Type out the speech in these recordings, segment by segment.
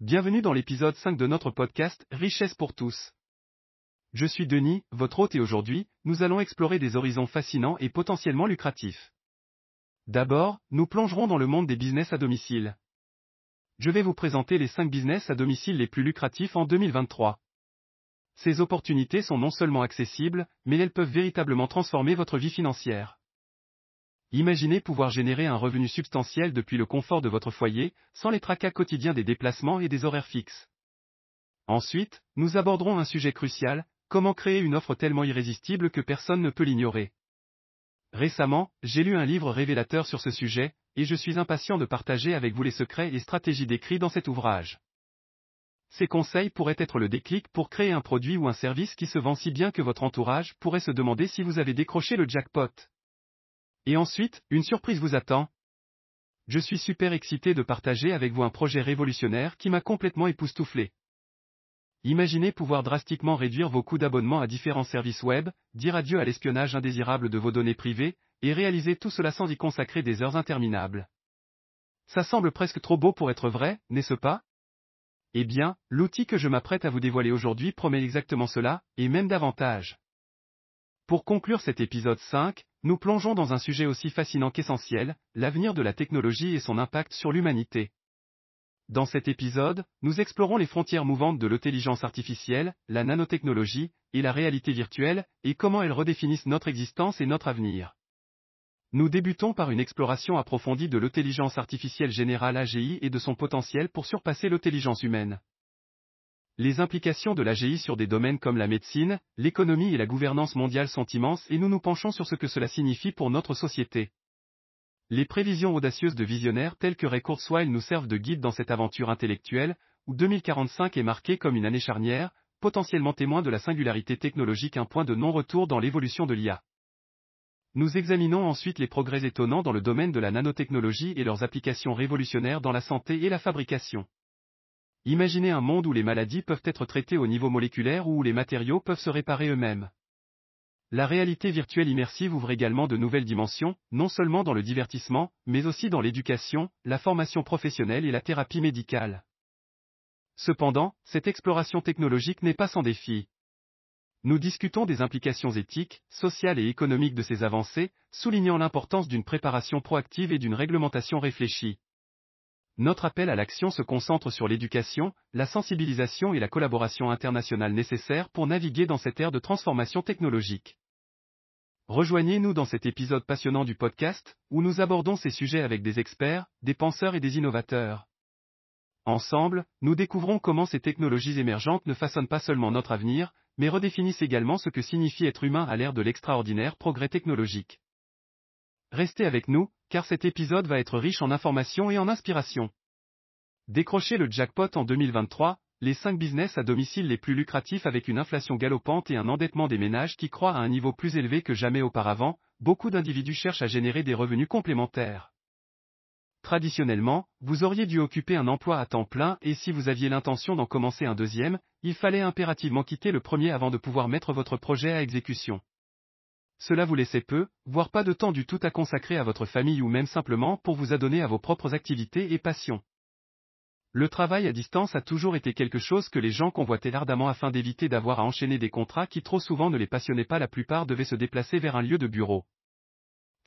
Bienvenue dans l'épisode 5 de notre podcast Richesse pour tous. Je suis Denis, votre hôte et aujourd'hui, nous allons explorer des horizons fascinants et potentiellement lucratifs. D'abord, nous plongerons dans le monde des business à domicile. Je vais vous présenter les 5 business à domicile les plus lucratifs en 2023. Ces opportunités sont non seulement accessibles, mais elles peuvent véritablement transformer votre vie financière. Imaginez pouvoir générer un revenu substantiel depuis le confort de votre foyer, sans les tracas quotidiens des déplacements et des horaires fixes. Ensuite, nous aborderons un sujet crucial, comment créer une offre tellement irrésistible que personne ne peut l'ignorer. Récemment, j'ai lu un livre révélateur sur ce sujet, et je suis impatient de partager avec vous les secrets et stratégies décrits dans cet ouvrage. Ces conseils pourraient être le déclic pour créer un produit ou un service qui se vend si bien que votre entourage pourrait se demander si vous avez décroché le jackpot. Et ensuite, une surprise vous attend. Je suis super excité de partager avec vous un projet révolutionnaire qui m'a complètement époustouflé. Imaginez pouvoir drastiquement réduire vos coûts d'abonnement à différents services web, dire adieu à l'espionnage indésirable de vos données privées, et réaliser tout cela sans y consacrer des heures interminables. Ça semble presque trop beau pour être vrai, n'est-ce pas? Eh bien, l'outil que je m'apprête à vous dévoiler aujourd'hui promet exactement cela, et même davantage. Pour conclure cet épisode 5, nous plongeons dans un sujet aussi fascinant qu'essentiel, l'avenir de la technologie et son impact sur l'humanité. Dans cet épisode, nous explorons les frontières mouvantes de l'intelligence artificielle, la nanotechnologie, et la réalité virtuelle, et comment elles redéfinissent notre existence et notre avenir. Nous débutons par une exploration approfondie de l'intelligence artificielle générale AGI et de son potentiel pour surpasser l'intelligence humaine. Les implications de l'AGI sur des domaines comme la médecine, l'économie et la gouvernance mondiale sont immenses et nous nous penchons sur ce que cela signifie pour notre société. Les prévisions audacieuses de visionnaires tels que Ray Kurzweil nous servent de guide dans cette aventure intellectuelle, où 2045 est marqué comme une année charnière, potentiellement témoin de la singularité technologique un point de non-retour dans l'évolution de l'IA. Nous examinons ensuite les progrès étonnants dans le domaine de la nanotechnologie et leurs applications révolutionnaires dans la santé et la fabrication. Imaginez un monde où les maladies peuvent être traitées au niveau moléculaire ou où les matériaux peuvent se réparer eux-mêmes. La réalité virtuelle immersive ouvre également de nouvelles dimensions, non seulement dans le divertissement, mais aussi dans l'éducation, la formation professionnelle et la thérapie médicale. Cependant, cette exploration technologique n'est pas sans défi. Nous discutons des implications éthiques, sociales et économiques de ces avancées, soulignant l'importance d'une préparation proactive et d'une réglementation réfléchie. Notre appel à l'action se concentre sur l'éducation, la sensibilisation et la collaboration internationale nécessaires pour naviguer dans cette ère de transformation technologique. Rejoignez-nous dans cet épisode passionnant du podcast, où nous abordons ces sujets avec des experts, des penseurs et des innovateurs. Ensemble, nous découvrons comment ces technologies émergentes ne façonnent pas seulement notre avenir, mais redéfinissent également ce que signifie être humain à l'ère de l'extraordinaire progrès technologique. Restez avec nous, car cet épisode va être riche en informations et en inspiration. Décrocher le jackpot en 2023, les 5 business à domicile les plus lucratifs avec une inflation galopante et un endettement des ménages qui croît à un niveau plus élevé que jamais auparavant, beaucoup d'individus cherchent à générer des revenus complémentaires. Traditionnellement, vous auriez dû occuper un emploi à temps plein et si vous aviez l'intention d'en commencer un deuxième, il fallait impérativement quitter le premier avant de pouvoir mettre votre projet à exécution. Cela vous laissait peu, voire pas de temps du tout à consacrer à votre famille ou même simplement pour vous adonner à vos propres activités et passions. Le travail à distance a toujours été quelque chose que les gens convoitaient ardemment afin d'éviter d'avoir à enchaîner des contrats qui trop souvent ne les passionnaient pas la plupart devaient se déplacer vers un lieu de bureau.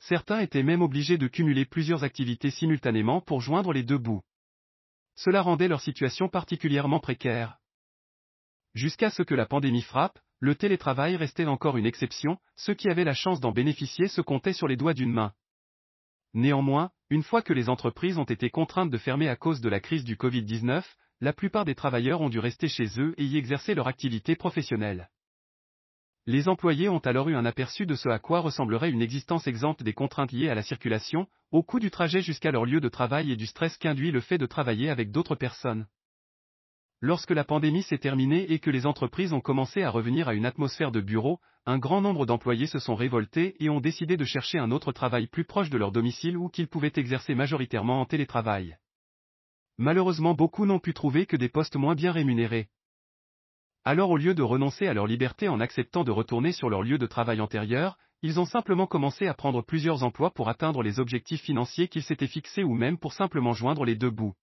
Certains étaient même obligés de cumuler plusieurs activités simultanément pour joindre les deux bouts. Cela rendait leur situation particulièrement précaire. Jusqu'à ce que la pandémie frappe, le télétravail restait encore une exception, ceux qui avaient la chance d'en bénéficier se comptaient sur les doigts d'une main. Néanmoins, une fois que les entreprises ont été contraintes de fermer à cause de la crise du Covid-19, la plupart des travailleurs ont dû rester chez eux et y exercer leur activité professionnelle. Les employés ont alors eu un aperçu de ce à quoi ressemblerait une existence exempte des contraintes liées à la circulation, au coût du trajet jusqu'à leur lieu de travail et du stress qu'induit le fait de travailler avec d'autres personnes. Lorsque la pandémie s'est terminée et que les entreprises ont commencé à revenir à une atmosphère de bureau, un grand nombre d'employés se sont révoltés et ont décidé de chercher un autre travail plus proche de leur domicile ou qu'ils pouvaient exercer majoritairement en télétravail. Malheureusement beaucoup n'ont pu trouver que des postes moins bien rémunérés. Alors au lieu de renoncer à leur liberté en acceptant de retourner sur leur lieu de travail antérieur, ils ont simplement commencé à prendre plusieurs emplois pour atteindre les objectifs financiers qu'ils s'étaient fixés ou même pour simplement joindre les deux bouts.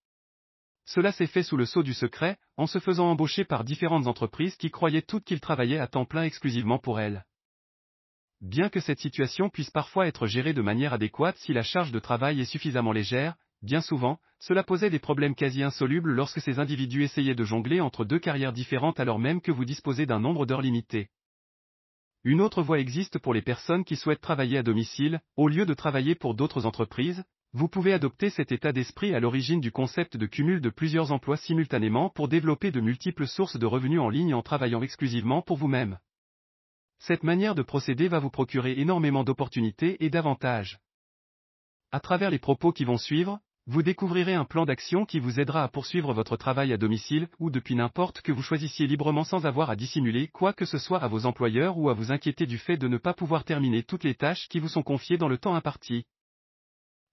Cela s'est fait sous le sceau du secret, en se faisant embaucher par différentes entreprises qui croyaient toutes qu'il travaillait à temps plein exclusivement pour elles. Bien que cette situation puisse parfois être gérée de manière adéquate si la charge de travail est suffisamment légère, bien souvent, cela posait des problèmes quasi insolubles lorsque ces individus essayaient de jongler entre deux carrières différentes alors même que vous disposez d'un nombre d'heures limité. Une autre voie existe pour les personnes qui souhaitent travailler à domicile, au lieu de travailler pour d'autres entreprises, vous pouvez adopter cet état d'esprit à l'origine du concept de cumul de plusieurs emplois simultanément pour développer de multiples sources de revenus en ligne en travaillant exclusivement pour vous-même. Cette manière de procéder va vous procurer énormément d'opportunités et d'avantages. À travers les propos qui vont suivre, vous découvrirez un plan d'action qui vous aidera à poursuivre votre travail à domicile ou depuis n'importe que vous choisissiez librement sans avoir à dissimuler quoi que ce soit à vos employeurs ou à vous inquiéter du fait de ne pas pouvoir terminer toutes les tâches qui vous sont confiées dans le temps imparti.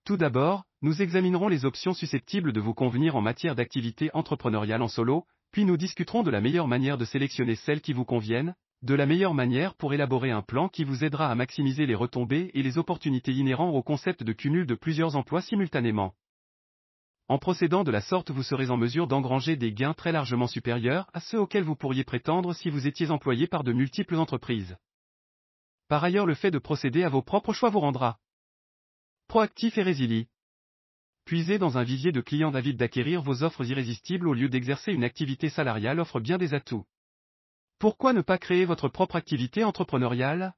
Tout d'abord, nous examinerons les options susceptibles de vous convenir en matière d'activité entrepreneuriale en solo, puis nous discuterons de la meilleure manière de sélectionner celles qui vous conviennent, de la meilleure manière pour élaborer un plan qui vous aidera à maximiser les retombées et les opportunités inhérents au concept de cumul de plusieurs emplois simultanément. En procédant de la sorte vous serez en mesure d'engranger des gains très largement supérieurs à ceux auxquels vous pourriez prétendre si vous étiez employé par de multiples entreprises. Par ailleurs le fait de procéder à vos propres choix vous rendra proactif et résilient. Puiser dans un vivier de clients d'avides d'acquérir vos offres irrésistibles au lieu d'exercer une activité salariale offre bien des atouts. Pourquoi ne pas créer votre propre activité entrepreneuriale?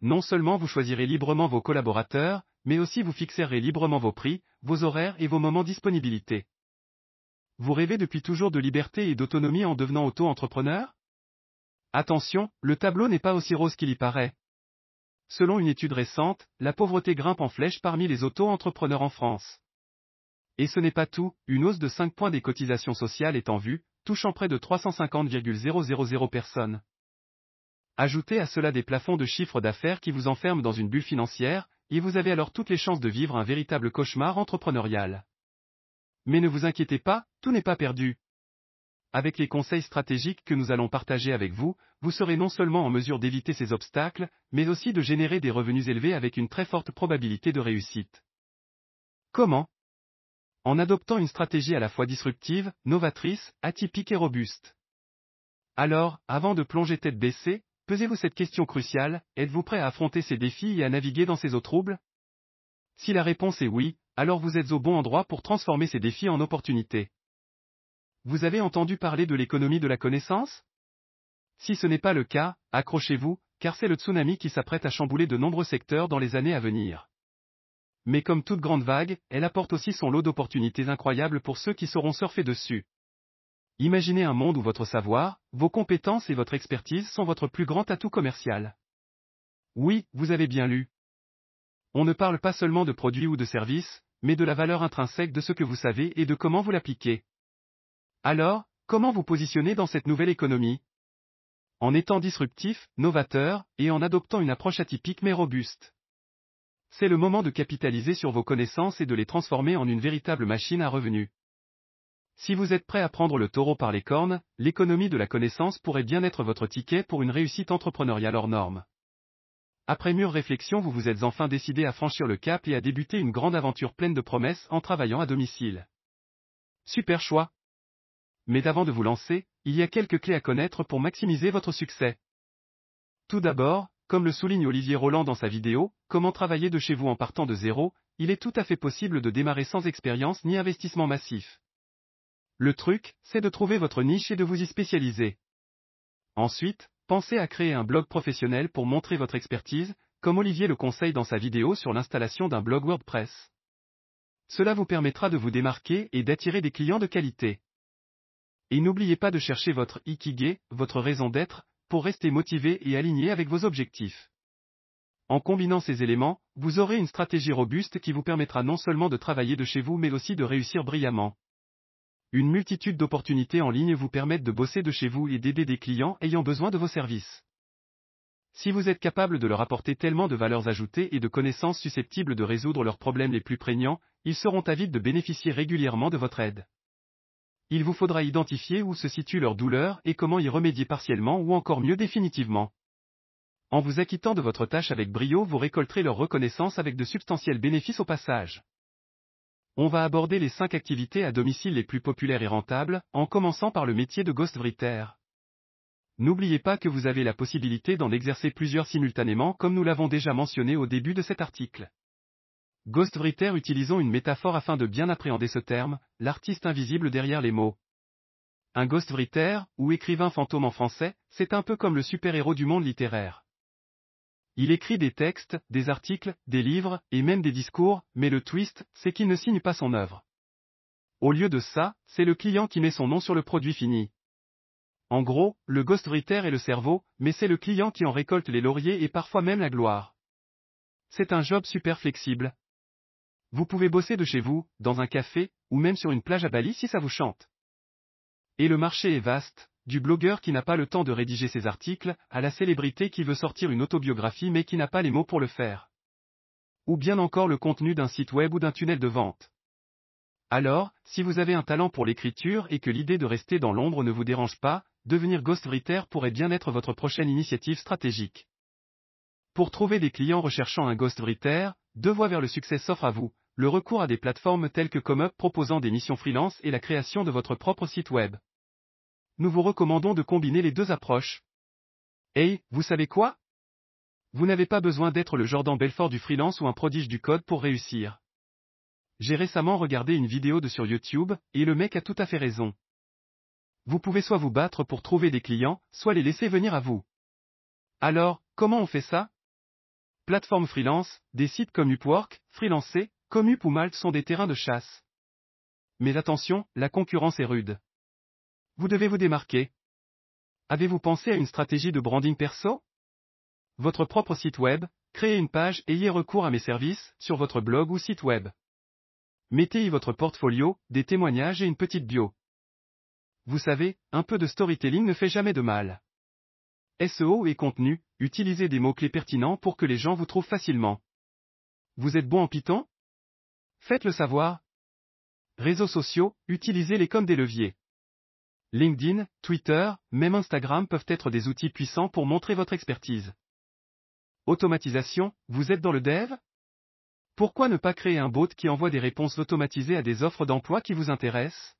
Non seulement vous choisirez librement vos collaborateurs, mais aussi vous fixerez librement vos prix, vos horaires et vos moments disponibilité. Vous rêvez depuis toujours de liberté et d'autonomie en devenant auto-entrepreneur? Attention, le tableau n'est pas aussi rose qu'il y paraît. Selon une étude récente, la pauvreté grimpe en flèche parmi les auto-entrepreneurs en France. Et ce n'est pas tout, une hausse de 5 points des cotisations sociales est en vue, touchant près de 350,000 personnes. Ajoutez à cela des plafonds de chiffre d'affaires qui vous enferment dans une bulle financière, et vous avez alors toutes les chances de vivre un véritable cauchemar entrepreneurial. Mais ne vous inquiétez pas, tout n'est pas perdu. Avec les conseils stratégiques que nous allons partager avec vous, vous serez non seulement en mesure d'éviter ces obstacles, mais aussi de générer des revenus élevés avec une très forte probabilité de réussite. Comment? En adoptant une stratégie à la fois disruptive, novatrice, atypique et robuste. Alors, avant de plonger tête baissée, Pesez-vous cette question cruciale, êtes-vous prêt à affronter ces défis et à naviguer dans ces eaux troubles? Si la réponse est oui, alors vous êtes au bon endroit pour transformer ces défis en opportunités. Vous avez entendu parler de l'économie de la connaissance? Si ce n'est pas le cas, accrochez-vous, car c'est le tsunami qui s'apprête à chambouler de nombreux secteurs dans les années à venir. Mais comme toute grande vague, elle apporte aussi son lot d'opportunités incroyables pour ceux qui sauront surfer dessus. Imaginez un monde où votre savoir, vos compétences et votre expertise sont votre plus grand atout commercial. Oui, vous avez bien lu. On ne parle pas seulement de produits ou de services, mais de la valeur intrinsèque de ce que vous savez et de comment vous l'appliquez. Alors, comment vous positionnez dans cette nouvelle économie? En étant disruptif, novateur, et en adoptant une approche atypique mais robuste. C'est le moment de capitaliser sur vos connaissances et de les transformer en une véritable machine à revenus. Si vous êtes prêt à prendre le taureau par les cornes, l'économie de la connaissance pourrait bien être votre ticket pour une réussite entrepreneuriale hors norme. Après mûre réflexion vous vous êtes enfin décidé à franchir le cap et à débuter une grande aventure pleine de promesses en travaillant à domicile. Super choix. Mais avant de vous lancer, il y a quelques clés à connaître pour maximiser votre succès. Tout d'abord, comme le souligne Olivier Roland dans sa vidéo, Comment travailler de chez vous en partant de zéro, il est tout à fait possible de démarrer sans expérience ni investissement massif. Le truc, c'est de trouver votre niche et de vous y spécialiser. Ensuite, pensez à créer un blog professionnel pour montrer votre expertise, comme Olivier le conseille dans sa vidéo sur l'installation d'un blog WordPress. Cela vous permettra de vous démarquer et d'attirer des clients de qualité. Et n'oubliez pas de chercher votre ikigai, votre raison d'être, pour rester motivé et aligné avec vos objectifs. En combinant ces éléments, vous aurez une stratégie robuste qui vous permettra non seulement de travailler de chez vous mais aussi de réussir brillamment. Une multitude d'opportunités en ligne vous permettent de bosser de chez vous et d'aider des clients ayant besoin de vos services. Si vous êtes capable de leur apporter tellement de valeurs ajoutées et de connaissances susceptibles de résoudre leurs problèmes les plus prégnants, ils seront avides de bénéficier régulièrement de votre aide. Il vous faudra identifier où se situe leur douleur et comment y remédier partiellement ou encore mieux définitivement. En vous acquittant de votre tâche avec brio, vous récolterez leur reconnaissance avec de substantiels bénéfices au passage. on va aborder les 5 activités à domicile les plus populaires et rentables, en commençant par le métier de ghostwriter. N'oubliez pas que vous avez la possibilité d'en exercer plusieurs simultanément comme nous l'avons déjà mentionné au début de cet article. Ghostwriter utilisons une métaphore afin de bien appréhender ce terme, l'artiste invisible derrière les mots. Un ghostwriter, ou écrivain fantôme en français, c'est un peu comme le super-héros du monde littéraire. Il écrit des textes, des articles, des livres, et même des discours, mais le twist, c'est qu'il ne signe pas son œuvre. Au lieu de ça, c'est le client qui met son nom sur le produit fini. En gros, le ghostwriter est le cerveau, mais c'est le client qui en récolte les lauriers et parfois même la gloire. C'est un job super flexible. Vous pouvez bosser de chez vous, dans un café, ou même sur une plage à Bali si ça vous chante. Et le marché est vaste, du blogueur qui n'a pas le temps de rédiger ses articles, à la célébrité qui veut sortir une autobiographie mais qui n'a pas les mots pour le faire. Ou bien encore le contenu d'un site web ou d'un tunnel de vente. Alors, si vous avez un talent pour l'écriture et que l'idée de rester dans l'ombre ne vous dérange pas, devenir ghostwriter pourrait bien être votre prochaine initiative stratégique. Pour trouver des clients recherchant un ghostwriter, deux voies vers le succès s'offrent à vous, le recours à des plateformes telles que ComeUp proposant des missions freelance et la création de votre propre site web nous vous recommandons de combiner les deux approches. Et, vous savez quoi? Vous n'avez pas besoin d'être le Jordan Belfort du freelance ou un prodige du code pour réussir. J'ai récemment regardé une vidéo de sur YouTube, et le mec a tout à fait raison. Vous pouvez soit vous battre pour trouver des clients, soit les laisser venir à vous. Alors, comment on fait ça? Plateforme freelance, des sites comme Upwork, Freelancer, Comup ou Malte sont des terrains de chasse. Mais attention, la concurrence est rude. Vous devez vous démarquer. Avez-vous pensé à une stratégie de branding perso? Votre propre site web, créez une page et ayez recours à mes services, sur votre blog ou site web. Mettez-y votre portfolio, des témoignages et une petite bio. Vous savez, un peu de storytelling ne fait jamais de mal. SEO et contenu, utilisez des mots-clés pertinents pour que les gens vous trouvent facilement. Vous êtes bon en Python? Faites-le savoir. Réseaux sociaux, utilisez-les comme des leviers. LinkedIn, Twitter, même Instagram peuvent être des outils puissants pour montrer votre expertise. Automatisation, vous êtes dans le dev? Pourquoi ne pas créer un bot qui envoie des réponses automatisées à des offres d'emploi qui vous intéressent?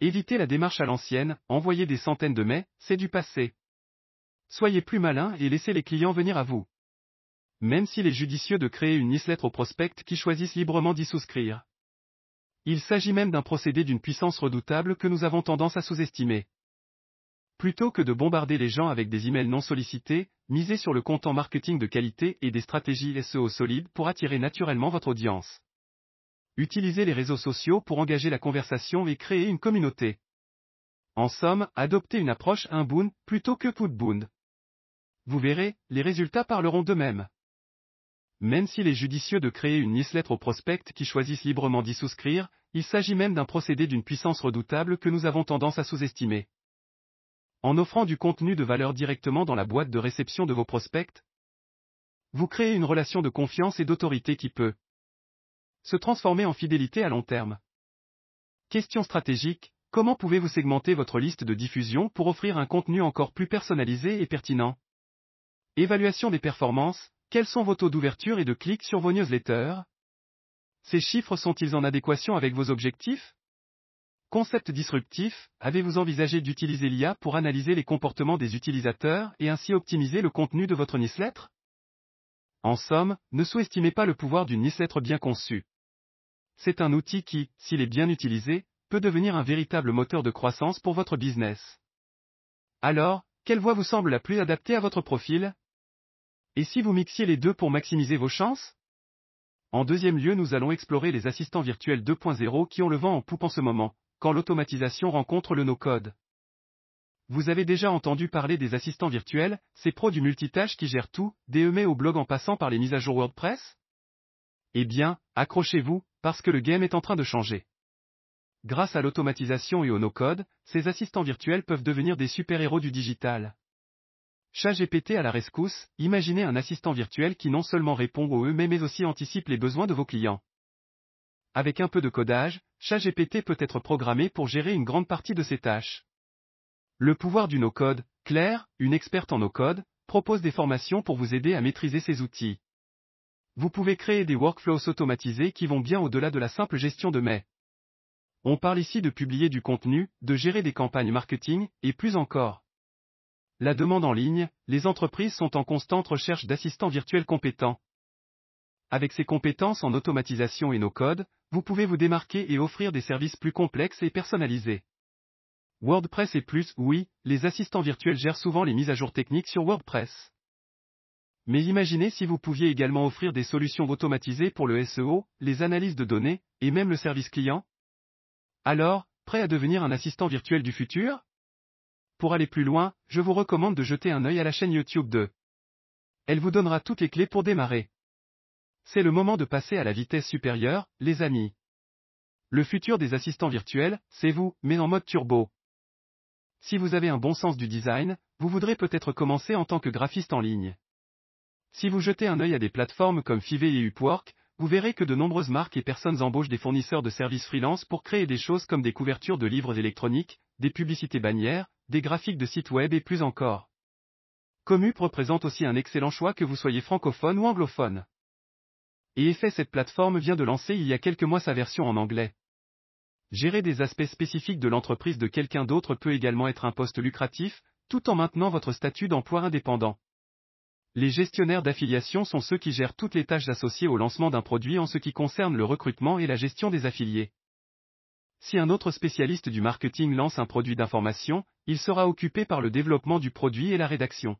Évitez la démarche à l'ancienne, envoyer des centaines de mails, c'est du passé. Soyez plus malin et laissez les clients venir à vous. Même s'il est judicieux de créer une newsletter aux prospects qui choisissent librement d'y souscrire. Il s'agit même d'un procédé d'une puissance redoutable que nous avons tendance à sous-estimer. Plutôt que de bombarder les gens avec des emails non sollicités, misez sur le content marketing de qualité et des stratégies SEO solides pour attirer naturellement votre audience. Utilisez les réseaux sociaux pour engager la conversation et créer une communauté. En somme, adoptez une approche inbound plutôt que putbound. Vous verrez, les résultats parleront d'eux-mêmes. Même s'il est judicieux de créer une newsletter aux prospects qui choisissent librement d'y souscrire, il s'agit même d'un procédé d'une puissance redoutable que nous avons tendance à sous-estimer. En offrant du contenu de valeur directement dans la boîte de réception de vos prospects, vous créez une relation de confiance et d'autorité qui peut se transformer en fidélité à long terme. Question stratégique, comment pouvez-vous segmenter votre liste de diffusion pour offrir un contenu encore plus personnalisé et pertinent? Évaluation des performances, quels sont vos taux d'ouverture et de clics sur vos newsletters? Ces chiffres sont-ils en adéquation avec vos objectifs? Concept disruptif, avez-vous envisagé d'utiliser l'IA pour analyser les comportements des utilisateurs et ainsi optimiser le contenu de votre newsletter? En somme, ne sous-estimez pas le pouvoir d'une newsletter bien conçue. C'est un outil qui, s'il est bien utilisé, peut devenir un véritable moteur de croissance pour votre business. Alors, quelle voie vous semble la plus adaptée à votre profil? Et si vous mixiez les deux pour maximiser vos chances? En deuxième lieu, nous allons explorer les assistants virtuels 2.0 qui ont le vent en poupe en ce moment, quand l'automatisation rencontre le no-code. Vous avez déjà entendu parler des assistants virtuels, ces pros du multitâche qui gèrent tout, des emails au blog en passant par les mises à jour WordPress? Eh bien, accrochez-vous, parce que le game est en train de changer. Grâce à l'automatisation et au no-code, ces assistants virtuels peuvent devenir des super-héros du digital. ChatGPT à la rescousse, imaginez un assistant virtuel qui non seulement répond aux eux mais aussi anticipe les besoins de vos clients. Avec un peu de codage, ChatGPT peut être programmé pour gérer une grande partie de ses tâches. Le pouvoir du no-code, Claire, une experte en no-code, propose des formations pour vous aider à maîtriser ces outils. Vous pouvez créer des workflows automatisés qui vont bien au-delà de la simple gestion de mails. On parle ici de publier du contenu, de gérer des campagnes marketing, et plus encore. La demande en ligne, les entreprises sont en constante recherche d'assistants virtuels compétents. Avec ces compétences en automatisation et nos codes, vous pouvez vous démarquer et offrir des services plus complexes et personnalisés. WordPress et plus, oui, les assistants virtuels gèrent souvent les mises à jour techniques sur WordPress. Mais imaginez si vous pouviez également offrir des solutions automatisées pour le SEO, les analyses de données, et même le service client Alors, prêt à devenir un assistant virtuel du futur? Pour aller plus loin, je vous recommande de jeter un œil à la chaîne YouTube de. Elle vous donnera toutes les clés pour démarrer. C'est le moment de passer à la vitesse supérieure, les amis. Le futur des assistants virtuels, c'est vous, mais en mode turbo. Si vous avez un bon sens du design, vous voudrez peut-être commencer en tant que graphiste en ligne. Si vous jetez un œil à des plateformes comme Fiverr et Upwork, vous verrez que de nombreuses marques et personnes embauchent des fournisseurs de services freelance pour créer des choses comme des couvertures de livres électroniques, des publicités bannières, des graphiques de sites web et plus encore. Comup représente aussi un excellent choix que vous soyez francophone ou anglophone. Et Effet cette plateforme vient de lancer il y a quelques mois sa version en anglais. Gérer des aspects spécifiques de l'entreprise de quelqu'un d'autre peut également être un poste lucratif, tout en maintenant votre statut d'emploi indépendant. Les gestionnaires d'affiliation sont ceux qui gèrent toutes les tâches associées au lancement d'un produit en ce qui concerne le recrutement et la gestion des affiliés. Si un autre spécialiste du marketing lance un produit d'information, il sera occupé par le développement du produit et la rédaction.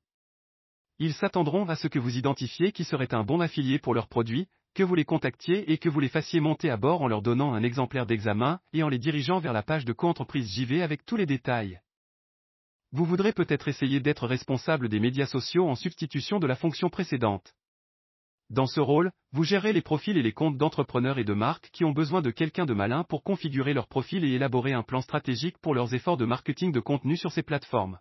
Ils s'attendront à ce que vous identifiez qui serait un bon affilié pour leur produit, que vous les contactiez et que vous les fassiez monter à bord en leur donnant un exemplaire d'examen et en les dirigeant vers la page de co-entreprise JV avec tous les détails. Vous voudrez peut-être essayer d'être responsable des médias sociaux en substitution de la fonction précédente. Dans ce rôle, vous gérez les profils et les comptes d'entrepreneurs et de marques qui ont besoin de quelqu'un de malin pour configurer leur profil et élaborer un plan stratégique pour leurs efforts de marketing de contenu sur ces plateformes.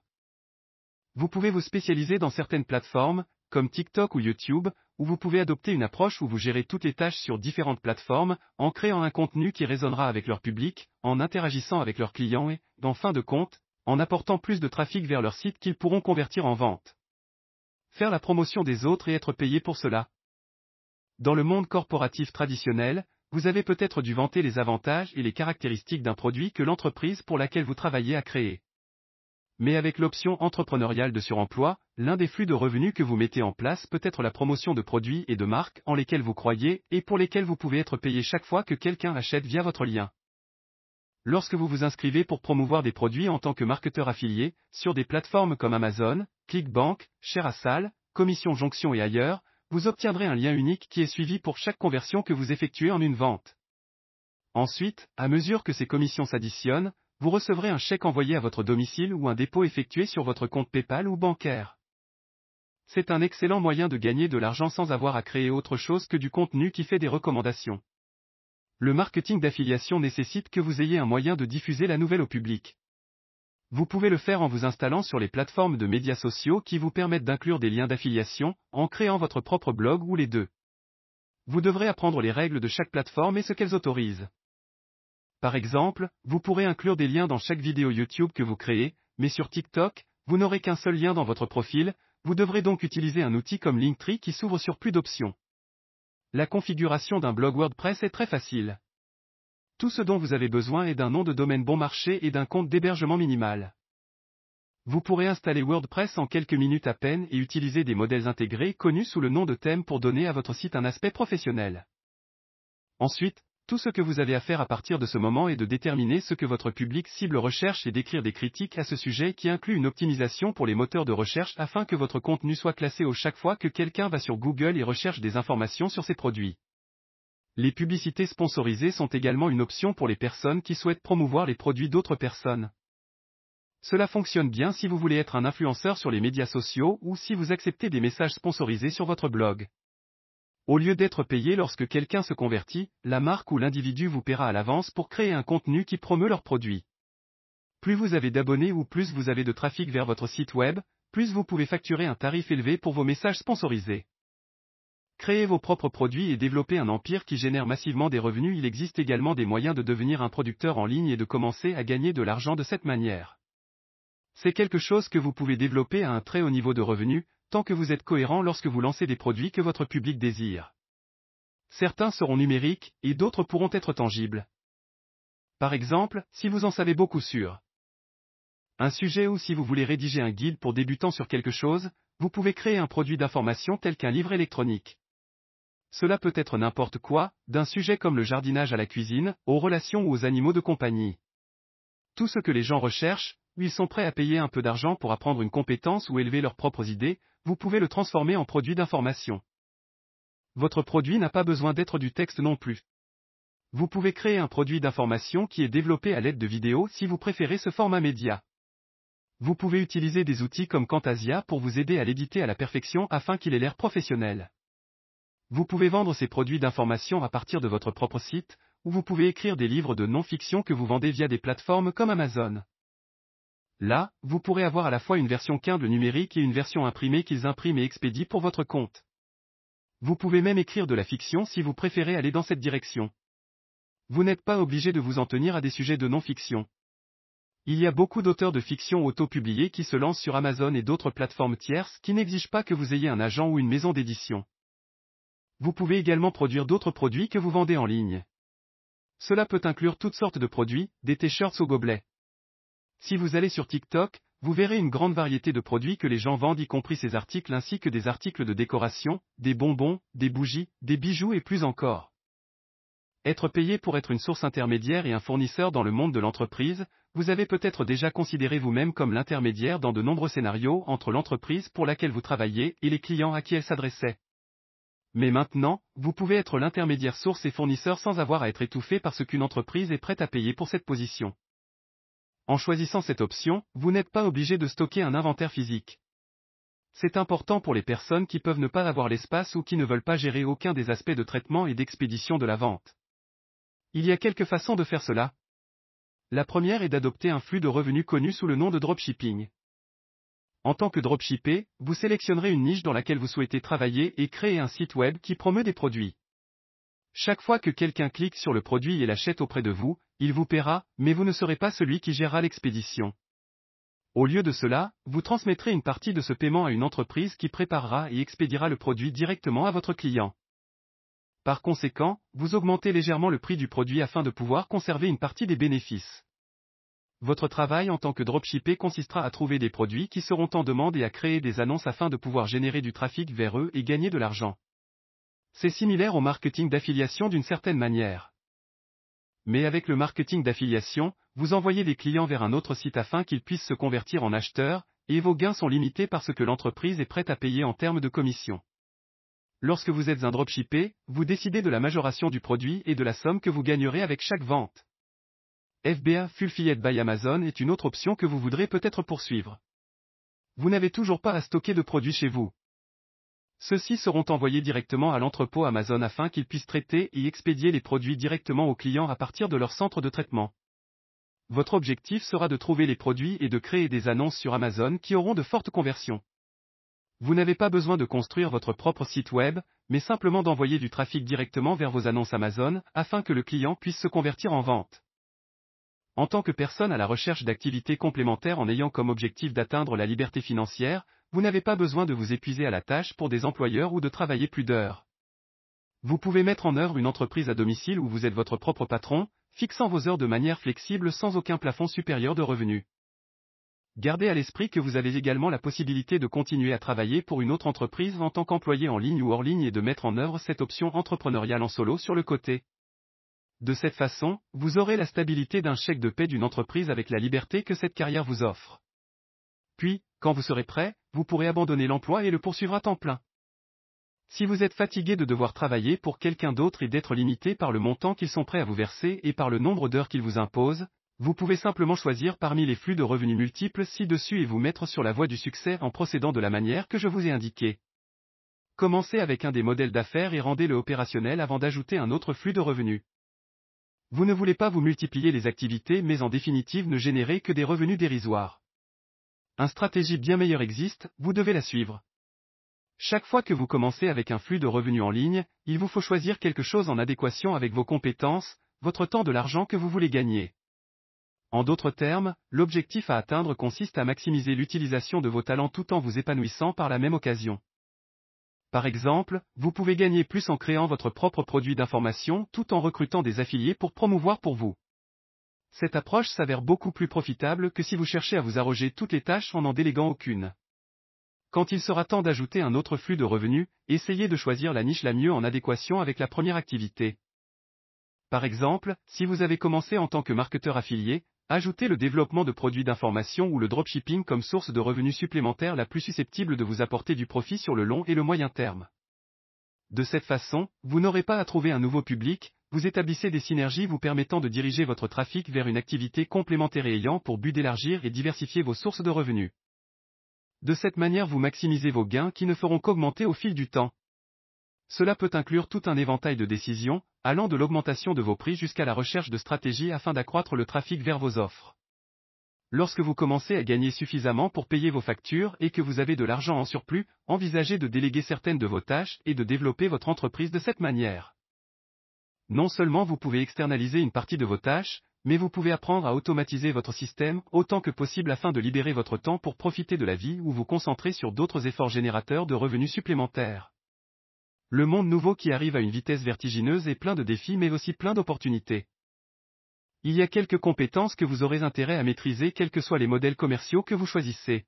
Vous pouvez vous spécialiser dans certaines plateformes, comme TikTok ou YouTube, où vous pouvez adopter une approche où vous gérez toutes les tâches sur différentes plateformes, en créant un contenu qui résonnera avec leur public, en interagissant avec leurs clients et, en fin de compte, en apportant plus de trafic vers leur site qu'ils pourront convertir en vente. Faire la promotion des autres et être payé pour cela. Dans le monde corporatif traditionnel, vous avez peut-être dû vanter les avantages et les caractéristiques d'un produit que l'entreprise pour laquelle vous travaillez a créé. Mais avec l'option entrepreneuriale de suremploi, l'un des flux de revenus que vous mettez en place peut être la promotion de produits et de marques en lesquels vous croyez et pour lesquels vous pouvez être payé chaque fois que quelqu'un achète via votre lien. Lorsque vous vous inscrivez pour promouvoir des produits en tant que marketeur affilié, sur des plateformes comme Amazon, ClickBank, ShareAsale, Commission Jonction et ailleurs, vous obtiendrez un lien unique qui est suivi pour chaque conversion que vous effectuez en une vente. Ensuite, à mesure que ces commissions s'additionnent, vous recevrez un chèque envoyé à votre domicile ou un dépôt effectué sur votre compte PayPal ou bancaire. C'est un excellent moyen de gagner de l'argent sans avoir à créer autre chose que du contenu qui fait des recommandations. Le marketing d'affiliation nécessite que vous ayez un moyen de diffuser la nouvelle au public. Vous pouvez le faire en vous installant sur les plateformes de médias sociaux qui vous permettent d'inclure des liens d'affiliation, en créant votre propre blog ou les deux. Vous devrez apprendre les règles de chaque plateforme et ce qu'elles autorisent. Par exemple, vous pourrez inclure des liens dans chaque vidéo YouTube que vous créez, mais sur TikTok, vous n'aurez qu'un seul lien dans votre profil, vous devrez donc utiliser un outil comme Linktree qui s'ouvre sur plus d'options. La configuration d'un blog WordPress est très facile. Tout ce dont vous avez besoin est d'un nom de domaine bon marché et d'un compte d'hébergement minimal. Vous pourrez installer WordPress en quelques minutes à peine et utiliser des modèles intégrés connus sous le nom de thème pour donner à votre site un aspect professionnel. Ensuite, tout ce que vous avez à faire à partir de ce moment est de déterminer ce que votre public cible recherche et d'écrire des critiques à ce sujet qui inclut une optimisation pour les moteurs de recherche afin que votre contenu soit classé au chaque fois que quelqu'un va sur Google et recherche des informations sur ces produits. Les publicités sponsorisées sont également une option pour les personnes qui souhaitent promouvoir les produits d'autres personnes. Cela fonctionne bien si vous voulez être un influenceur sur les médias sociaux ou si vous acceptez des messages sponsorisés sur votre blog. Au lieu d'être payé lorsque quelqu'un se convertit, la marque ou l'individu vous paiera à l'avance pour créer un contenu qui promeut leur produit. Plus vous avez d'abonnés ou plus vous avez de trafic vers votre site web, plus vous pouvez facturer un tarif élevé pour vos messages sponsorisés. Créer vos propres produits et développer un empire qui génère massivement des revenus. Il existe également des moyens de devenir un producteur en ligne et de commencer à gagner de l'argent de cette manière. C'est quelque chose que vous pouvez développer à un très haut niveau de revenus, tant que vous êtes cohérent lorsque vous lancez des produits que votre public désire. Certains seront numériques, et d'autres pourront être tangibles. Par exemple, si vous en savez beaucoup sur un sujet ou si vous voulez rédiger un guide pour débutants sur quelque chose, vous pouvez créer un produit d'information tel qu'un livre électronique. Cela peut être n'importe quoi, d'un sujet comme le jardinage à la cuisine, aux relations ou aux animaux de compagnie. Tout ce que les gens recherchent, ils sont prêts à payer un peu d'argent pour apprendre une compétence ou élever leurs propres idées, vous pouvez le transformer en produit d'information. Votre produit n'a pas besoin d'être du texte non plus. Vous pouvez créer un produit d'information qui est développé à l'aide de vidéos si vous préférez ce format média. Vous pouvez utiliser des outils comme Camtasia pour vous aider à l'éditer à la perfection afin qu'il ait l'air professionnel. Vous pouvez vendre ces produits d'information à partir de votre propre site, ou vous pouvez écrire des livres de non-fiction que vous vendez via des plateformes comme Amazon. Là, vous pourrez avoir à la fois une version Kindle numérique et une version imprimée qu'ils impriment et expédient pour votre compte. Vous pouvez même écrire de la fiction si vous préférez aller dans cette direction. Vous n'êtes pas obligé de vous en tenir à des sujets de non-fiction. Il y a beaucoup d'auteurs de fiction auto-publiés qui se lancent sur Amazon et d'autres plateformes tierces qui n'exigent pas que vous ayez un agent ou une maison d'édition. Vous pouvez également produire d'autres produits que vous vendez en ligne. Cela peut inclure toutes sortes de produits, des t-shirts au gobelet. Si vous allez sur TikTok, vous verrez une grande variété de produits que les gens vendent y compris ces articles ainsi que des articles de décoration, des bonbons, des bougies, des bijoux et plus encore. Être payé pour être une source intermédiaire et un fournisseur dans le monde de l'entreprise, vous avez peut-être déjà considéré vous-même comme l'intermédiaire dans de nombreux scénarios entre l'entreprise pour laquelle vous travaillez et les clients à qui elle s'adressait. Mais maintenant, vous pouvez être l'intermédiaire source et fournisseur sans avoir à être étouffé parce qu'une entreprise est prête à payer pour cette position. En choisissant cette option, vous n'êtes pas obligé de stocker un inventaire physique. C'est important pour les personnes qui peuvent ne pas avoir l'espace ou qui ne veulent pas gérer aucun des aspects de traitement et d'expédition de la vente. Il y a quelques façons de faire cela. La première est d'adopter un flux de revenus connu sous le nom de dropshipping. En tant que dropshipper, vous sélectionnerez une niche dans laquelle vous souhaitez travailler et créer un site web qui promeut des produits. Chaque fois que quelqu'un clique sur le produit et l'achète auprès de vous, il vous paiera, mais vous ne serez pas celui qui gérera l'expédition. Au lieu de cela, vous transmettrez une partie de ce paiement à une entreprise qui préparera et expédiera le produit directement à votre client. Par conséquent, vous augmentez légèrement le prix du produit afin de pouvoir conserver une partie des bénéfices. Votre travail en tant que dropshipper consistera à trouver des produits qui seront en demande et à créer des annonces afin de pouvoir générer du trafic vers eux et gagner de l'argent. C'est similaire au marketing d'affiliation d'une certaine manière. Mais avec le marketing d'affiliation, vous envoyez des clients vers un autre site afin qu'ils puissent se convertir en acheteurs, et vos gains sont limités par ce que l'entreprise est prête à payer en termes de commission. Lorsque vous êtes un dropshipper, vous décidez de la majoration du produit et de la somme que vous gagnerez avec chaque vente. FBA Fulfilled by Amazon est une autre option que vous voudrez peut-être poursuivre. Vous n'avez toujours pas à stocker de produits chez vous. Ceux-ci seront envoyés directement à l'entrepôt Amazon afin qu'ils puissent traiter et expédier les produits directement aux clients à partir de leur centre de traitement. Votre objectif sera de trouver les produits et de créer des annonces sur Amazon qui auront de fortes conversions. Vous n'avez pas besoin de construire votre propre site web, mais simplement d'envoyer du trafic directement vers vos annonces Amazon, afin que le client puisse se convertir en vente. En tant que personne à la recherche d'activités complémentaires en ayant comme objectif d'atteindre la liberté financière, vous n'avez pas besoin de vous épuiser à la tâche pour des employeurs ou de travailler plus d'heures. Vous pouvez mettre en œuvre une entreprise à domicile où vous êtes votre propre patron, fixant vos heures de manière flexible sans aucun plafond supérieur de revenus. Gardez à l'esprit que vous avez également la possibilité de continuer à travailler pour une autre entreprise en tant qu'employé en ligne ou hors ligne et de mettre en œuvre cette option entrepreneuriale en solo sur le côté. De cette façon, vous aurez la stabilité d'un chèque de paix d'une entreprise avec la liberté que cette carrière vous offre. Puis, quand vous serez prêt, vous pourrez abandonner l'emploi et le poursuivre à temps plein. Si vous êtes fatigué de devoir travailler pour quelqu'un d'autre et d'être limité par le montant qu'ils sont prêts à vous verser et par le nombre d'heures qu'ils vous imposent, vous pouvez simplement choisir parmi les flux de revenus multiples ci-dessus et vous mettre sur la voie du succès en procédant de la manière que je vous ai indiquée. Commencez avec un des modèles d'affaires et rendez-le opérationnel avant d'ajouter un autre flux de revenus. Vous ne voulez pas vous multiplier les activités mais en définitive ne générer que des revenus dérisoires. Un stratégie bien meilleure existe, vous devez la suivre. Chaque fois que vous commencez avec un flux de revenus en ligne, il vous faut choisir quelque chose en adéquation avec vos compétences, votre temps de l'argent que vous voulez gagner. En d'autres termes, l'objectif à atteindre consiste à maximiser l'utilisation de vos talents tout en vous épanouissant par la même occasion. Par exemple, vous pouvez gagner plus en créant votre propre produit d'information tout en recrutant des affiliés pour promouvoir pour vous. Cette approche s'avère beaucoup plus profitable que si vous cherchez à vous arroger toutes les tâches en n'en déléguant aucune. Quand il sera temps d'ajouter un autre flux de revenus, essayez de choisir la niche la mieux en adéquation avec la première activité. Par exemple, si vous avez commencé en tant que marketeur affilié, ajoutez le développement de produits d'information ou le dropshipping comme source de revenus supplémentaires la plus susceptible de vous apporter du profit sur le long et le moyen terme. De cette façon, vous n'aurez pas à trouver un nouveau public, vous établissez des synergies vous permettant de diriger votre trafic vers une activité complémentaire et ayant pour but d'élargir et diversifier vos sources de revenus. De cette manière vous maximisez vos gains qui ne feront qu'augmenter au fil du temps. Cela peut inclure tout un éventail de décisions, allant de l'augmentation de vos prix jusqu'à la recherche de stratégies afin d'accroître le trafic vers vos offres. Lorsque vous commencez à gagner suffisamment pour payer vos factures et que vous avez de l'argent en surplus, envisagez de déléguer certaines de vos tâches et de développer votre entreprise de cette manière. Non seulement vous pouvez externaliser une partie de vos tâches, mais vous pouvez apprendre à automatiser votre système autant que possible afin de libérer votre temps pour profiter de la vie ou vous concentrer sur d'autres efforts générateurs de revenus supplémentaires. Le monde nouveau qui arrive à une vitesse vertigineuse est plein de défis mais aussi plein d'opportunités. Il y a quelques compétences que vous aurez intérêt à maîtriser quels que soient les modèles commerciaux que vous choisissez.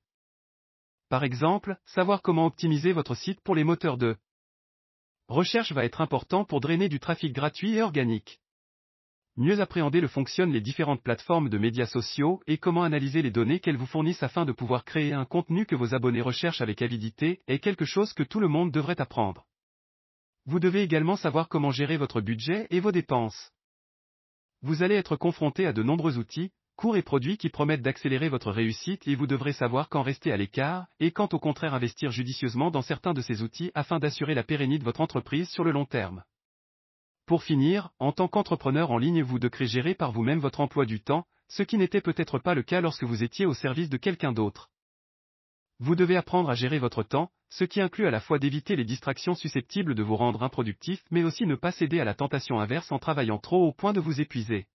Par exemple, savoir comment optimiser votre site pour les moteurs de recherche va être important pour drainer du trafic gratuit et organique mieux appréhender le fonctionnent les différentes plateformes de médias sociaux et comment analyser les données qu'elles vous fournissent afin de pouvoir créer un contenu que vos abonnés recherchent avec avidité est quelque chose que tout le monde devrait apprendre. Vous devez également savoir comment gérer votre budget et vos dépenses. Vous allez être confronté à de nombreux outils, cours et produits qui promettent d'accélérer votre réussite et vous devrez savoir quand rester à l'écart, et quand au contraire investir judicieusement dans certains de ces outils afin d'assurer la pérennité de votre entreprise sur le long terme. Pour finir, en tant qu'entrepreneur en ligne vous devrez gérer par vous-même votre emploi du temps, ce qui n'était peut-être pas le cas lorsque vous étiez au service de quelqu'un d'autre. Vous devez apprendre à gérer votre temps, ce qui inclut à la fois d'éviter les distractions susceptibles de vous rendre improductif mais aussi ne pas céder à la tentation inverse en travaillant trop au point de vous épuiser.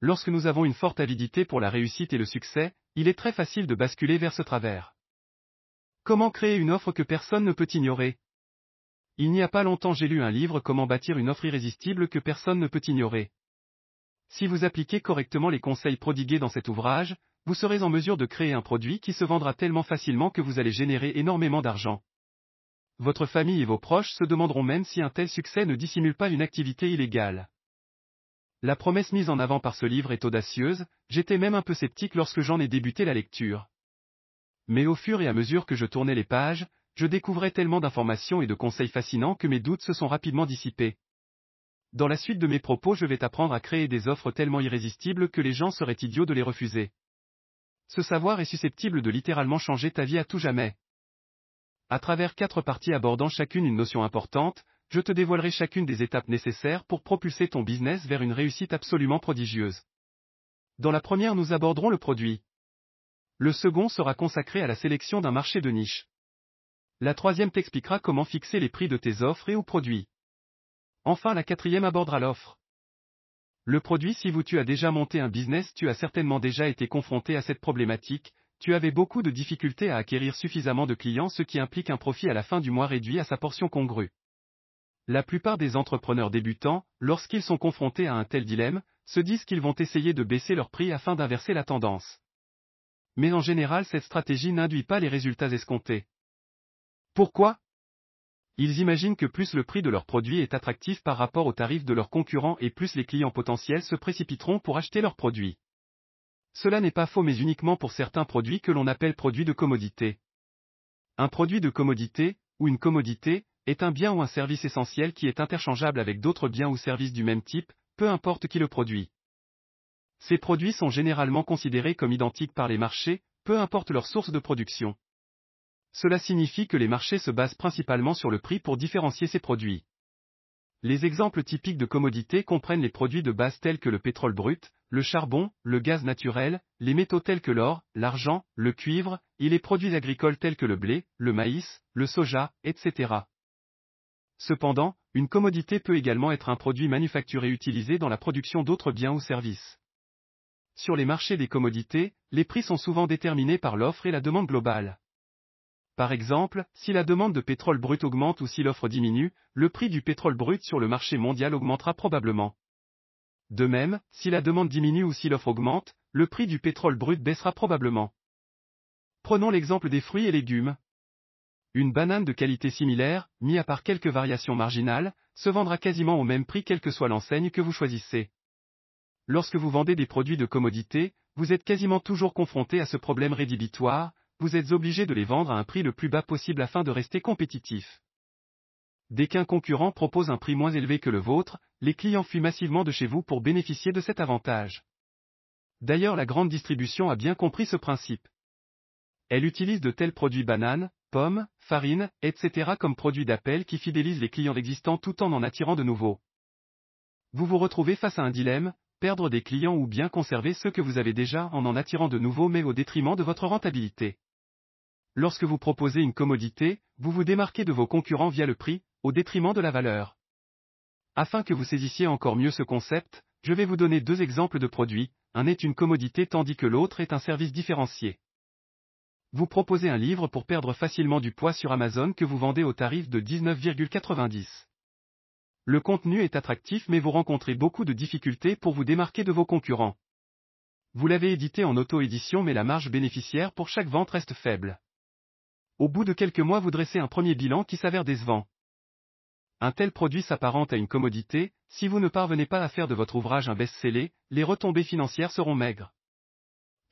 Lorsque nous avons une forte avidité pour la réussite et le succès, il est très facile de basculer vers ce travers. Comment créer une offre que personne ne peut ignorer? Il n'y a pas longtemps j'ai lu un livre Comment bâtir une offre irrésistible que personne ne peut ignorer. Si vous appliquez correctement les conseils prodigués dans cet ouvrage, vous serez en mesure de créer un produit qui se vendra tellement facilement que vous allez générer énormément d'argent. Votre famille et vos proches se demanderont même si un tel succès ne dissimule pas une activité illégale. La promesse mise en avant par ce livre est audacieuse, j'étais même un peu sceptique lorsque j'en ai débuté la lecture. Mais au fur et à mesure que je tournais les pages, je découvrais tellement d'informations et de conseils fascinants que mes doutes se sont rapidement dissipés. Dans la suite de mes propos je vais t'apprendre à créer des offres tellement irrésistibles que les gens seraient idiots de les refuser. Ce savoir est susceptible de littéralement changer ta vie à tout jamais. À travers quatre parties abordant chacune une notion importante, je te dévoilerai chacune des étapes nécessaires pour propulser ton business vers une réussite absolument prodigieuse. Dans la première nous aborderons le produit. Le second sera consacré à la sélection d'un marché de niche. La troisième t'expliquera comment fixer les prix de tes offres et ou produits. Enfin la quatrième abordera l'offre. Le produit si vous tu as déjà monté un business tu as certainement déjà été confronté à cette problématique, tu avais beaucoup de difficultés à acquérir suffisamment de clients ce qui implique un profit à la fin du mois réduit à sa portion congrue. La plupart des entrepreneurs débutants, lorsqu'ils sont confrontés à un tel dilemme, se disent qu'ils vont essayer de baisser leur prix afin d'inverser la tendance. Mais en général cette stratégie n'induit pas les résultats escomptés. Pourquoi? Ils imaginent que plus le prix de leur produit est attractif par rapport au tarif de leurs concurrents et plus les clients potentiels se précipiteront pour acheter leurs produits. Cela n'est pas faux mais uniquement pour certains produits que l'on appelle produits de commodité. Un produit de commodité, ou une commodité, est un bien ou un service essentiel qui est interchangeable avec d'autres biens ou services du même type, peu importe qui le produit. Ces produits sont généralement considérés comme identiques par les marchés, peu importe leur source de production. Cela signifie que les marchés se basent principalement sur le prix pour différencier ces produits. Les exemples typiques de commodités comprennent les produits de base tels que le pétrole brut, le charbon, le gaz naturel, les métaux tels que l'or, l'argent, le cuivre, et les produits agricoles tels que le blé, le maïs, le soja, etc. Cependant, une commodité peut également être un produit manufacturé utilisé dans la production d'autres biens ou services. Sur les marchés des commodités, les prix sont souvent déterminés par l'offre et la demande globale. Par exemple, si la demande de pétrole brut augmente ou si l'offre diminue, le prix du pétrole brut sur le marché mondial augmentera probablement. De même, si la demande diminue ou si l'offre augmente, le prix du pétrole brut baissera probablement. Prenons l'exemple des fruits et légumes. Une banane de qualité similaire, mis à part quelques variations marginales, se vendra quasiment au même prix quelle que soit l'enseigne que vous choisissez. Lorsque vous vendez des produits de commodité, vous êtes quasiment toujours confronté à ce problème rédhibitoire, vous êtes obligé de les vendre à un prix le plus bas possible afin de rester compétitif. Dès qu'un concurrent propose un prix moins élevé que le vôtre, les clients fuient massivement de chez vous pour bénéficier de cet avantage. D'ailleurs la grande distribution a bien compris ce principe. Elle utilise de tels produits bananes, pommes, farine, etc. comme produits d'appel qui fidélisent les clients existants tout en en attirant de nouveaux. Vous vous retrouvez face à un dilemme, perdre des clients ou bien conserver ceux que vous avez déjà en en attirant de nouveaux mais au détriment de votre rentabilité. Lorsque vous proposez une commodité, vous vous démarquez de vos concurrents via le prix, au détriment de la valeur. Afin que vous saisissiez encore mieux ce concept, je vais vous donner deux exemples de produits, un est une commodité tandis que l'autre est un service différencié. Vous proposez un livre pour perdre facilement du poids sur Amazon que vous vendez au tarif de 19,90. Le contenu est attractif mais vous rencontrez beaucoup de difficultés pour vous démarquer de vos concurrents. Vous l'avez édité en auto-édition mais la marge bénéficiaire pour chaque vente reste faible. Au bout de quelques mois vous dressez un premier bilan qui s'avère décevant. Un tel produit s'apparente à une commodité, si vous ne parvenez pas à faire de votre ouvrage un best-seller, les retombées financières seront maigres.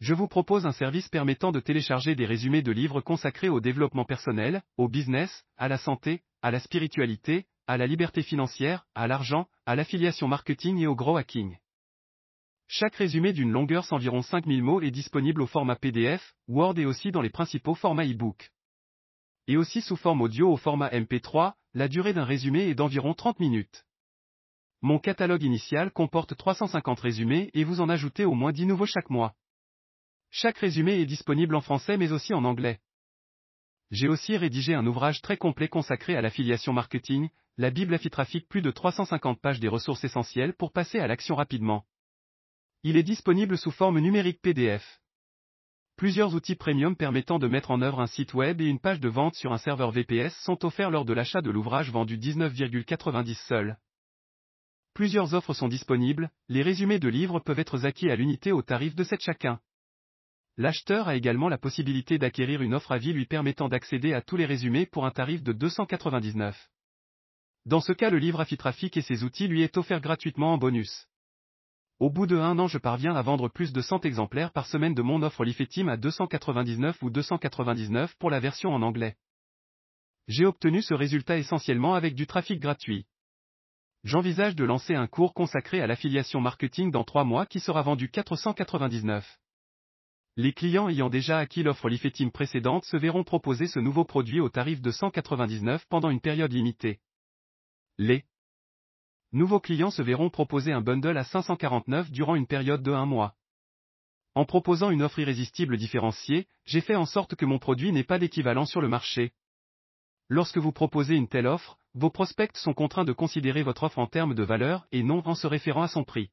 Je vous propose un service permettant de télécharger des résumés de livres consacrés au développement personnel, au business, à la santé, à la spiritualité, à la liberté financière, à l'argent, à l'affiliation marketing et au gros hacking. Chaque résumé d'une longueur d'environ 5000 mots est disponible au format PDF, Word et aussi dans les principaux formats e-book et aussi sous forme audio au format MP3, la durée d'un résumé est d'environ 30 minutes. Mon catalogue initial comporte 350 résumés et vous en ajoutez au moins 10 nouveaux chaque mois. Chaque résumé est disponible en français mais aussi en anglais. J'ai aussi rédigé un ouvrage très complet consacré à l'affiliation marketing, la Bible Affitrafic plus de 350 pages des ressources essentielles pour passer à l'action rapidement. Il est disponible sous forme numérique PDF. Plusieurs outils premium permettant de mettre en œuvre un site web et une page de vente sur un serveur VPS sont offerts lors de l'achat de l'ouvrage vendu 19,90 seul. Plusieurs offres sont disponibles, les résumés de livres peuvent être acquis à l'unité au tarif de 7 chacun. L'acheteur a également la possibilité d'acquérir une offre à vie lui permettant d'accéder à tous les résumés pour un tarif de 299. Dans ce cas le livre Affitrafic et ses outils lui est offert gratuitement en bonus. Au bout de un an je parviens à vendre plus de 100 exemplaires par semaine de mon offre Lifetim à 299 ou 299 pour la version en anglais. J'ai obtenu ce résultat essentiellement avec du trafic gratuit. J'envisage de lancer un cours consacré à l'affiliation marketing dans 3 mois qui sera vendu 499. Les clients ayant déjà acquis l'offre Lifetim précédente se verront proposer ce nouveau produit au tarif de 199 pendant une période limitée. Les nouveaux clients se verront proposer un bundle à 549 durant une période de un mois. En proposant une offre irrésistible différenciée, j'ai fait en sorte que mon produit n'ait pas d'équivalent sur le marché. Lorsque vous proposez une telle offre, vos prospects sont contraints de considérer votre offre en termes de valeur et non en se référant à son prix.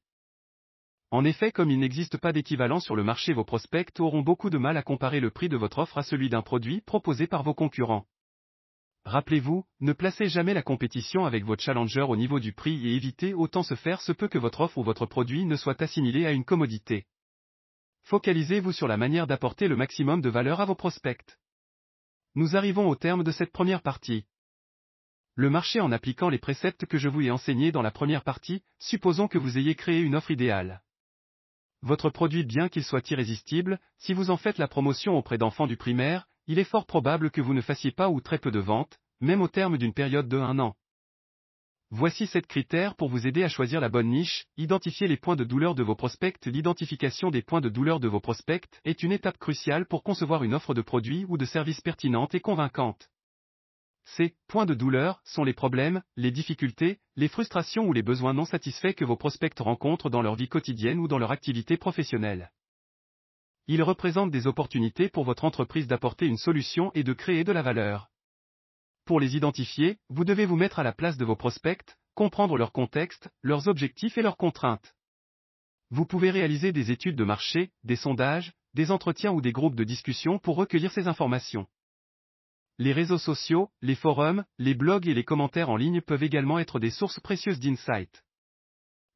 En effet, comme il n'existe pas d'équivalent sur le marché, vos prospects auront beaucoup de mal à comparer le prix de votre offre à celui d'un produit proposé par vos concurrents. Rappelez-vous, ne placez jamais la compétition avec votre challenger au niveau du prix et évitez autant se faire ce peu que votre offre ou votre produit ne soit assimilé à une commodité. Focalisez-vous sur la manière d'apporter le maximum de valeur à vos prospects. Nous arrivons au terme de cette première partie. Le marché en appliquant les préceptes que je vous ai enseignés dans la première partie, supposons que vous ayez créé une offre idéale. Votre produit bien qu'il soit irrésistible, si vous en faites la promotion auprès d'enfants du primaire, il est fort probable que vous ne fassiez pas ou très peu de ventes, même au terme d'une période de un an. Voici sept critères pour vous aider à choisir la bonne niche, identifier les points de douleur de vos prospects. L'identification des points de douleur de vos prospects est une étape cruciale pour concevoir une offre de produit ou de service pertinente et convaincante. Ces points de douleur sont les problèmes, les difficultés, les frustrations ou les besoins non satisfaits que vos prospects rencontrent dans leur vie quotidienne ou dans leur activité professionnelle. Ils représentent des opportunités pour votre entreprise d'apporter une solution et de créer de la valeur. Pour les identifier, vous devez vous mettre à la place de vos prospects, comprendre leur contexte, leurs objectifs et leurs contraintes. Vous pouvez réaliser des études de marché, des sondages, des entretiens ou des groupes de discussion pour recueillir ces informations. Les réseaux sociaux, les forums, les blogs et les commentaires en ligne peuvent également être des sources précieuses d'insights.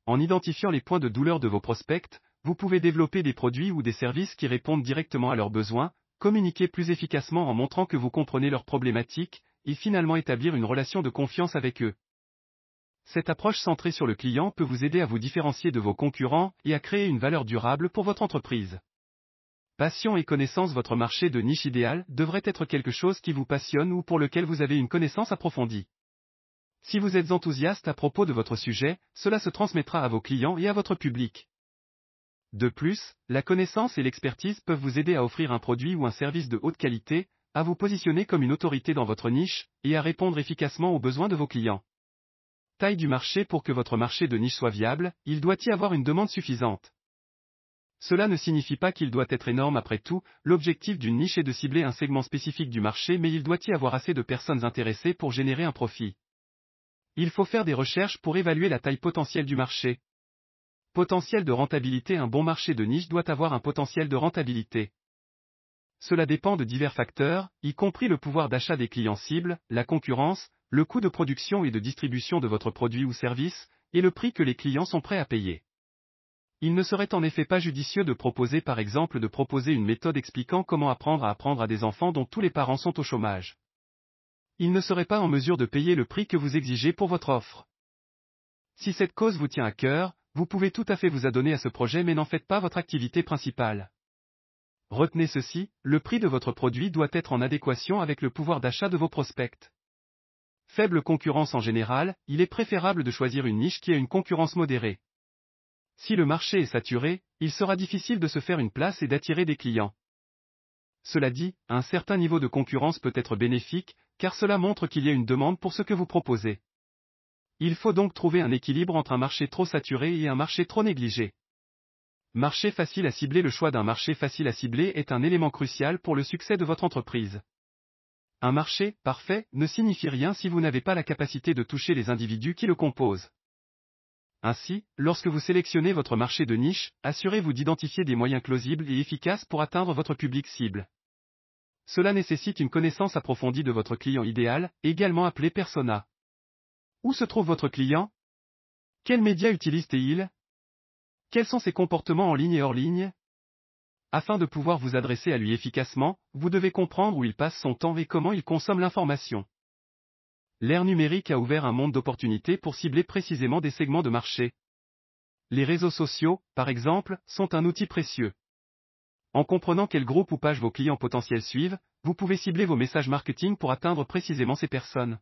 En identifiant les points de douleur de vos prospects, vous pouvez développer des produits ou des services qui répondent directement à leurs besoins, communiquer plus efficacement en montrant que vous comprenez leurs problématiques, et finalement établir une relation de confiance avec eux. Cette approche centrée sur le client peut vous aider à vous différencier de vos concurrents et à créer une valeur durable pour votre entreprise. Passion et connaissance Votre marché de niche idéal devrait être quelque chose qui vous passionne ou pour lequel vous avez une connaissance approfondie. Si vous êtes enthousiaste à propos de votre sujet, cela se transmettra à vos clients et à votre public. De plus, la connaissance et l'expertise peuvent vous aider à offrir un produit ou un service de haute qualité, à vous positionner comme une autorité dans votre niche, et à répondre efficacement aux besoins de vos clients. Taille du marché Pour que votre marché de niche soit viable, il doit y avoir une demande suffisante. Cela ne signifie pas qu'il doit être énorme après tout, l'objectif d'une niche est de cibler un segment spécifique du marché mais il doit y avoir assez de personnes intéressées pour générer un profit. Il faut faire des recherches pour évaluer la taille potentielle du marché. Potentiel de rentabilité Un bon marché de niche doit avoir un potentiel de rentabilité. Cela dépend de divers facteurs, y compris le pouvoir d'achat des clients cibles, la concurrence, le coût de production et de distribution de votre produit ou service, et le prix que les clients sont prêts à payer. Il ne serait en effet pas judicieux de proposer par exemple de proposer une méthode expliquant comment apprendre à apprendre à des enfants dont tous les parents sont au chômage. Il ne serait pas en mesure de payer le prix que vous exigez pour votre offre. Si cette cause vous tient à cœur, vous pouvez tout à fait vous adonner à ce projet mais n'en faites pas votre activité principale. Retenez ceci, le prix de votre produit doit être en adéquation avec le pouvoir d'achat de vos prospects. Faible concurrence en général, il est préférable de choisir une niche qui a une concurrence modérée. Si le marché est saturé, il sera difficile de se faire une place et d'attirer des clients. Cela dit, un certain niveau de concurrence peut être bénéfique, car cela montre qu'il y a une demande pour ce que vous proposez. Il faut donc trouver un équilibre entre un marché trop saturé et un marché trop négligé. Marché facile à cibler Le choix d'un marché facile à cibler est un élément crucial pour le succès de votre entreprise. Un marché parfait ne signifie rien si vous n'avez pas la capacité de toucher les individus qui le composent. Ainsi, lorsque vous sélectionnez votre marché de niche, assurez-vous d'identifier des moyens plausibles et efficaces pour atteindre votre public cible. Cela nécessite une connaissance approfondie de votre client idéal, également appelé persona. Où se trouve votre client? Quels médias utilise-t-il? Quels sont ses comportements en ligne et hors ligne? Afin de pouvoir vous adresser à lui efficacement, vous devez comprendre où il passe son temps et comment il consomme l'information. L'ère numérique a ouvert un monde d'opportunités pour cibler précisément des segments de marché. Les réseaux sociaux, par exemple, sont un outil précieux. En comprenant quel groupe ou page vos clients potentiels suivent, vous pouvez cibler vos messages marketing pour atteindre précisément ces personnes.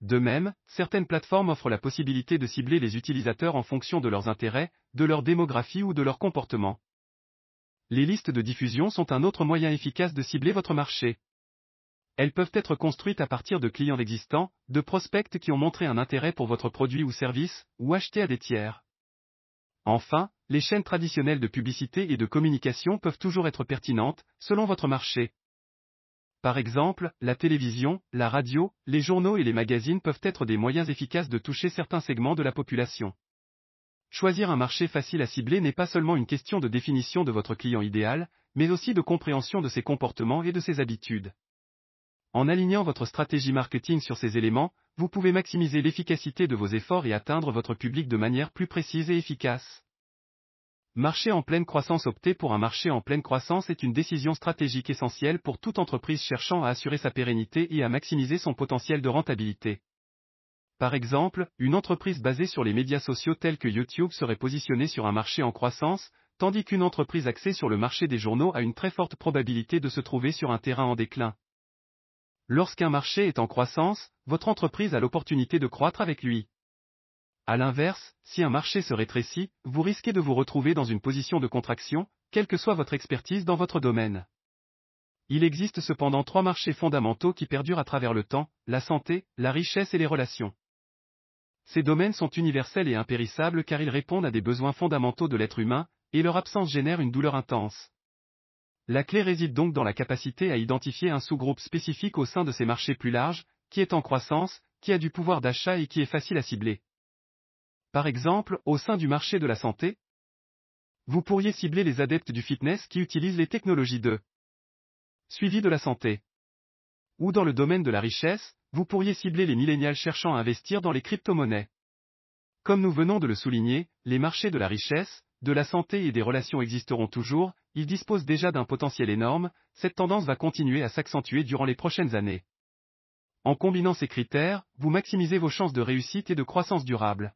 De même, certaines plateformes offrent la possibilité de cibler les utilisateurs en fonction de leurs intérêts, de leur démographie ou de leur comportement. Les listes de diffusion sont un autre moyen efficace de cibler votre marché. Elles peuvent être construites à partir de clients existants, de prospects qui ont montré un intérêt pour votre produit ou service, ou acheté à des tiers. Enfin, les chaînes traditionnelles de publicité et de communication peuvent toujours être pertinentes, selon votre marché. Par exemple, la télévision, la radio, les journaux et les magazines peuvent être des moyens efficaces de toucher certains segments de la population. Choisir un marché facile à cibler n'est pas seulement une question de définition de votre client idéal, mais aussi de compréhension de ses comportements et de ses habitudes. En alignant votre stratégie marketing sur ces éléments, vous pouvez maximiser l'efficacité de vos efforts et atteindre votre public de manière plus précise et efficace. Marché en pleine croissance Opter pour un marché en pleine croissance est une décision stratégique essentielle pour toute entreprise cherchant à assurer sa pérennité et à maximiser son potentiel de rentabilité. Par exemple, une entreprise basée sur les médias sociaux tels que YouTube serait positionnée sur un marché en croissance, tandis qu'une entreprise axée sur le marché des journaux a une très forte probabilité de se trouver sur un terrain en déclin. Lorsqu'un marché est en croissance, votre entreprise a l'opportunité de croître avec lui. A l'inverse, si un marché se rétrécit, vous risquez de vous retrouver dans une position de contraction, quelle que soit votre expertise dans votre domaine. Il existe cependant trois marchés fondamentaux qui perdurent à travers le temps, la santé, la richesse et les relations. Ces domaines sont universels et impérissables car ils répondent à des besoins fondamentaux de l'être humain, et leur absence génère une douleur intense. La clé réside donc dans la capacité à identifier un sous-groupe spécifique au sein de ces marchés plus larges, qui est en croissance, qui a du pouvoir d'achat et qui est facile à cibler. Par exemple, au sein du marché de la santé, vous pourriez cibler les adeptes du fitness qui utilisent les technologies de suivi de la santé. Ou dans le domaine de la richesse, vous pourriez cibler les millénials cherchant à investir dans les crypto-monnaies. Comme nous venons de le souligner, les marchés de la richesse, de la santé et des relations existeront toujours, ils disposent déjà d'un potentiel énorme, cette tendance va continuer à s'accentuer durant les prochaines années. En combinant ces critères, vous maximisez vos chances de réussite et de croissance durable.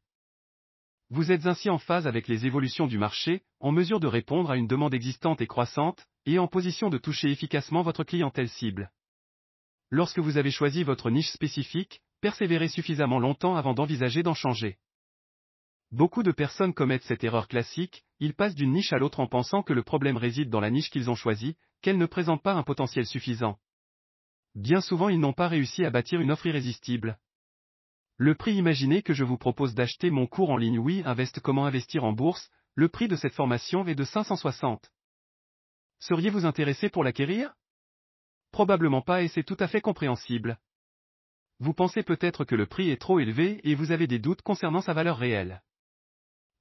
Vous êtes ainsi en phase avec les évolutions du marché, en mesure de répondre à une demande existante et croissante, et en position de toucher efficacement votre clientèle cible. Lorsque vous avez choisi votre niche spécifique, persévérez suffisamment longtemps avant d'envisager d'en changer. Beaucoup de personnes commettent cette erreur classique, ils passent d'une niche à l'autre en pensant que le problème réside dans la niche qu'ils ont choisie, qu'elle ne présente pas un potentiel suffisant. Bien souvent ils n'ont pas réussi à bâtir une offre irrésistible. Le prix imaginé que je vous propose d'acheter mon cours en ligne Oui Invest Comment investir en bourse, le prix de cette formation est de 560. Seriez-vous intéressé pour l'acquérir? Probablement pas et c'est tout à fait compréhensible. Vous pensez peut-être que le prix est trop élevé et vous avez des doutes concernant sa valeur réelle.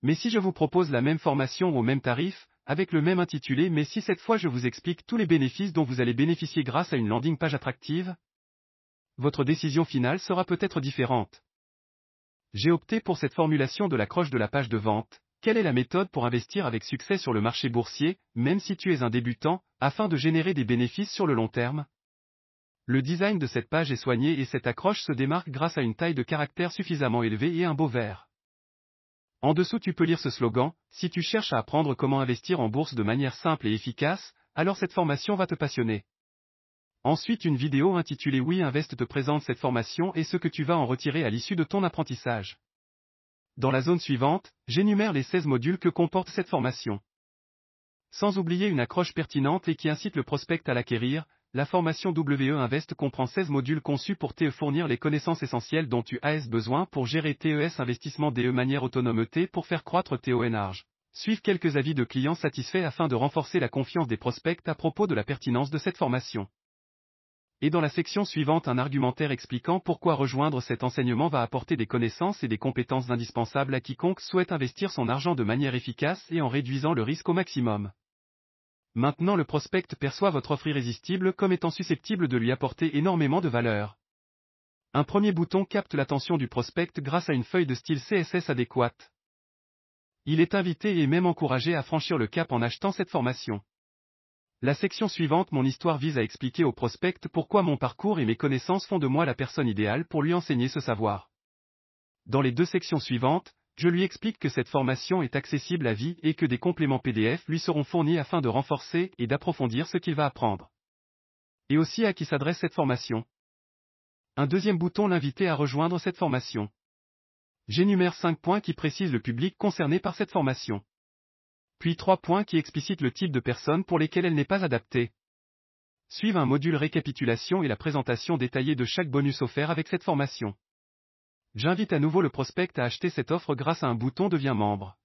Mais si je vous propose la même formation au même tarif, avec le même intitulé mais si cette fois je vous explique tous les bénéfices dont vous allez bénéficier grâce à une landing page attractive Votre décision finale sera peut-être différente. J'ai opté pour cette formulation de l'accroche de la page de vente. Quelle est la méthode pour investir avec succès sur le marché boursier, même si tu es un débutant, afin de générer des bénéfices sur le long terme? Le design de cette page est soigné et cette accroche se démarque grâce à une taille de caractère suffisamment élevée et un beau vert. En dessous tu peux lire ce slogan, si tu cherches à apprendre comment investir en bourse de manière simple et efficace, alors cette formation va te passionner. Ensuite une vidéo intitulée Oui Invest te présente cette formation et ce que tu vas en retirer à l'issue de ton apprentissage. Dans la zone suivante, j'énumère les 16 modules que comporte cette formation. Sans oublier une accroche pertinente et qui incite le prospect à l'acquérir, la formation WE Invest comprend 16 modules conçus pour te fournir les connaissances essentielles dont tu as besoin pour gérer TES investissement DE manière autonome T pour faire croître TONARGE. Suivent quelques avis de clients satisfaits afin de renforcer la confiance des prospects à propos de la pertinence de cette formation. Et dans la section suivante un argumentaire expliquant pourquoi rejoindre cet enseignement va apporter des connaissances et des compétences indispensables à quiconque souhaite investir son argent de manière efficace et en réduisant le risque au maximum. Maintenant le prospect perçoit votre offre irrésistible comme étant susceptible de lui apporter énormément de valeur. Un premier bouton capte l'attention du prospect grâce à une feuille de style CSS adéquate. Il est invité et même encouragé à franchir le cap en achetant cette formation. La section suivante Mon histoire vise à expliquer au prospect pourquoi mon parcours et mes connaissances font de moi la personne idéale pour lui enseigner ce savoir. Dans les deux sections suivantes, je lui explique que cette formation est accessible à vie et que des compléments PDF lui seront fournis afin de renforcer et d'approfondir ce qu'il va apprendre. Et aussi à qui s'adresse cette formation. Un deuxième bouton l'inviter à rejoindre cette formation. J'énumère 5 points qui précisent le public concerné par cette formation. Puis 3 points qui explicitent le type de personnes pour lesquelles elle n'est pas adaptée. Suivent un module récapitulation et la présentation détaillée de chaque bonus offert avec cette formation. J'invite à nouveau le prospect à acheter cette offre grâce à un bouton Devient membre.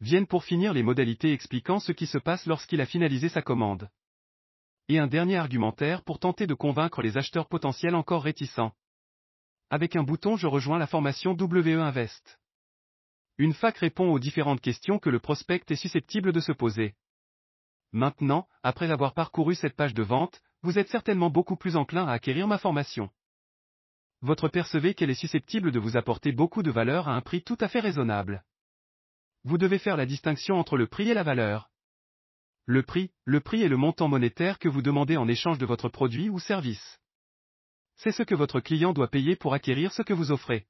Viennent pour finir les modalités expliquant ce qui se passe lorsqu'il a finalisé sa commande. Et un dernier argumentaire pour tenter de convaincre les acheteurs potentiels encore réticents. Avec un bouton Je rejoins la formation WE Invest. Une fac répond aux différentes questions que le prospect est susceptible de se poser. Maintenant, après avoir parcouru cette page de vente, vous êtes certainement beaucoup plus enclin à acquérir ma formation votre percevez qu'elle est susceptible de vous apporter beaucoup de valeur à un prix tout à fait raisonnable. Vous devez faire la distinction entre le prix et la valeur. Le prix, le prix est le montant monétaire que vous demandez en échange de votre produit ou service. C'est ce que votre client doit payer pour acquérir ce que vous offrez.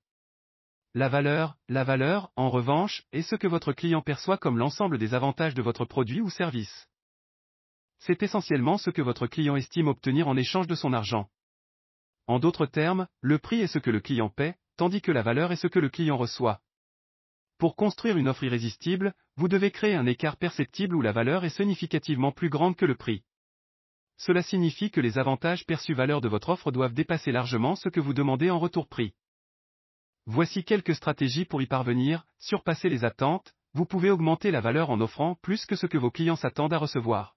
La valeur, la valeur, en revanche, est ce que votre client perçoit comme l'ensemble des avantages de votre produit ou service. C'est essentiellement ce que votre client estime obtenir en échange de son argent. En d'autres termes, le prix est ce que le client paie, tandis que la valeur est ce que le client reçoit. Pour construire une offre irrésistible, vous devez créer un écart perceptible où la valeur est significativement plus grande que le prix. Cela signifie que les avantages perçus valeur de votre offre doivent dépasser largement ce que vous demandez en retour prix. Voici quelques stratégies pour y parvenir, surpasser les attentes, vous pouvez augmenter la valeur en offrant plus que ce que vos clients s'attendent à recevoir.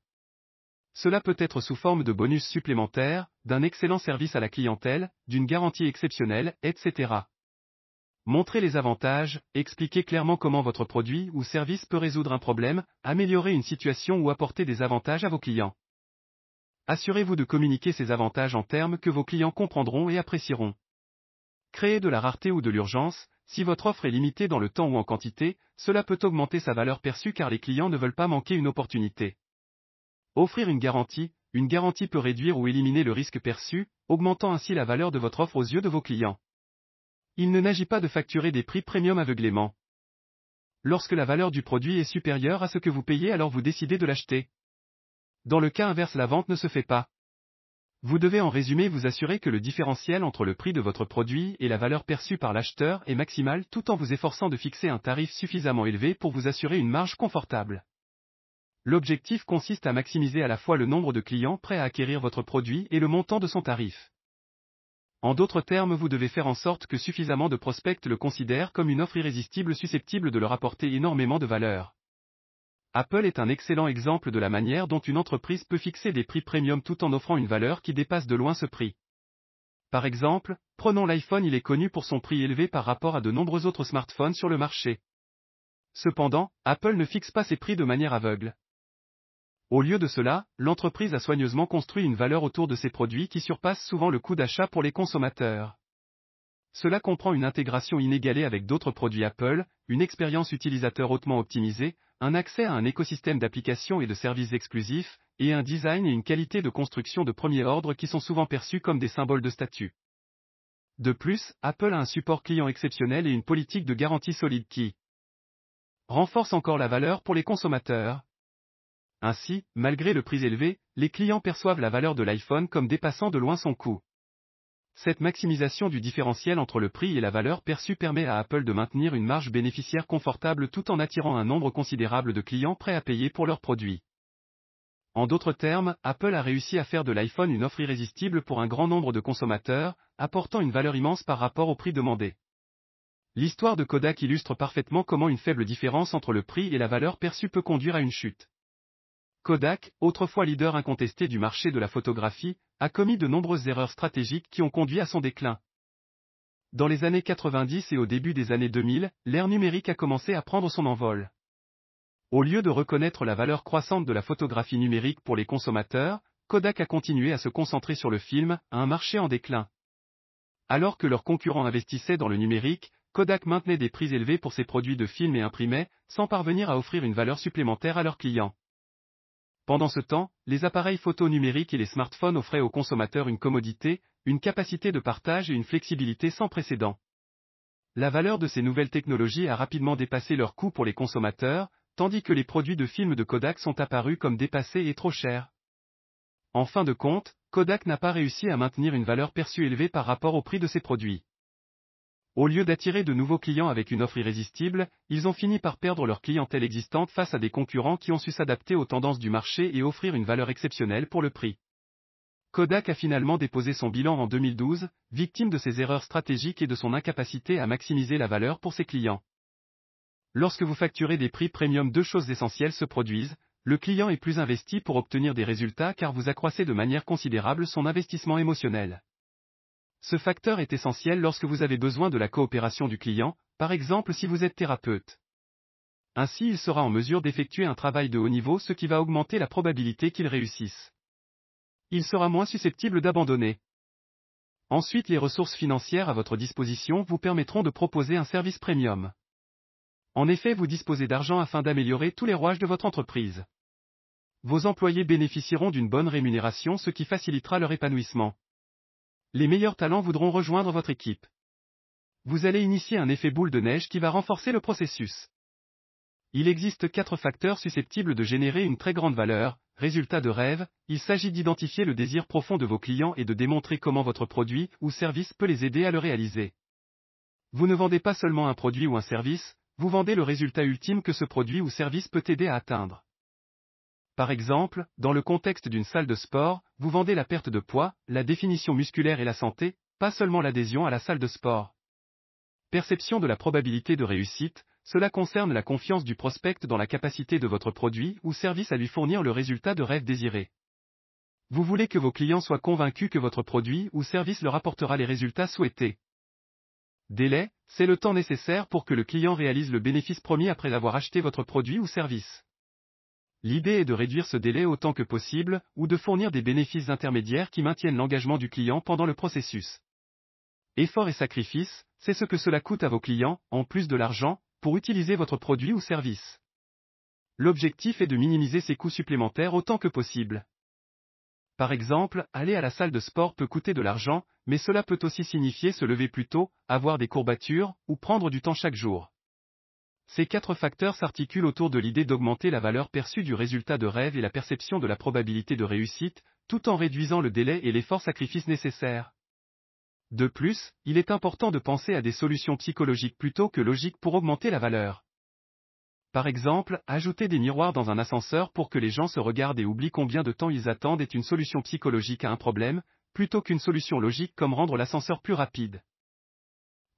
Cela peut être sous forme de bonus supplémentaires, d'un excellent service à la clientèle, d'une garantie exceptionnelle, etc. Montrez les avantages, expliquez clairement comment votre produit ou service peut résoudre un problème, améliorer une situation ou apporter des avantages à vos clients. Assurez-vous de communiquer ces avantages en termes que vos clients comprendront et apprécieront. Créer de la rareté ou de l'urgence, si votre offre est limitée dans le temps ou en quantité, cela peut augmenter sa valeur perçue car les clients ne veulent pas manquer une opportunité. Offrir une garantie, une garantie peut réduire ou éliminer le risque perçu, augmentant ainsi la valeur de votre offre aux yeux de vos clients. Il ne n'agit pas de facturer des prix premium aveuglément. Lorsque la valeur du produit est supérieure à ce que vous payez alors vous décidez de l'acheter. Dans le cas inverse la vente ne se fait pas. Vous devez en résumé vous assurer que le différentiel entre le prix de votre produit et la valeur perçue par l'acheteur est maximal tout en vous efforçant de fixer un tarif suffisamment élevé pour vous assurer une marge confortable. L'objectif consiste à maximiser à la fois le nombre de clients prêts à acquérir votre produit et le montant de son tarif. En d'autres termes, vous devez faire en sorte que suffisamment de prospects le considèrent comme une offre irrésistible susceptible de leur apporter énormément de valeur. Apple est un excellent exemple de la manière dont une entreprise peut fixer des prix premium tout en offrant une valeur qui dépasse de loin ce prix. Par exemple, prenons l'iPhone, il est connu pour son prix élevé par rapport à de nombreux autres smartphones sur le marché. Cependant, Apple ne fixe pas ses prix de manière aveugle. Au lieu de cela, l'entreprise a soigneusement construit une valeur autour de ses produits qui surpasse souvent le coût d'achat pour les consommateurs. Cela comprend une intégration inégalée avec d'autres produits Apple, une expérience utilisateur hautement optimisée, un accès à un écosystème d'applications et de services exclusifs, et un design et une qualité de construction de premier ordre qui sont souvent perçus comme des symboles de statut. De plus, Apple a un support client exceptionnel et une politique de garantie solide qui renforce encore la valeur pour les consommateurs. Ainsi, malgré le prix élevé, les clients perçoivent la valeur de l'iPhone comme dépassant de loin son coût. Cette maximisation du différentiel entre le prix et la valeur perçue permet à Apple de maintenir une marge bénéficiaire confortable tout en attirant un nombre considérable de clients prêts à payer pour leurs produits. En d'autres termes, Apple a réussi à faire de l'iPhone une offre irrésistible pour un grand nombre de consommateurs, apportant une valeur immense par rapport au prix demandé. L'histoire de Kodak illustre parfaitement comment une faible différence entre le prix et la valeur perçue peut conduire à une chute. Kodak, autrefois leader incontesté du marché de la photographie, a commis de nombreuses erreurs stratégiques qui ont conduit à son déclin. Dans les années 90 et au début des années 2000, l'ère numérique a commencé à prendre son envol. Au lieu de reconnaître la valeur croissante de la photographie numérique pour les consommateurs, Kodak a continué à se concentrer sur le film, un marché en déclin. Alors que leurs concurrents investissaient dans le numérique, Kodak maintenait des prix élevés pour ses produits de film et imprimait, sans parvenir à offrir une valeur supplémentaire à leurs clients. Pendant ce temps, les appareils photo numériques et les smartphones offraient aux consommateurs une commodité, une capacité de partage et une flexibilité sans précédent. La valeur de ces nouvelles technologies a rapidement dépassé leur coût pour les consommateurs, tandis que les produits de films de Kodak sont apparus comme dépassés et trop chers. En fin de compte, Kodak n'a pas réussi à maintenir une valeur perçue élevée par rapport au prix de ses produits. Au lieu d'attirer de nouveaux clients avec une offre irrésistible, ils ont fini par perdre leur clientèle existante face à des concurrents qui ont su s'adapter aux tendances du marché et offrir une valeur exceptionnelle pour le prix. Kodak a finalement déposé son bilan en 2012, victime de ses erreurs stratégiques et de son incapacité à maximiser la valeur pour ses clients. Lorsque vous facturez des prix premium, deux choses essentielles se produisent, le client est plus investi pour obtenir des résultats car vous accroissez de manière considérable son investissement émotionnel. Ce facteur est essentiel lorsque vous avez besoin de la coopération du client, par exemple si vous êtes thérapeute. Ainsi il sera en mesure d'effectuer un travail de haut niveau ce qui va augmenter la probabilité qu'il réussisse. Il sera moins susceptible d'abandonner. Ensuite les ressources financières à votre disposition vous permettront de proposer un service premium. En effet vous disposez d'argent afin d'améliorer tous les rouages de votre entreprise. Vos employés bénéficieront d'une bonne rémunération ce qui facilitera leur épanouissement les meilleurs talents voudront rejoindre votre équipe. Vous allez initier un effet boule de neige qui va renforcer le processus. Il existe quatre facteurs susceptibles de générer une très grande valeur. Résultat de rêve, il s'agit d'identifier le désir profond de vos clients et de démontrer comment votre produit ou service peut les aider à le réaliser. Vous ne vendez pas seulement un produit ou un service, vous vendez le résultat ultime que ce produit ou service peut aider à atteindre. Par exemple, dans le contexte d'une salle de sport, vous vendez la perte de poids, la définition musculaire et la santé, pas seulement l'adhésion à la salle de sport. Perception de la probabilité de réussite, cela concerne la confiance du prospect dans la capacité de votre produit ou service à lui fournir le résultat de rêve désiré. Vous voulez que vos clients soient convaincus que votre produit ou service leur apportera les résultats souhaités. Délai, c'est le temps nécessaire pour que le client réalise le bénéfice promis après avoir acheté votre produit ou service. L'idée est de réduire ce délai autant que possible, ou de fournir des bénéfices intermédiaires qui maintiennent l'engagement du client pendant le processus. Effort et sacrifice, c'est ce que cela coûte à vos clients, en plus de l'argent, pour utiliser votre produit ou service. L'objectif est de minimiser ces coûts supplémentaires autant que possible. Par exemple, aller à la salle de sport peut coûter de l'argent, mais cela peut aussi signifier se lever plus tôt, avoir des courbatures, ou prendre du temps chaque jour. Ces quatre facteurs s'articulent autour de l'idée d'augmenter la valeur perçue du résultat de rêve et la perception de la probabilité de réussite, tout en réduisant le délai et l'effort sacrifice nécessaires. De plus, il est important de penser à des solutions psychologiques plutôt que logiques pour augmenter la valeur. Par exemple, ajouter des miroirs dans un ascenseur pour que les gens se regardent et oublient combien de temps ils attendent est une solution psychologique à un problème, plutôt qu'une solution logique comme rendre l'ascenseur plus rapide.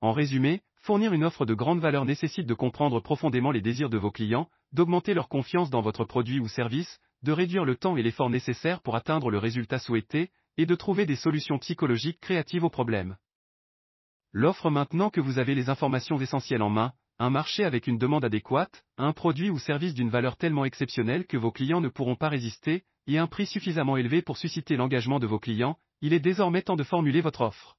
En résumé, fournir une offre de grande valeur nécessite de comprendre profondément les désirs de vos clients, d'augmenter leur confiance dans votre produit ou service, de réduire le temps et l'effort nécessaires pour atteindre le résultat souhaité, et de trouver des solutions psychologiques créatives aux problèmes. L'offre maintenant que vous avez les informations essentielles en main, un marché avec une demande adéquate, un produit ou service d'une valeur tellement exceptionnelle que vos clients ne pourront pas résister, et un prix suffisamment élevé pour susciter l'engagement de vos clients, il est désormais temps de formuler votre offre.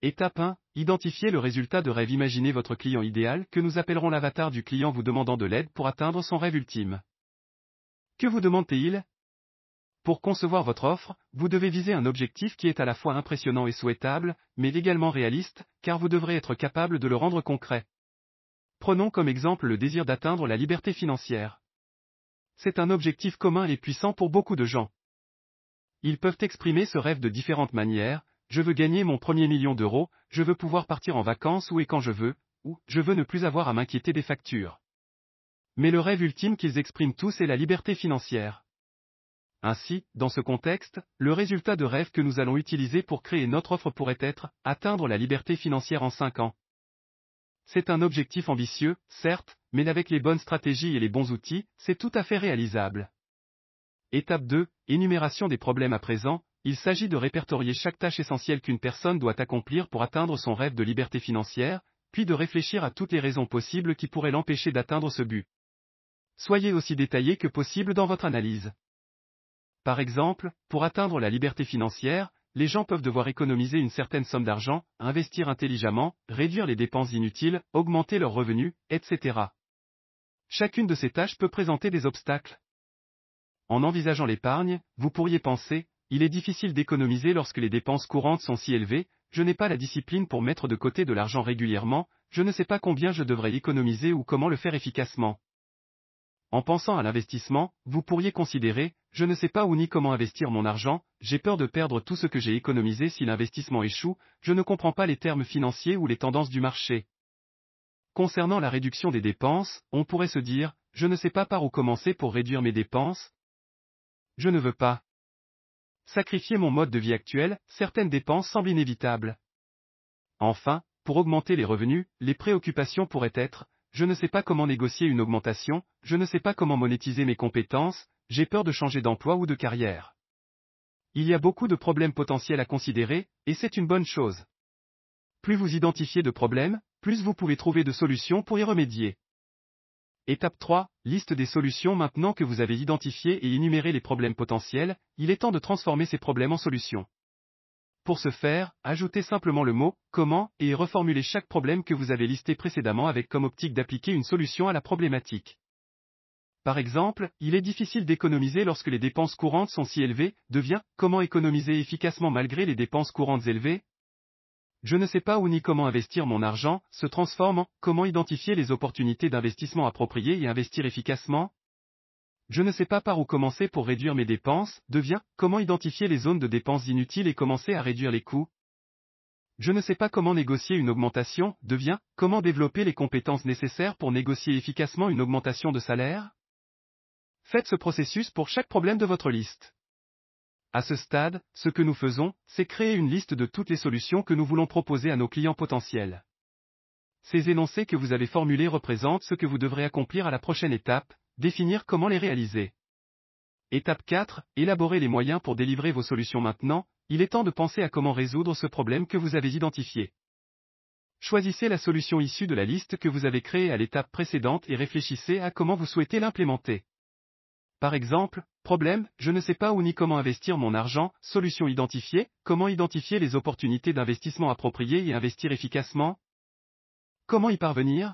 Étape 1. Identifiez le résultat de rêve. Imaginez votre client idéal que nous appellerons l'avatar du client vous demandant de l'aide pour atteindre son rêve ultime. Que vous demande-t-il Pour concevoir votre offre, vous devez viser un objectif qui est à la fois impressionnant et souhaitable, mais également réaliste, car vous devrez être capable de le rendre concret. Prenons comme exemple le désir d'atteindre la liberté financière. C'est un objectif commun et puissant pour beaucoup de gens. Ils peuvent exprimer ce rêve de différentes manières, je veux gagner mon premier million d'euros, je veux pouvoir partir en vacances où et quand je veux, ou je veux ne plus avoir à m'inquiéter des factures. Mais le rêve ultime qu'ils expriment tous est la liberté financière. Ainsi, dans ce contexte, le résultat de rêve que nous allons utiliser pour créer notre offre pourrait être atteindre la liberté financière en 5 ans. C'est un objectif ambitieux, certes, mais avec les bonnes stratégies et les bons outils, c'est tout à fait réalisable. Étape 2. Énumération des problèmes à présent. Il s'agit de répertorier chaque tâche essentielle qu'une personne doit accomplir pour atteindre son rêve de liberté financière, puis de réfléchir à toutes les raisons possibles qui pourraient l'empêcher d'atteindre ce but. Soyez aussi détaillé que possible dans votre analyse. Par exemple, pour atteindre la liberté financière, les gens peuvent devoir économiser une certaine somme d'argent, investir intelligemment, réduire les dépenses inutiles, augmenter leurs revenus, etc. Chacune de ces tâches peut présenter des obstacles. En envisageant l'épargne, vous pourriez penser, il est difficile d'économiser lorsque les dépenses courantes sont si élevées, je n'ai pas la discipline pour mettre de côté de l'argent régulièrement, je ne sais pas combien je devrais économiser ou comment le faire efficacement. En pensant à l'investissement, vous pourriez considérer, je ne sais pas où ni comment investir mon argent, j'ai peur de perdre tout ce que j'ai économisé si l'investissement échoue, je ne comprends pas les termes financiers ou les tendances du marché. Concernant la réduction des dépenses, on pourrait se dire, je ne sais pas par où commencer pour réduire mes dépenses. Je ne veux pas sacrifier mon mode de vie actuel, certaines dépenses semblent inévitables. Enfin, pour augmenter les revenus, les préoccupations pourraient être, je ne sais pas comment négocier une augmentation, je ne sais pas comment monétiser mes compétences, j'ai peur de changer d'emploi ou de carrière. Il y a beaucoup de problèmes potentiels à considérer, et c'est une bonne chose. Plus vous identifiez de problèmes, plus vous pouvez trouver de solutions pour y remédier. Étape 3, liste des solutions maintenant que vous avez identifié et énuméré les problèmes potentiels, il est temps de transformer ces problèmes en solutions. Pour ce faire, ajoutez simplement le mot « comment » et reformulez chaque problème que vous avez listé précédemment avec comme optique d'appliquer une solution à la problématique. Par exemple, il est difficile d'économiser lorsque les dépenses courantes sont si élevées, devient « comment économiser efficacement malgré les dépenses courantes élevées ?» Je ne sais pas où ni comment investir mon argent, se transforme en « comment identifier les opportunités d'investissement appropriées et investir efficacement ?» Je ne sais pas par où commencer pour réduire mes dépenses, devient comment identifier les zones de dépenses inutiles et commencer à réduire les coûts? Je ne sais pas comment négocier une augmentation, devient comment développer les compétences nécessaires pour négocier efficacement une augmentation de salaire? Faites ce processus pour chaque problème de votre liste. À ce stade, ce que nous faisons, c'est créer une liste de toutes les solutions que nous voulons proposer à nos clients potentiels. Ces énoncés que vous avez formulés représentent ce que vous devrez accomplir à la prochaine étape, Définir comment les réaliser. Étape 4. Élaborer les moyens pour délivrer vos solutions maintenant, il est temps de penser à comment résoudre ce problème que vous avez identifié. Choisissez la solution issue de la liste que vous avez créée à l'étape précédente et réfléchissez à comment vous souhaitez l'implémenter. Par exemple, problème, je ne sais pas où ni comment investir mon argent, solution identifiée, comment identifier les opportunités d'investissement appropriées et investir efficacement Comment y parvenir?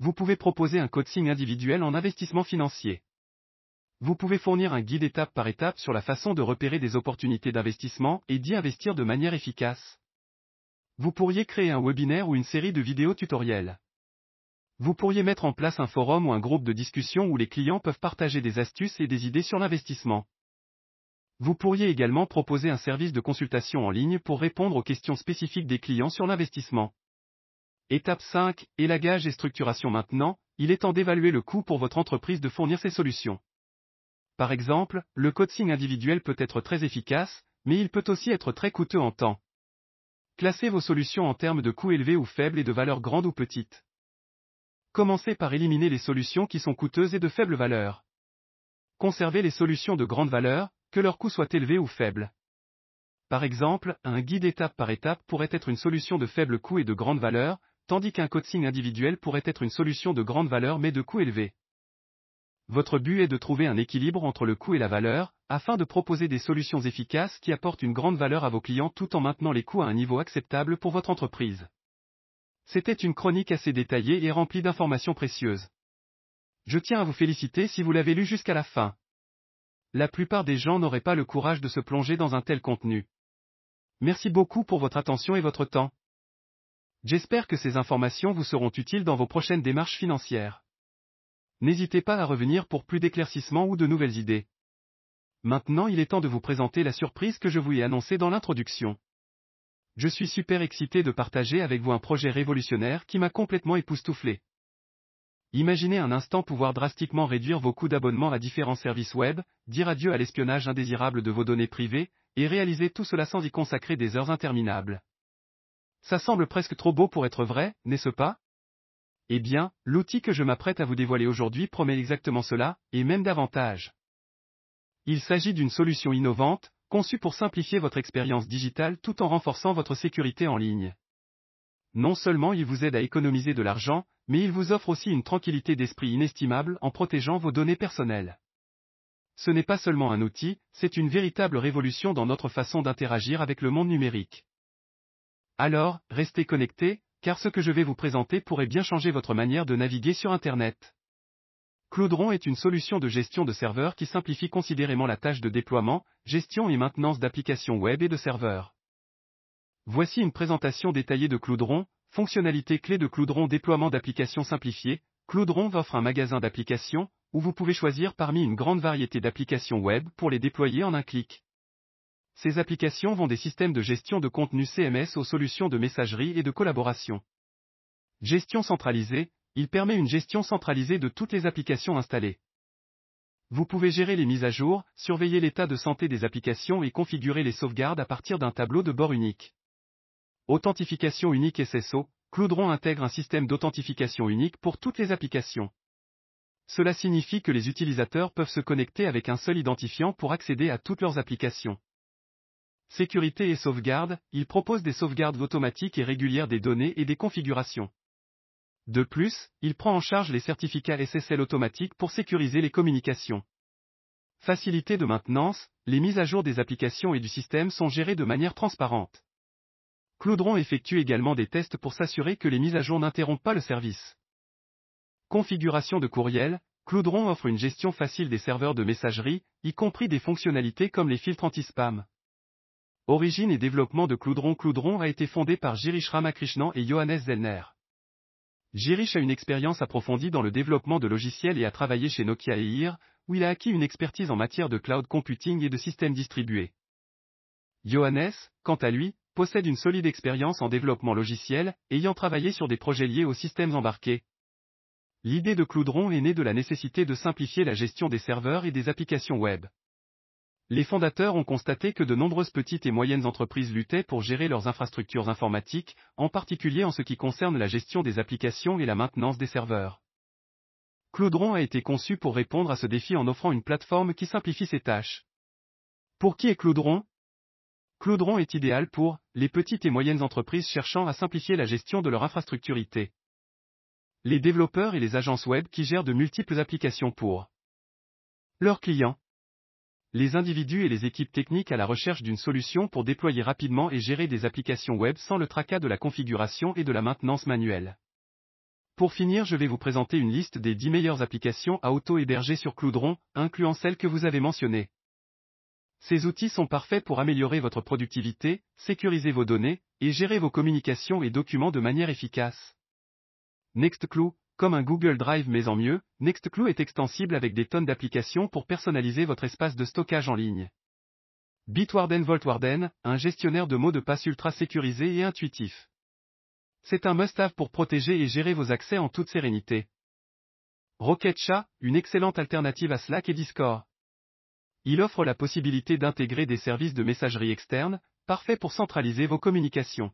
Vous pouvez proposer un coaching individuel en investissement financier. Vous pouvez fournir un guide étape par étape sur la façon de repérer des opportunités d'investissement et d'y investir de manière efficace. Vous pourriez créer un webinaire ou une série de vidéos tutoriels. Vous pourriez mettre en place un forum ou un groupe de discussion où les clients peuvent partager des astuces et des idées sur l'investissement. Vous pourriez également proposer un service de consultation en ligne pour répondre aux questions spécifiques des clients sur l'investissement. Étape 5, élagage et structuration maintenant, il est temps d'évaluer le coût pour votre entreprise de fournir ces solutions. Par exemple, le coaching individuel peut être très efficace, mais il peut aussi être très coûteux en temps. Classez vos solutions en termes de coûts élevés ou faibles et de valeur grande ou petite. Commencez par éliminer les solutions qui sont coûteuses et de faible valeur. Conservez les solutions de grande valeur, que leur coût soit élevé ou faible. Par exemple, un guide étape par étape pourrait être une solution de faible coût et de grande valeur, tandis qu'un coaching individuel pourrait être une solution de grande valeur mais de coût élevé. Votre but est de trouver un équilibre entre le coût et la valeur, afin de proposer des solutions efficaces qui apportent une grande valeur à vos clients tout en maintenant les coûts à un niveau acceptable pour votre entreprise. C'était une chronique assez détaillée et remplie d'informations précieuses. Je tiens à vous féliciter si vous l'avez lu jusqu'à la fin. La plupart des gens n'auraient pas le courage de se plonger dans un tel contenu. Merci beaucoup pour votre attention et votre temps. J'espère que ces informations vous seront utiles dans vos prochaines démarches financières. N'hésitez pas à revenir pour plus d'éclaircissements ou de nouvelles idées. Maintenant il est temps de vous présenter la surprise que je vous ai annoncée dans l'introduction. Je suis super excité de partager avec vous un projet révolutionnaire qui m'a complètement époustouflé. Imaginez un instant pouvoir drastiquement réduire vos coûts d'abonnement à différents services web, dire adieu à l'espionnage indésirable de vos données privées, et réaliser tout cela sans y consacrer des heures interminables. Ça semble presque trop beau pour être vrai, n'est-ce pas? Eh bien, l'outil que je m'apprête à vous dévoiler aujourd'hui promet exactement cela, et même davantage. Il s'agit d'une solution innovante, conçu pour simplifier votre expérience digitale tout en renforçant votre sécurité en ligne. Non seulement il vous aide à économiser de l'argent, mais il vous offre aussi une tranquillité d'esprit inestimable en protégeant vos données personnelles. Ce n'est pas seulement un outil, c'est une véritable révolution dans notre façon d'interagir avec le monde numérique. Alors, restez connectés, car ce que je vais vous présenter pourrait bien changer votre manière de naviguer sur Internet. Cloudron est une solution de gestion de serveurs qui simplifie considérément la tâche de déploiement, gestion et maintenance d'applications web et de serveurs. Voici une présentation détaillée de Cloudron, fonctionnalité clé de Cloudron déploiement d'applications simplifiées. Cloudron offre un magasin d'applications, où vous pouvez choisir parmi une grande variété d'applications web pour les déployer en un clic. Ces applications vont des systèmes de gestion de contenu CMS aux solutions de messagerie et de collaboration. Gestion centralisée, il permet une gestion centralisée de toutes les applications installées. Vous pouvez gérer les mises à jour, surveiller l'état de santé des applications et configurer les sauvegardes à partir d'un tableau de bord unique. Authentification unique SSO, Cloudron intègre un système d'authentification unique pour toutes les applications. Cela signifie que les utilisateurs peuvent se connecter avec un seul identifiant pour accéder à toutes leurs applications. Sécurité et sauvegarde, il propose des sauvegardes automatiques et régulières des données et des configurations. De plus, il prend en charge les certificats SSL automatiques pour sécuriser les communications. Facilité de maintenance, les mises à jour des applications et du système sont gérées de manière transparente. Cloudron effectue également des tests pour s'assurer que les mises à jour n'interrompent pas le service. Configuration de courriel, Cloudron offre une gestion facile des serveurs de messagerie, y compris des fonctionnalités comme les filtres anti-spam. Origine et développement de Cloudron Cloudron a été fondé par Girish Ramakrishnan et Johannes Zellner. Girish a une expérience approfondie dans le développement de logiciels et a travaillé chez Nokia et IR, où il a acquis une expertise en matière de cloud computing et de systèmes distribués. Johannes, quant à lui, possède une solide expérience en développement logiciel, ayant travaillé sur des projets liés aux systèmes embarqués. L'idée de Cloudron est née de la nécessité de simplifier la gestion des serveurs et des applications web. Les fondateurs ont constaté que de nombreuses petites et moyennes entreprises luttaient pour gérer leurs infrastructures informatiques, en particulier en ce qui concerne la gestion des applications et la maintenance des serveurs. Cloudron a été conçu pour répondre à ce défi en offrant une plateforme qui simplifie ses tâches. Pour qui est Cloudron Cloudron est idéal pour les petites et moyennes entreprises cherchant à simplifier la gestion de leur infrastructure IT. Les développeurs et les agences web qui gèrent de multiples applications pour Leurs clients. Les individus et les équipes techniques à la recherche d'une solution pour déployer rapidement et gérer des applications web sans le tracas de la configuration et de la maintenance manuelle. Pour finir, je vais vous présenter une liste des 10 meilleures applications à auto-héberger sur Cloudron, incluant celles que vous avez mentionnées. Ces outils sont parfaits pour améliorer votre productivité, sécuriser vos données, et gérer vos communications et documents de manière efficace. Nextcloud, comme un Google Drive mais en mieux, Nextcloud est extensible avec des tonnes d'applications pour personnaliser votre espace de stockage en ligne. Bitwarden Voltwarden, un gestionnaire de mots de passe ultra sécurisé et intuitif. C'est un must-have pour protéger et gérer vos accès en toute sérénité. Rocketchat, une excellente alternative à Slack et Discord. Il offre la possibilité d'intégrer des services de messagerie externe, parfait pour centraliser vos communications.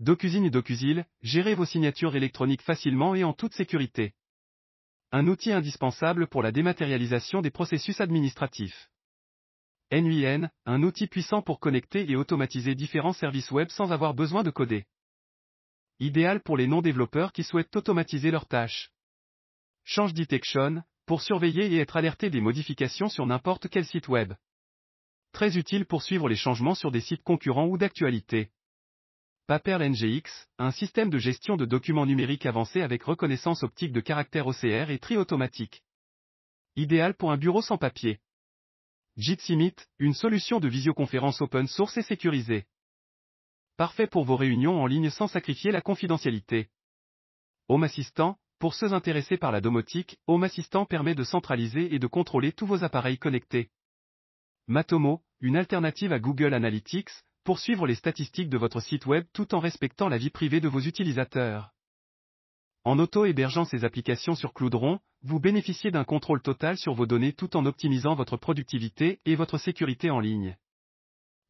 DocuSign et DocuSil, gérez vos signatures électroniques facilement et en toute sécurité. Un outil indispensable pour la dématérialisation des processus administratifs. NUIN, un outil puissant pour connecter et automatiser différents services web sans avoir besoin de coder idéal pour les non-développeurs qui souhaitent automatiser leurs tâches. Change Detection, pour surveiller et être alerté des modifications sur n'importe quel site web. Très utile pour suivre les changements sur des sites concurrents ou d'actualité. Paper NGX, un système de gestion de documents numériques avancé avec reconnaissance optique de caractère OCR et tri automatique. Idéal pour un bureau sans papier. Jitsi Meet, une solution de visioconférence open source et sécurisée. Parfait pour vos réunions en ligne sans sacrifier la confidentialité. Home Assistant, pour ceux intéressés par la domotique, Home Assistant permet de centraliser et de contrôler tous vos appareils connectés. Matomo, une alternative à Google Analytics, pour suivre les statistiques de votre site web tout en respectant la vie privée de vos utilisateurs. En auto-hébergeant ces applications sur Cloudron, vous bénéficiez d'un contrôle total sur vos données tout en optimisant votre productivité et votre sécurité en ligne.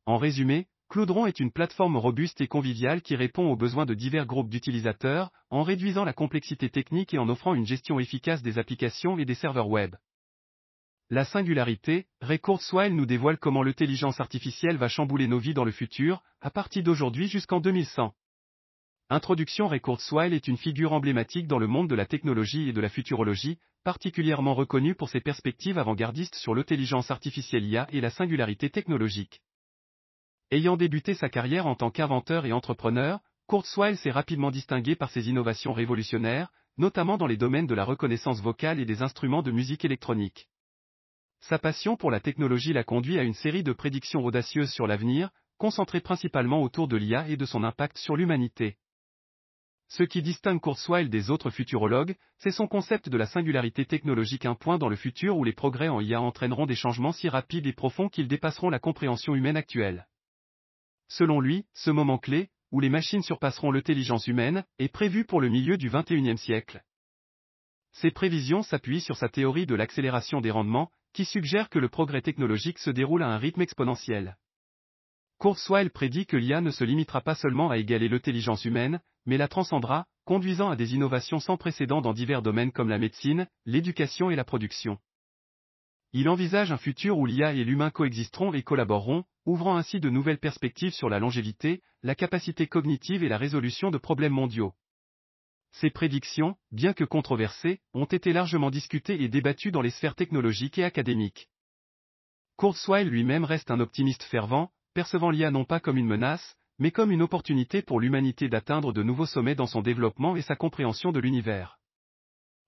En résumé, Cloudron est une plateforme robuste et conviviale qui répond aux besoins de divers groupes d'utilisateurs, en réduisant la complexité technique et en offrant une gestion efficace des applications et des serveurs web. La singularité, Ray Kurzweil nous dévoile comment l'intelligence artificielle va chambouler nos vies dans le futur, à partir d'aujourd'hui jusqu'en 2100. Introduction Ray Kurzweil est une figure emblématique dans le monde de la technologie et de la futurologie, particulièrement reconnue pour ses perspectives avant-gardistes sur l'intelligence artificielle IA et la singularité technologique. Ayant débuté sa carrière en tant qu'inventeur et entrepreneur, Kurzweil s'est rapidement distingué par ses innovations révolutionnaires, notamment dans les domaines de la reconnaissance vocale et des instruments de musique électronique. Sa passion pour la technologie l'a conduit à une série de prédictions audacieuses sur l'avenir, concentrées principalement autour de l'IA et de son impact sur l'humanité. Ce qui distingue Kurzweil des autres futurologues, c'est son concept de la singularité technologique un point dans le futur où les progrès en IA entraîneront des changements si rapides et profonds qu'ils dépasseront la compréhension humaine actuelle. Selon lui, ce moment clé, où les machines surpasseront l'intelligence humaine, est prévu pour le milieu du XXIe siècle. Ces prévisions s'appuient sur sa théorie de l'accélération des rendements, qui suggère que le progrès technologique se déroule à un rythme exponentiel. Kurzweil prédit que l'IA ne se limitera pas seulement à égaler l'intelligence humaine, mais la transcendra, conduisant à des innovations sans précédent dans divers domaines comme la médecine, l'éducation et la production. Il envisage un futur où l'IA et l'humain coexisteront et collaboreront, ouvrant ainsi de nouvelles perspectives sur la longévité, la capacité cognitive et la résolution de problèmes mondiaux. Ces prédictions, bien que controversées, ont été largement discutées et débattues dans les sphères technologiques et académiques. Kurzweil lui-même reste un optimiste fervent, percevant l'IA non pas comme une menace, mais comme une opportunité pour l'humanité d'atteindre de nouveaux sommets dans son développement et sa compréhension de l'univers.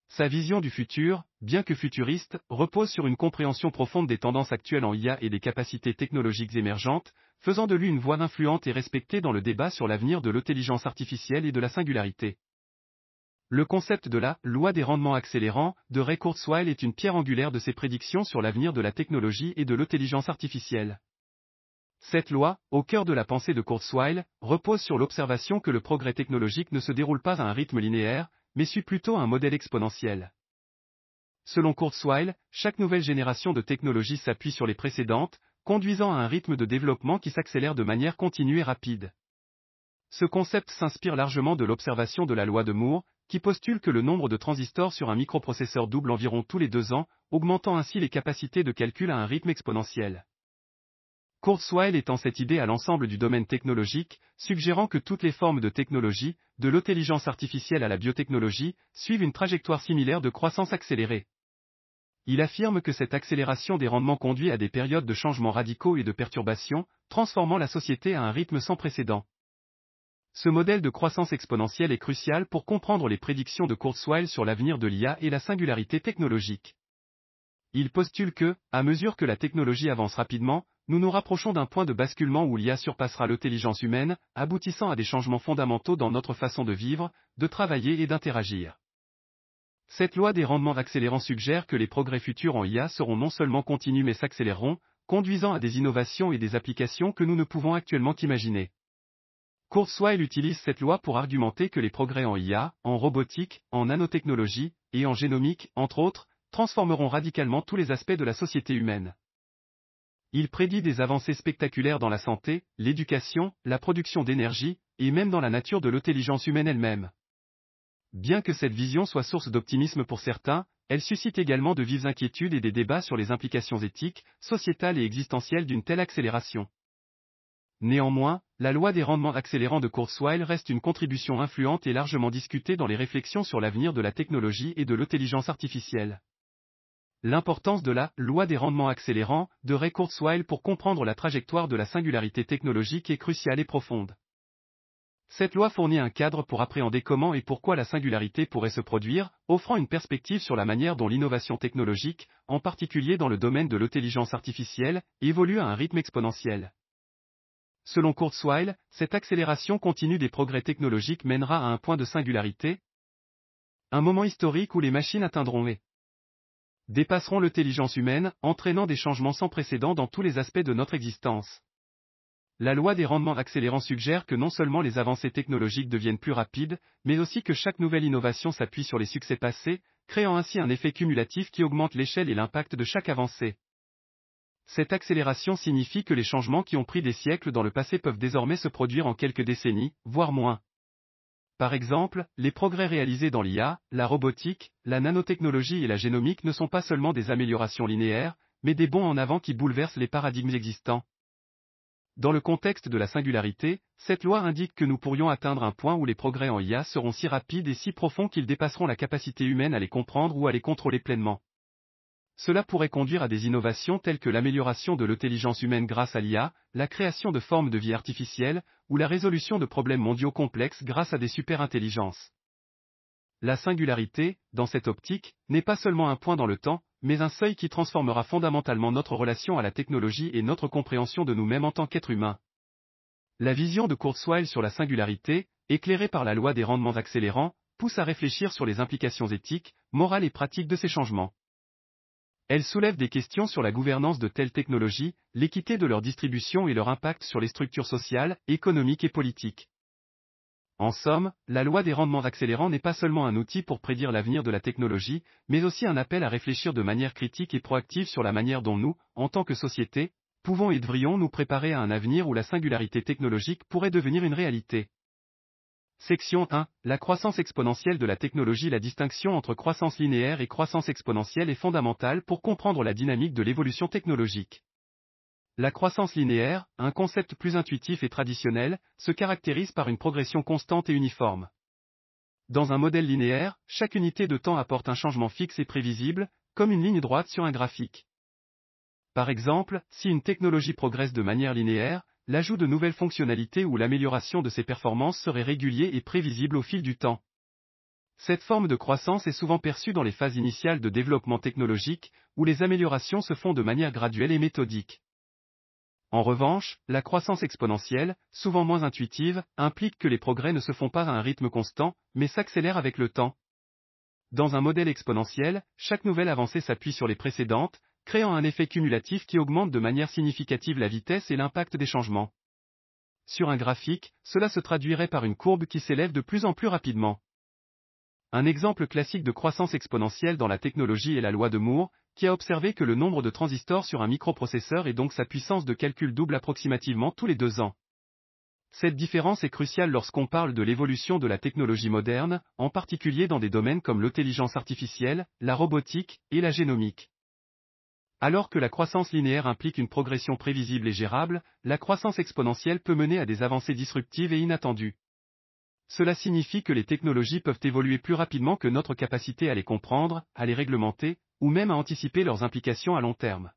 Sa vision du futur, bien que futuriste, repose sur une compréhension profonde des tendances actuelles en IA et des capacités technologiques émergentes, faisant de lui une voix influente et respectée dans le débat sur l'avenir de l'intelligence artificielle et de la singularité. Le concept de la loi des rendements accélérants de Ray Kurzweil est une pierre angulaire de ses prédictions sur l'avenir de la technologie et de l'intelligence artificielle. Cette loi, au cœur de la pensée de Kurzweil, repose sur l'observation que le progrès technologique ne se déroule pas à un rythme linéaire, mais suit plutôt un modèle exponentiel. Selon Kurzweil, chaque nouvelle génération de technologies s'appuie sur les précédentes, conduisant à un rythme de développement qui s'accélère de manière continue et rapide. Ce concept s'inspire largement de l'observation de la loi de Moore, qui postule que le nombre de transistors sur un microprocesseur double environ tous les deux ans, augmentant ainsi les capacités de calcul à un rythme exponentiel. Kurzweil étend cette idée à l'ensemble du domaine technologique, suggérant que toutes les formes de technologie, de l'intelligence artificielle à la biotechnologie, suivent une trajectoire similaire de croissance accélérée. il affirme que cette accélération des rendements conduit à des périodes de changements radicaux et de perturbations, transformant la société à un rythme sans précédent. Ce modèle de croissance exponentielle est crucial pour comprendre les prédictions de Kurzweil sur l'avenir de l'IA et la singularité technologique. Il postule que, à mesure que la technologie avance rapidement, nous nous rapprochons d'un point de basculement où l'IA surpassera l'intelligence humaine, aboutissant à des changements fondamentaux dans notre façon de vivre, de travailler et d'interagir. Cette loi des rendements accélérants suggère que les progrès futurs en IA seront non seulement continus mais s'accéléreront, conduisant à des innovations et des applications que nous ne pouvons actuellement imaginer. Kurzweil utilise cette loi pour argumenter que les progrès en IA, en robotique, en nanotechnologie, et en génomique, entre autres, transformeront radicalement tous les aspects de la société humaine. Il prédit des avancées spectaculaires dans la santé, l'éducation, la production d'énergie, et même dans la nature de l'intelligence humaine elle-même. Bien que cette vision soit source d'optimisme pour certains, elle suscite également de vives inquiétudes et des débats sur les implications éthiques, sociétales et existentielles d'une telle accélération. Néanmoins, la loi des rendements accélérants de Kurzweil reste une contribution influente et largement discutée dans les réflexions sur l'avenir de la technologie et de l'intelligence artificielle. L'importance de la loi des rendements accélérants de Ray Kurzweil pour comprendre la trajectoire de la singularité technologique est cruciale et profonde. Cette loi fournit un cadre pour appréhender comment et pourquoi la singularité pourrait se produire, offrant une perspective sur la manière dont l'innovation technologique, en particulier dans le domaine de l'intelligence artificielle, évolue à un rythme exponentiel. Selon Kurzweil, cette accélération continue des progrès technologiques mènera à un point de singularité, un moment historique où les machines atteindront et dépasseront l'intelligence humaine, entraînant des changements sans précédent dans tous les aspects de notre existence. La loi des rendements accélérants suggère que non seulement les avancées technologiques deviennent plus rapides, mais aussi que chaque nouvelle innovation s'appuie sur les succès passés, créant ainsi un effet cumulatif qui augmente l'échelle et l'impact de chaque avancée. Cette accélération signifie que les changements qui ont pris des siècles dans le passé peuvent désormais se produire en quelques décennies, voire moins. Par exemple, les progrès réalisés dans l'IA, la robotique, la nanotechnologie et la génomique ne sont pas seulement des améliorations linéaires, mais des bons en avant qui bouleversent les paradigmes existants. Dans le contexte de la singularité, cette loi indique que nous pourrions atteindre un point où les progrès en IA seront si rapides et si profonds qu'ils dépasseront la capacité humaine à les comprendre ou à les contrôler pleinement. Cela pourrait conduire à des innovations telles que l'amélioration de l'intelligence humaine grâce à l'IA, la création de formes de vie artificielle, ou la résolution de problèmes mondiaux complexes grâce à des superintelligences. La singularité, dans cette optique, n'est pas seulement un point dans le temps, mais un seuil qui transformera fondamentalement notre relation à la technologie et notre compréhension de nous-mêmes en tant qu'êtres humains. La vision de Kurzweil sur la singularité, éclairée par la loi des rendements accélérants, pousse à réfléchir sur les implications éthiques, morales et pratiques de ces changements. Elle soulève des questions sur la gouvernance de telles technologies, l'équité de leur distribution et leur impact sur les structures sociales, économiques et politiques. En somme, la loi des rendements accélérants n'est pas seulement un outil pour prédire l'avenir de la technologie, mais aussi un appel à réfléchir de manière critique et proactive sur la manière dont nous, en tant que société, pouvons et devrions nous préparer à un avenir où la singularité technologique pourrait devenir une réalité. Section 1. La croissance exponentielle de la technologie La distinction entre croissance linéaire et croissance exponentielle est fondamentale pour comprendre la dynamique de l'évolution technologique. La croissance linéaire, un concept plus intuitif et traditionnel, se caractérise par une progression constante et uniforme. Dans un modèle linéaire, chaque unité de temps apporte un changement fixe et prévisible, comme une ligne droite sur un graphique. Par exemple, si une technologie progresse de manière linéaire, l'ajout de nouvelles fonctionnalités ou l'amélioration de ses performances serait régulier et prévisible au fil du temps. Cette forme de croissance est souvent perçue dans les phases initiales de développement technologique, où les améliorations se font de manière graduelle et méthodique. En revanche, la croissance exponentielle, souvent moins intuitive, implique que les progrès ne se font pas à un rythme constant, mais s'accélèrent avec le temps. Dans un modèle exponentiel, chaque nouvelle avancée s'appuie sur les précédentes, créant un effet cumulatif qui augmente de manière significative la vitesse et l'impact des changements. Sur un graphique, cela se traduirait par une courbe qui s'élève de plus en plus rapidement. Un exemple classique de croissance exponentielle dans la technologie est la loi de Moore, qui a observé que le nombre de transistors sur un microprocesseur et donc sa puissance de calcul double approximativement tous les deux ans. Cette différence est cruciale lorsqu'on parle de l'évolution de la technologie moderne, en particulier dans des domaines comme l'intelligence artificielle, la robotique et la génomique. Alors que la croissance linéaire implique une progression prévisible et gérable, la croissance exponentielle peut mener à des avancées disruptives et inattendues. Cela signifie que les technologies peuvent évoluer plus rapidement que notre capacité à les comprendre, à les réglementer, ou même à anticiper leurs implications à long terme.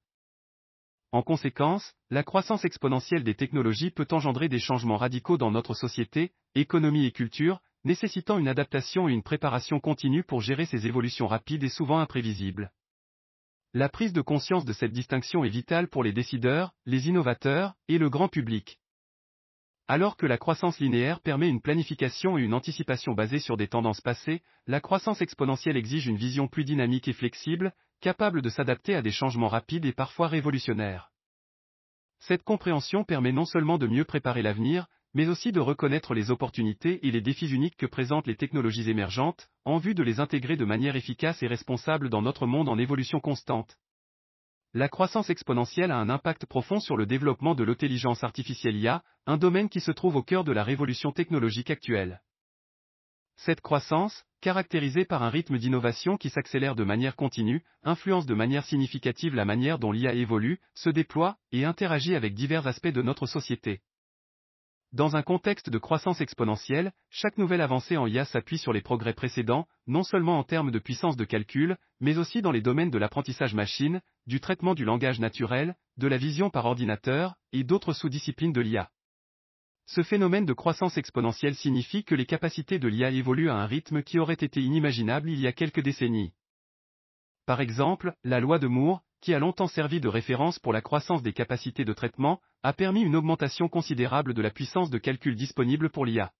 En conséquence, la croissance exponentielle des technologies peut engendrer des changements radicaux dans notre société, économie et culture, nécessitant une adaptation et une préparation continue pour gérer ces évolutions rapides et souvent imprévisibles. La prise de conscience de cette distinction est vitale pour les décideurs, les innovateurs et le grand public. Alors que la croissance linéaire permet une planification et une anticipation basée sur des tendances passées, la croissance exponentielle exige une vision plus dynamique et flexible, capable de s'adapter à des changements rapides et parfois révolutionnaires. Cette compréhension permet non seulement de mieux préparer l'avenir, mais aussi de reconnaître les opportunités et les défis uniques que présentent les technologies émergentes, en vue de les intégrer de manière efficace et responsable dans notre monde en évolution constante. La croissance exponentielle a un impact profond sur le développement de l'intelligence artificielle IA, un domaine qui se trouve au cœur de la révolution technologique actuelle. Cette croissance, caractérisée par un rythme d'innovation qui s'accélère de manière continue, influence de manière significative la manière dont l'IA évolue, se déploie et interagit avec divers aspects de notre société. Dans un contexte de croissance exponentielle, chaque nouvelle avancée en IA s'appuie sur les progrès précédents, non seulement en termes de puissance de calcul, mais aussi dans les domaines de l'apprentissage machine, du traitement du langage naturel, de la vision par ordinateur, et d'autres sous-disciplines de l'IA. Ce phénomène de croissance exponentielle signifie que les capacités de l'IA évoluent à un rythme qui aurait été inimaginable il y a quelques décennies. Par exemple, la loi de Moore, qui a longtemps servi de référence pour la croissance des capacités de traitement, a permis une augmentation considérable de la puissance de calcul disponible pour l'IA.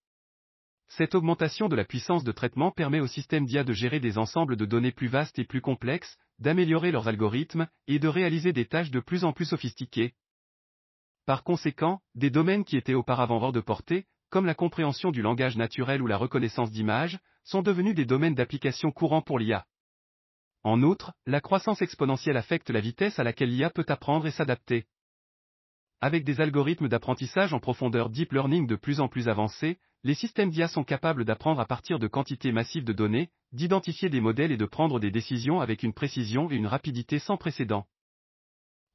Cette augmentation de la puissance de traitement permet au système d'IA de gérer des ensembles de données plus vastes et plus complexes, d'améliorer leurs algorithmes, et de réaliser des tâches de plus en plus sophistiquées. Par conséquent, des domaines qui étaient auparavant hors de portée, comme la compréhension du langage naturel ou la reconnaissance d'images, sont devenus des domaines d'application courants pour l'IA. En outre, la croissance exponentielle affecte la vitesse à laquelle l'IA peut apprendre et s'adapter. Avec des algorithmes d'apprentissage en profondeur deep learning de plus en plus avancés, les systèmes d'IA sont capables d'apprendre à partir de quantités massives de données, d'identifier des modèles et de prendre des décisions avec une précision et une rapidité sans précédent.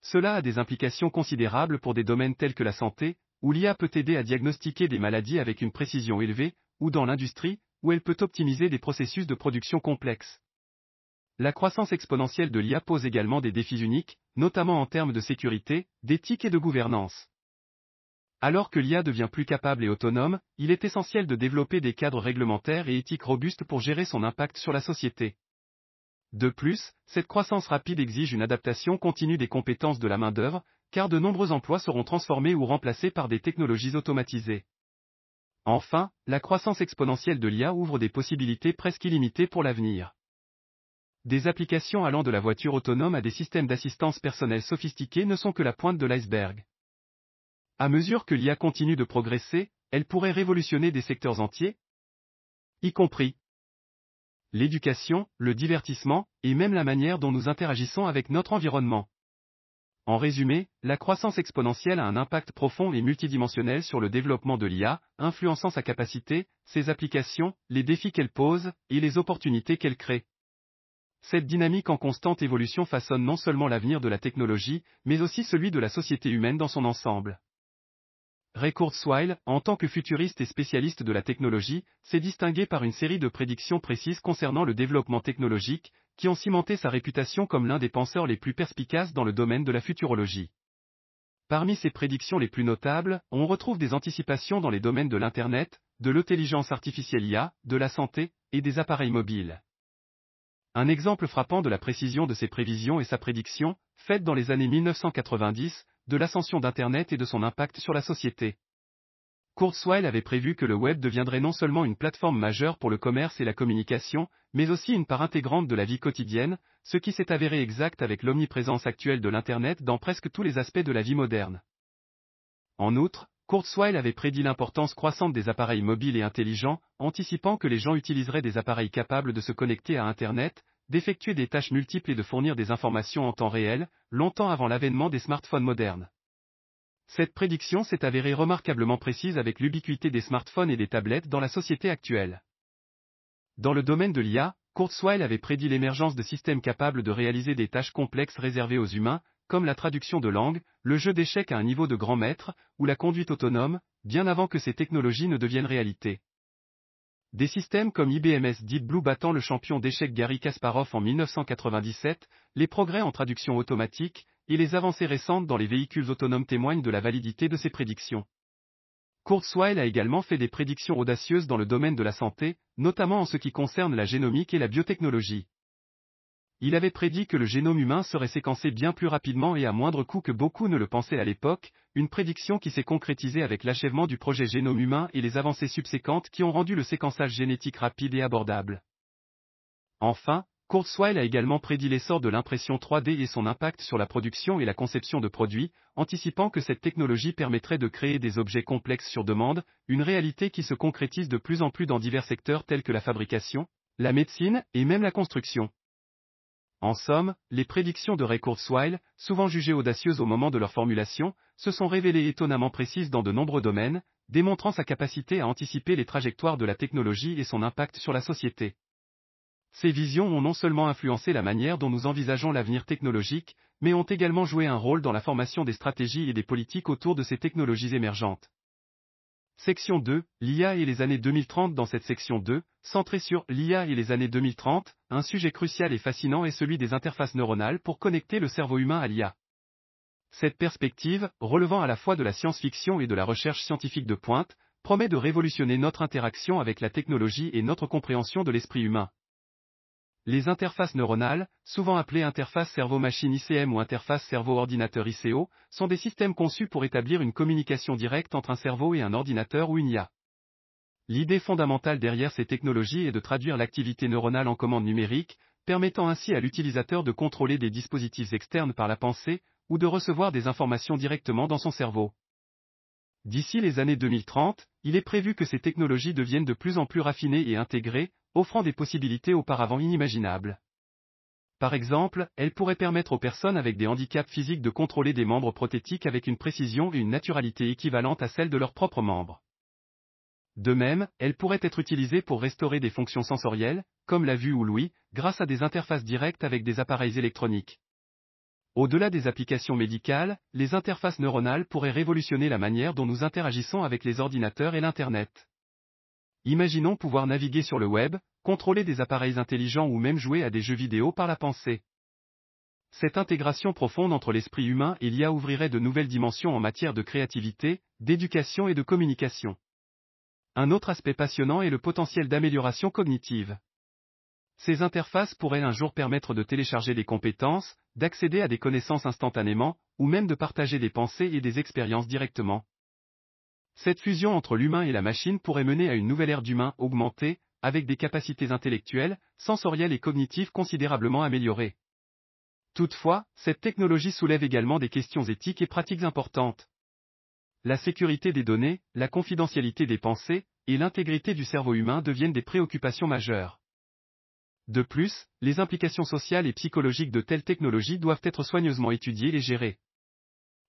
Cela a des implications considérables pour des domaines tels que la santé, où l'IA peut aider à diagnostiquer des maladies avec une précision élevée, ou dans l'industrie, où elle peut optimiser des processus de production complexes. La croissance exponentielle de l'IA pose également des défis uniques, notamment en termes de sécurité, d'éthique et de gouvernance. Alors que l'IA devient plus capable et autonome, il est essentiel de développer des cadres réglementaires et éthiques robustes pour gérer son impact sur la société. De plus, cette croissance rapide exige une adaptation continue des compétences de la main-d'œuvre, car de nombreux emplois seront transformés ou remplacés par des technologies automatisées. Enfin, la croissance exponentielle de l'IA ouvre des possibilités presque illimitées pour l'avenir. Des applications allant de la voiture autonome à des systèmes d'assistance personnelle sophistiqués ne sont que la pointe de l'iceberg. À mesure que l'IA continue de progresser, elle pourrait révolutionner des secteurs entiers, y compris l'éducation, le divertissement, et même la manière dont nous interagissons avec notre environnement. En résumé, la croissance exponentielle a un impact profond et multidimensionnel sur le développement de l'IA, influençant sa capacité, ses applications, les défis qu'elle pose, et les opportunités qu'elle crée. Cette dynamique en constante évolution façonne non seulement l'avenir de la technologie, mais aussi celui de la société humaine dans son ensemble. Ray Kurzweil, en tant que futuriste et spécialiste de la technologie, s'est distingué par une série de prédictions précises concernant le développement technologique, qui ont cimenté sa réputation comme l'un des penseurs les plus perspicaces dans le domaine de la futurologie. Parmi ces prédictions les plus notables, on retrouve des anticipations dans les domaines de l'Internet, de l'intelligence artificielle IA, de la santé, et des appareils mobiles. Un exemple frappant de la précision de ses prévisions est sa prédiction, faite dans les années 1990, de l'ascension d'Internet et de son impact sur la société. Kurzweil avait prévu que le web deviendrait non seulement une plateforme majeure pour le commerce et la communication, mais aussi une part intégrante de la vie quotidienne, ce qui s'est avéré exact avec l'omniprésence actuelle de l'Internet dans presque tous les aspects de la vie moderne. En outre, Kurzweil avait prédit l'importance croissante des appareils mobiles et intelligents, anticipant que les gens utiliseraient des appareils capables de se connecter à Internet, d'effectuer des tâches multiples et de fournir des informations en temps réel, longtemps avant l'avènement des smartphones modernes. Cette prédiction s'est avérée remarquablement précise avec l'ubiquité des smartphones et des tablettes dans la société actuelle. Dans le domaine de l'IA, Kurzweil avait prédit l'émergence de systèmes capables de réaliser des tâches complexes réservées aux humains, comme la traduction de langue, le jeu d'échecs à un niveau de grand maître, ou la conduite autonome, bien avant que ces technologies ne deviennent réalité. Des systèmes comme IBMS Deep Blue battant le champion d'échecs Gary Kasparov en 1997, les progrès en traduction automatique, et les avancées récentes dans les véhicules autonomes témoignent de la validité de ces prédictions. Kurzweil a également fait des prédictions audacieuses dans le domaine de la santé, notamment en ce qui concerne la génomique et la biotechnologie. Il avait prédit que le génome humain serait séquencé bien plus rapidement et à moindre coût que beaucoup ne le pensaient à l'époque, une prédiction qui s'est concrétisée avec l'achèvement du projet génome humain et les avancées subséquentes qui ont rendu le séquençage génétique rapide et abordable. Enfin, Kurzweil a également prédit l'essor de l'impression 3D et son impact sur la production et la conception de produits, anticipant que cette technologie permettrait de créer des objets complexes sur demande, une réalité qui se concrétise de plus en plus dans divers secteurs tels que la fabrication, la médecine et même la construction. En somme, les prédictions de Ray Kurzweil, souvent jugées audacieuses au moment de leur formulation, se sont révélées étonnamment précises dans de nombreux domaines, démontrant sa capacité à anticiper les trajectoires de la technologie et son impact sur la société. Ces visions ont non seulement influencé la manière dont nous envisageons l'avenir technologique, mais ont également joué un rôle dans la formation des stratégies et des politiques autour de ces technologies émergentes. Section 2, l'IA et les années 2030 Dans cette section 2, centrée sur l'IA et les années 2030, un sujet crucial et fascinant est celui des interfaces neuronales pour connecter le cerveau humain à l'IA. Cette perspective, relevant à la fois de la science-fiction et de la recherche scientifique de pointe, promet de révolutionner notre interaction avec la technologie et notre compréhension de l'esprit humain. Les interfaces neuronales, souvent appelées interface cerveau-machine ICM ou interface cerveau-ordinateur ICO, sont des systèmes conçus pour établir une communication directe entre un cerveau et un ordinateur ou une IA. L'idée fondamentale derrière ces technologies est de traduire l'activité neuronale en commande numérique, permettant ainsi à l'utilisateur de contrôler des dispositifs externes par la pensée, ou de recevoir des informations directement dans son cerveau. D'ici les années 2030, il est prévu que ces technologies deviennent de plus en plus raffinées et intégrées, offrant des possibilités auparavant inimaginables. Par exemple, elle pourrait permettre aux personnes avec des handicaps physiques de contrôler des membres prothétiques avec une précision et une naturalité équivalentes à celles de leurs propres membres. De même, elle pourrait être utilisée pour restaurer des fonctions sensorielles, comme la vue ou l'ouïe, grâce à des interfaces directes avec des appareils électroniques. Au-delà des applications médicales, les interfaces neuronales pourraient révolutionner la manière dont nous interagissons avec les ordinateurs et l'Internet. Imaginons pouvoir naviguer sur le web, contrôler des appareils intelligents ou même jouer à des jeux vidéo par la pensée. Cette intégration profonde entre l'esprit humain et l'IA ouvrirait de nouvelles dimensions en matière de créativité, d'éducation et de communication. Un autre aspect passionnant est le potentiel d'amélioration cognitive. Ces interfaces pourraient un jour permettre de télécharger des compétences, d'accéder à des connaissances instantanément, ou même de partager des pensées et des expériences directement. Cette fusion entre l'humain et la machine pourrait mener à une nouvelle ère d'humain augmentée, avec des capacités intellectuelles, sensorielles et cognitives considérablement améliorées. Toutefois, cette technologie soulève également des questions éthiques et pratiques importantes. La sécurité des données, la confidentialité des pensées, et l'intégrité du cerveau humain deviennent des préoccupations majeures. De plus, les implications sociales et psychologiques de telles technologies doivent être soigneusement étudiées et gérées.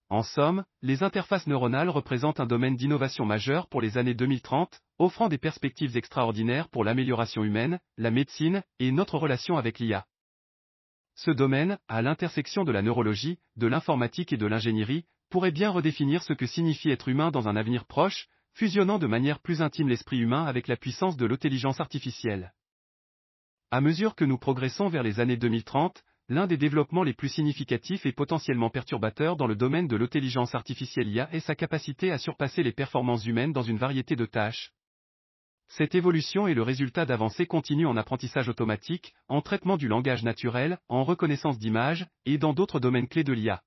En somme, les interfaces neuronales représentent un domaine d'innovation majeur pour les années 2030, offrant des perspectives extraordinaires pour l'amélioration humaine, la médecine et notre relation avec l'IA. Ce domaine, à l'intersection de la neurologie, de l'informatique et de l'ingénierie, pourrait bien redéfinir ce que signifie être humain dans un avenir proche, fusionnant de manière plus intime l'esprit humain avec la puissance de l'intelligence artificielle. À mesure que nous progressons vers les années 2030, L'un des développements les plus significatifs et potentiellement perturbateurs dans le domaine de l'intelligence artificielle IA est sa capacité à surpasser les performances humaines dans une variété de tâches. Cette évolution est le résultat d'avancées continues en apprentissage automatique, en traitement du langage naturel, en reconnaissance d'images, et dans d'autres domaines clés de l'IA.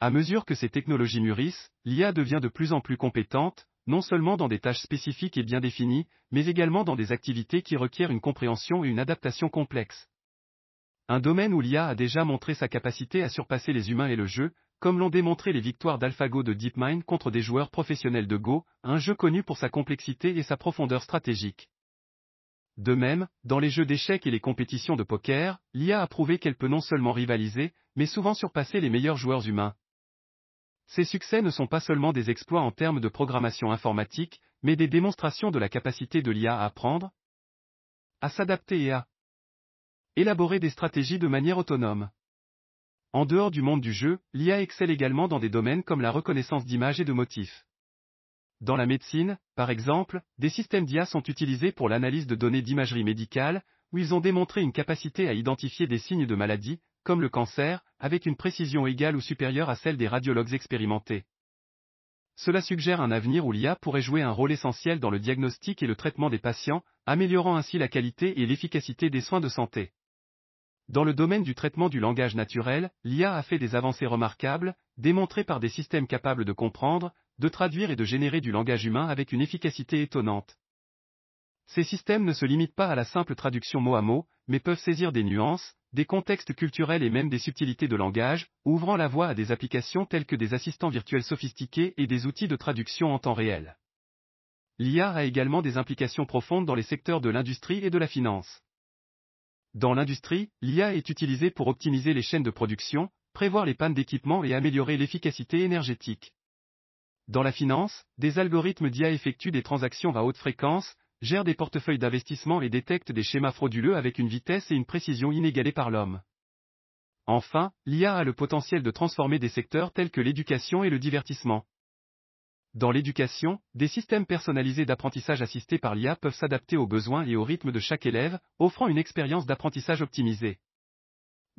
À mesure que ces technologies mûrissent, l'IA devient de plus en plus compétente, non seulement dans des tâches spécifiques et bien définies, mais également dans des activités qui requièrent une compréhension et une adaptation complexes. Un domaine où l'IA a déjà montré sa capacité à surpasser les humains et le jeu, comme l'ont démontré les victoires d'AlphaGo de DeepMind contre des joueurs professionnels de Go, un jeu connu pour sa complexité et sa profondeur stratégique. De même, dans les jeux d'échecs et les compétitions de poker, l'IA a prouvé qu'elle peut non seulement rivaliser, mais souvent surpasser les meilleurs joueurs humains. Ces succès ne sont pas seulement des exploits en termes de programmation informatique, mais des démonstrations de la capacité de l'IA à apprendre, à s'adapter et à Élaborer des stratégies de manière autonome. En dehors du monde du jeu, l'IA excelle également dans des domaines comme la reconnaissance d'images et de motifs. Dans la médecine, par exemple, des systèmes d'IA sont utilisés pour l'analyse de données d'imagerie médicale, où ils ont démontré une capacité à identifier des signes de maladie, comme le cancer, avec une précision égale ou supérieure à celle des radiologues expérimentés. Cela suggère un avenir où l'IA pourrait jouer un rôle essentiel dans le diagnostic et le traitement des patients, améliorant ainsi la qualité et l'efficacité des soins de santé. Dans le domaine du traitement du langage naturel, l'IA a fait des avancées remarquables, démontrées par des systèmes capables de comprendre, de traduire et de générer du langage humain avec une efficacité étonnante. Ces systèmes ne se limitent pas à la simple traduction mot à mot, mais peuvent saisir des nuances, des contextes culturels et même des subtilités de langage, ouvrant la voie à des applications telles que des assistants virtuels sophistiqués et des outils de traduction en temps réel. L'IA a également des implications profondes dans les secteurs de l'industrie et de la finance. Dans l'industrie, l'IA est utilisée pour optimiser les chaînes de production, prévoir les pannes d'équipement et améliorer l'efficacité énergétique. Dans la finance, des algorithmes d'IA effectuent des transactions à haute fréquence, gèrent des portefeuilles d'investissement et détectent des schémas frauduleux avec une vitesse et une précision inégalées par l'homme. Enfin, l'IA a le potentiel de transformer des secteurs tels que l'éducation et le divertissement. Dans l'éducation, des systèmes personnalisés d'apprentissage assistés par l'IA peuvent s'adapter aux besoins et au rythme de chaque élève, offrant une expérience d'apprentissage optimisée.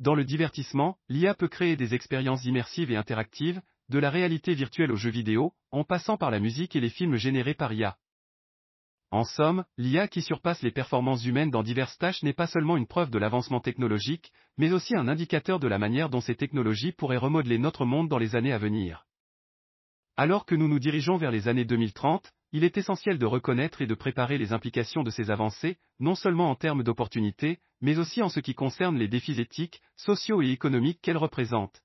Dans le divertissement, l'IA peut créer des expériences immersives et interactives, de la réalité virtuelle aux jeux vidéo, en passant par la musique et les films générés par IA. En somme, l'IA qui surpasse les performances humaines dans diverses tâches n'est pas seulement une preuve de l'avancement technologique, mais aussi un indicateur de la manière dont ces technologies pourraient remodeler notre monde dans les années à venir. Alors que nous nous dirigeons vers les années 2030, il est essentiel de reconnaître et de préparer les implications de ces avancées, non seulement en termes d'opportunités, mais aussi en ce qui concerne les défis éthiques, sociaux et économiques qu'elles représentent.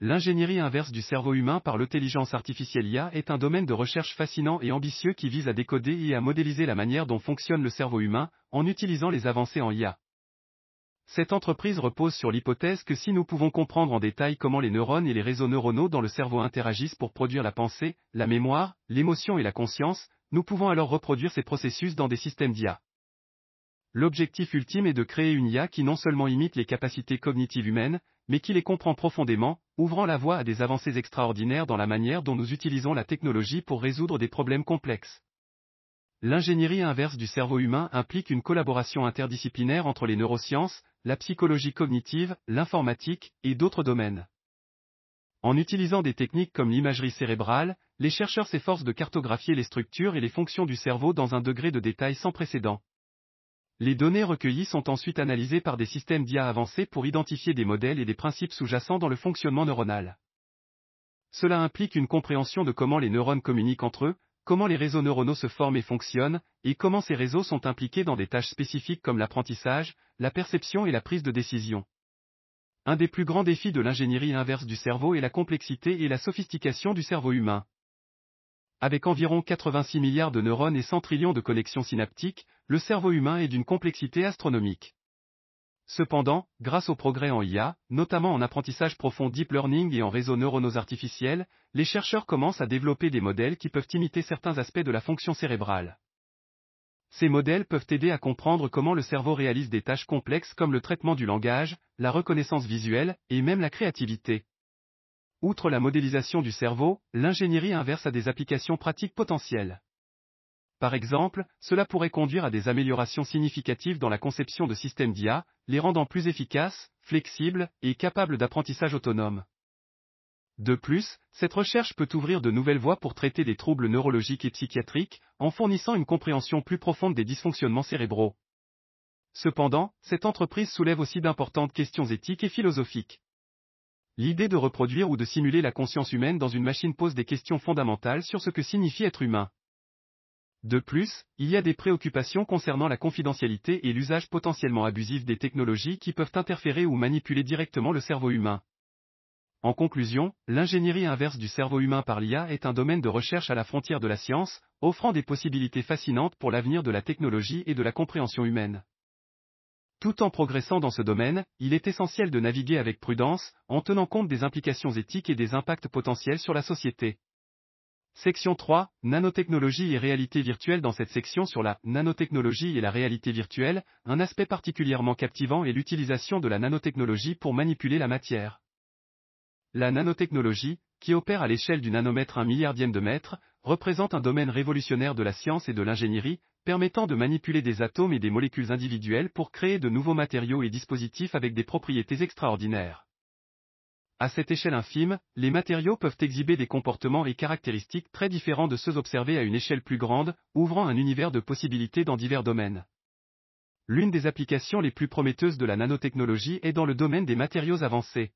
L'ingénierie inverse du cerveau humain par l'intelligence artificielle IA est un domaine de recherche fascinant et ambitieux qui vise à décoder et à modéliser la manière dont fonctionne le cerveau humain, en utilisant les avancées en IA. Cette entreprise repose sur l'hypothèse que si nous pouvons comprendre en détail comment les neurones et les réseaux neuronaux dans le cerveau interagissent pour produire la pensée, la mémoire, l'émotion et la conscience, nous pouvons alors reproduire ces processus dans des systèmes d'IA. L'objectif ultime est de créer une IA qui non seulement imite les capacités cognitives humaines, mais qui les comprend profondément, ouvrant la voie à des avancées extraordinaires dans la manière dont nous utilisons la technologie pour résoudre des problèmes complexes. L'ingénierie inverse du cerveau humain implique une collaboration interdisciplinaire entre les neurosciences, la psychologie cognitive, l'informatique, et d'autres domaines. En utilisant des techniques comme l'imagerie cérébrale, les chercheurs s'efforcent de cartographier les structures et les fonctions du cerveau dans un degré de détail sans précédent. Les données recueillies sont ensuite analysées par des systèmes d'IA avancés pour identifier des modèles et des principes sous-jacents dans le fonctionnement neuronal. Cela implique une compréhension de comment les neurones communiquent entre eux, comment les réseaux neuronaux se forment et fonctionnent, et comment ces réseaux sont impliqués dans des tâches spécifiques comme l'apprentissage, la perception et la prise de décision. Un des plus grands défis de l'ingénierie inverse du cerveau est la complexité et la sophistication du cerveau humain. Avec environ 86 milliards de neurones et 100 trillions de connexions synaptiques, le cerveau humain est d'une complexité astronomique. Cependant, grâce aux progrès en IA, notamment en apprentissage profond deep learning et en réseaux neuronaux artificiels, les chercheurs commencent à développer des modèles qui peuvent imiter certains aspects de la fonction cérébrale. Ces modèles peuvent aider à comprendre comment le cerveau réalise des tâches complexes comme le traitement du langage, la reconnaissance visuelle, et même la créativité. Outre la modélisation du cerveau, l'ingénierie inverse a des applications pratiques potentielles. Par exemple, cela pourrait conduire à des améliorations significatives dans la conception de systèmes d'IA, les rendant plus efficaces, flexibles et capables d'apprentissage autonome. De plus, cette recherche peut ouvrir de nouvelles voies pour traiter des troubles neurologiques et psychiatriques, en fournissant une compréhension plus profonde des dysfonctionnements cérébraux. Cependant, cette entreprise soulève aussi d'importantes questions éthiques et philosophiques. L'idée de reproduire ou de simuler la conscience humaine dans une machine pose des questions fondamentales sur ce que signifie être humain. De plus, il y a des préoccupations concernant la confidentialité et l'usage potentiellement abusif des technologies qui peuvent interférer ou manipuler directement le cerveau humain. En conclusion, l'ingénierie inverse du cerveau humain par l'IA est un domaine de recherche à la frontière de la science, offrant des possibilités fascinantes pour l'avenir de la technologie et de la compréhension humaine. Tout en progressant dans ce domaine, il est essentiel de naviguer avec prudence, en tenant compte des implications éthiques et des impacts potentiels sur la société. Section 3, Nanotechnologie et réalité virtuelle Dans cette section sur la nanotechnologie et la réalité virtuelle, un aspect particulièrement captivant est l'utilisation de la nanotechnologie pour manipuler la matière. La nanotechnologie, qui opère à l'échelle du nanomètre un milliardième de mètre, représente un domaine révolutionnaire de la science et de l'ingénierie, permettant de manipuler des atomes et des molécules individuelles pour créer de nouveaux matériaux et dispositifs avec des propriétés extraordinaires. À cette échelle infime, les matériaux peuvent exhiber des comportements et caractéristiques très différents de ceux observés à une échelle plus grande, ouvrant un univers de possibilités dans divers domaines. L'une des applications les plus prometteuses de la nanotechnologie est dans le domaine des matériaux avancés.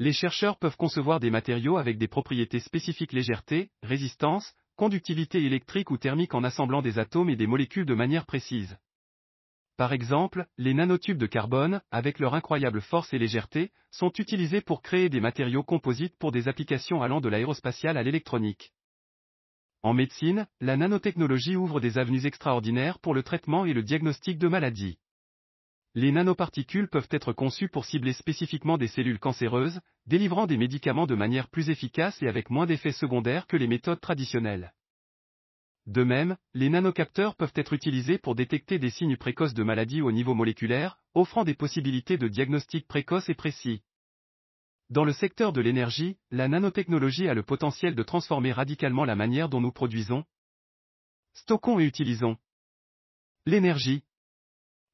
Les chercheurs peuvent concevoir des matériaux avec des propriétés spécifiques légèreté, résistance, conductivité électrique ou thermique en assemblant des atomes et des molécules de manière précise. Par exemple, les nanotubes de carbone, avec leur incroyable force et légèreté, sont utilisés pour créer des matériaux composites pour des applications allant de l'aérospatiale à l'électronique. En médecine, la nanotechnologie ouvre des avenues extraordinaires pour le traitement et le diagnostic de maladies. Les nanoparticules peuvent être conçues pour cibler spécifiquement des cellules cancéreuses, délivrant des médicaments de manière plus efficace et avec moins d'effets secondaires que les méthodes traditionnelles. De même, les nanocapteurs peuvent être utilisés pour détecter des signes précoces de maladies au niveau moléculaire, offrant des possibilités de diagnostic précoce et précis. Dans le secteur de l'énergie, la nanotechnologie a le potentiel de transformer radicalement la manière dont nous produisons, stockons et utilisons l'énergie.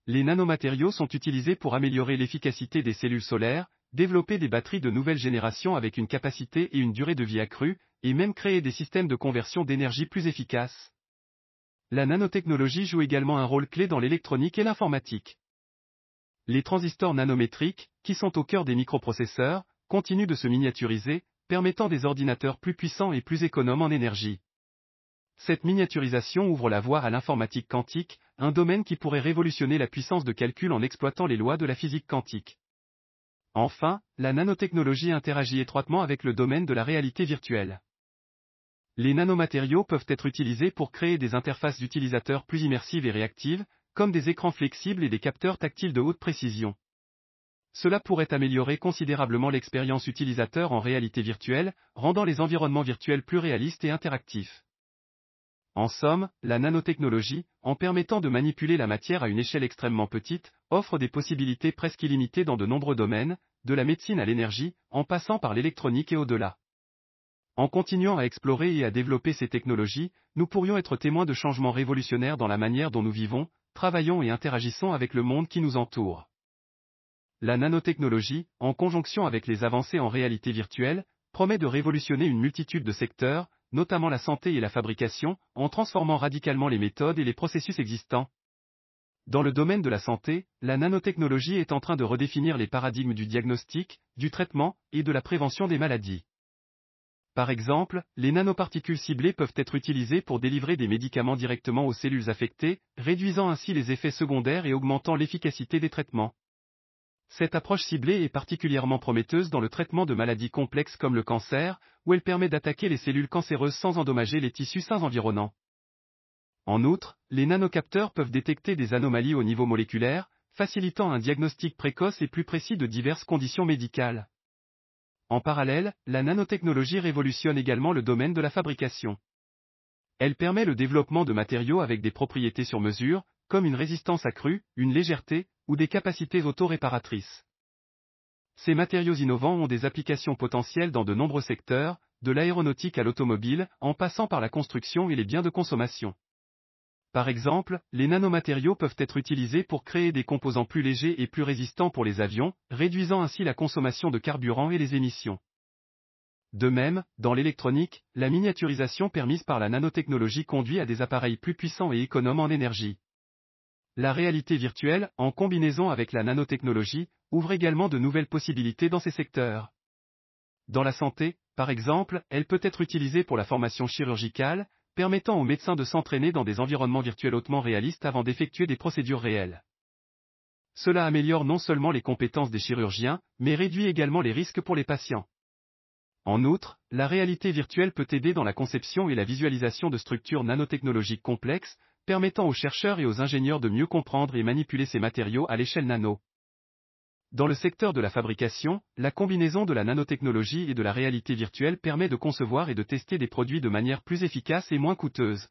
Les nanomatériaux sont utilisés pour améliorer l'efficacité des cellules solaires, développer des batteries de nouvelle génération avec une capacité et une durée de vie accrue, et même créer des systèmes de conversion d'énergie plus efficaces. La nanotechnologie joue également un rôle clé dans l'électronique et l'informatique. Les transistors nanométriques, qui sont au cœur des microprocesseurs, continuent de se miniaturiser, permettant des ordinateurs plus puissants et plus économes en énergie. Cette miniaturisation ouvre la voie à l'informatique quantique, un domaine qui pourrait révolutionner la puissance de calcul en exploitant les lois de la physique quantique. Enfin, la nanotechnologie interagit étroitement avec le domaine de la réalité virtuelle. Les nanomatériaux peuvent être utilisés pour créer des interfaces d'utilisateurs plus immersives et réactives, comme des écrans flexibles et des capteurs tactiles de haute précision. Cela pourrait améliorer considérablement l'expérience utilisateur en réalité virtuelle, rendant les environnements virtuels plus réalistes et interactifs. En somme, la nanotechnologie, en permettant de manipuler la matière à une échelle extrêmement petite, offre des possibilités presque illimitées dans de nombreux domaines, de la médecine à l'énergie, en passant par l'électronique et au-delà. En continuant à explorer et à développer ces technologies, nous pourrions être témoins de changements révolutionnaires dans la manière dont nous vivons, travaillons et interagissons avec le monde qui nous entoure. La nanotechnologie, en conjonction avec les avancées en réalité virtuelle, promet de révolutionner une multitude de secteurs, notamment la santé et la fabrication, en transformant radicalement les méthodes et les processus existants. Dans le domaine de la santé, la nanotechnologie est en train de redéfinir les paradigmes du diagnostic, du traitement et de la prévention des maladies. Par exemple, les nanoparticules ciblées peuvent être utilisées pour délivrer des médicaments directement aux cellules affectées, réduisant ainsi les effets secondaires et augmentant l'efficacité des traitements. Cette approche ciblée est particulièrement prometteuse dans le traitement de maladies complexes comme le cancer, où elle permet d'attaquer les cellules cancéreuses sans endommager les tissus sains environnants. En outre, les nanocapteurs peuvent détecter des anomalies au niveau moléculaire, facilitant un diagnostic précoce et plus précis de diverses conditions médicales. En parallèle, la nanotechnologie révolutionne également le domaine de la fabrication. Elle permet le développement de matériaux avec des propriétés sur mesure, comme une résistance accrue, une légèreté, ou des capacités auto-réparatrices. Ces matériaux innovants ont des applications potentielles dans de nombreux secteurs, de l'aéronautique à l'automobile, en passant par la construction et les biens de consommation. Par exemple, les nanomatériaux peuvent être utilisés pour créer des composants plus légers et plus résistants pour les avions, réduisant ainsi la consommation de carburant et les émissions. De même, dans l'électronique, la miniaturisation permise par la nanotechnologie conduit à des appareils plus puissants et économes en énergie. La réalité virtuelle, en combinaison avec la nanotechnologie, ouvre également de nouvelles possibilités dans ces secteurs. Dans la santé, par exemple, elle peut être utilisée pour la formation chirurgicale, permettant aux médecins de s'entraîner dans des environnements virtuels hautement réalistes avant d'effectuer des procédures réelles. Cela améliore non seulement les compétences des chirurgiens, mais réduit également les risques pour les patients. En outre, la réalité virtuelle peut aider dans la conception et la visualisation de structures nanotechnologiques complexes, permettant aux chercheurs et aux ingénieurs de mieux comprendre et manipuler ces matériaux à l'échelle nano. Dans le secteur de la fabrication, la combinaison de la nanotechnologie et de la réalité virtuelle permet de concevoir et de tester des produits de manière plus efficace et moins coûteuse.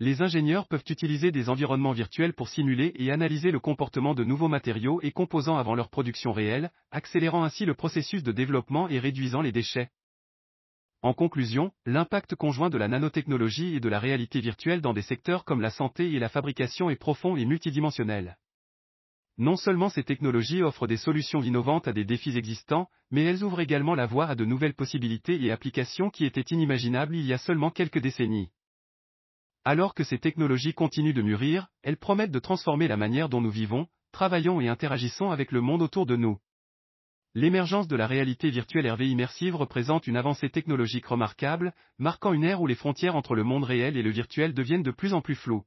Les ingénieurs peuvent utiliser des environnements virtuels pour simuler et analyser le comportement de nouveaux matériaux et composants avant leur production réelle, accélérant ainsi le processus de développement et réduisant les déchets. En conclusion, l'impact conjoint de la nanotechnologie et de la réalité virtuelle dans des secteurs comme la santé et la fabrication est profond et multidimensionnel. Non seulement ces technologies offrent des solutions innovantes à des défis existants, mais elles ouvrent également la voie à de nouvelles possibilités et applications qui étaient inimaginables il y a seulement quelques décennies. Alors que ces technologies continuent de mûrir, elles promettent de transformer la manière dont nous vivons, travaillons et interagissons avec le monde autour de nous. L'émergence de la réalité virtuelle RV immersive représente une avancée technologique remarquable, marquant une ère où les frontières entre le monde réel et le virtuel deviennent de plus en plus floues.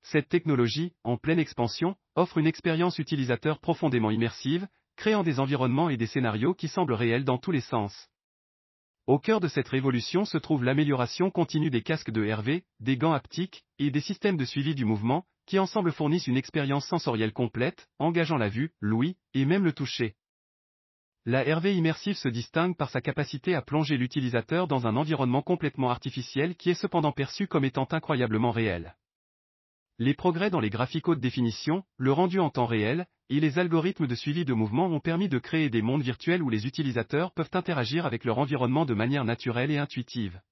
Cette technologie, en pleine expansion, offre une expérience utilisateur profondément immersive, créant des environnements et des scénarios qui semblent réels dans tous les sens. Au cœur de cette révolution se trouve l'amélioration continue des casques de RV, des gants haptiques, et des systèmes de suivi du mouvement, qui ensemble fournissent une expérience sensorielle complète, engageant la vue, l'ouïe, et même le toucher. La RV immersive se distingue par sa capacité à plonger l'utilisateur dans un environnement complètement artificiel qui est cependant perçu comme étant incroyablement réel. Les progrès dans les graphiques haute définition, le rendu en temps réel, et les algorithmes de suivi de mouvement ont permis de créer des mondes virtuels où les utilisateurs peuvent interagir avec leur environnement de manière naturelle et intuitive.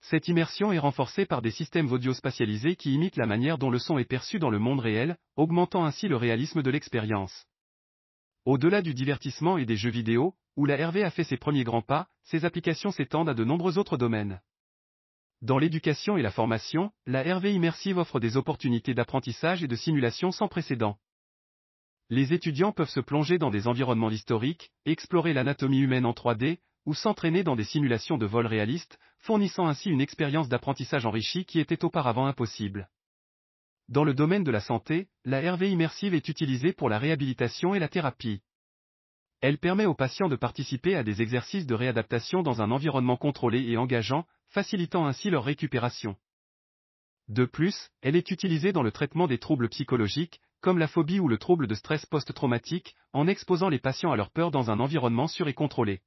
Cette immersion est renforcée par des systèmes audio spatialisés qui imitent la manière dont le son est perçu dans le monde réel, augmentant ainsi le réalisme de l'expérience. Au-delà du divertissement et des jeux vidéo, où la RV a fait ses premiers grands pas, ces applications s'étendent à de nombreux autres domaines. Dans l'éducation et la formation, la RV immersive offre des opportunités d'apprentissage et de simulation sans précédent. Les étudiants peuvent se plonger dans des environnements historiques, explorer l'anatomie humaine en 3D, ou s'entraîner dans des simulations de vol réalistes, fournissant ainsi une expérience d'apprentissage enrichie qui était auparavant impossible. Dans le domaine de la santé, la RV immersive est utilisée pour la réhabilitation et la thérapie. Elle permet aux patients de participer à des exercices de réadaptation dans un environnement contrôlé et engageant, facilitant ainsi leur récupération. De plus, elle est utilisée dans le traitement des troubles psychologiques, comme la phobie ou le trouble de stress post-traumatique, en exposant les patients à leur peur dans un environnement sûr et contrôlé.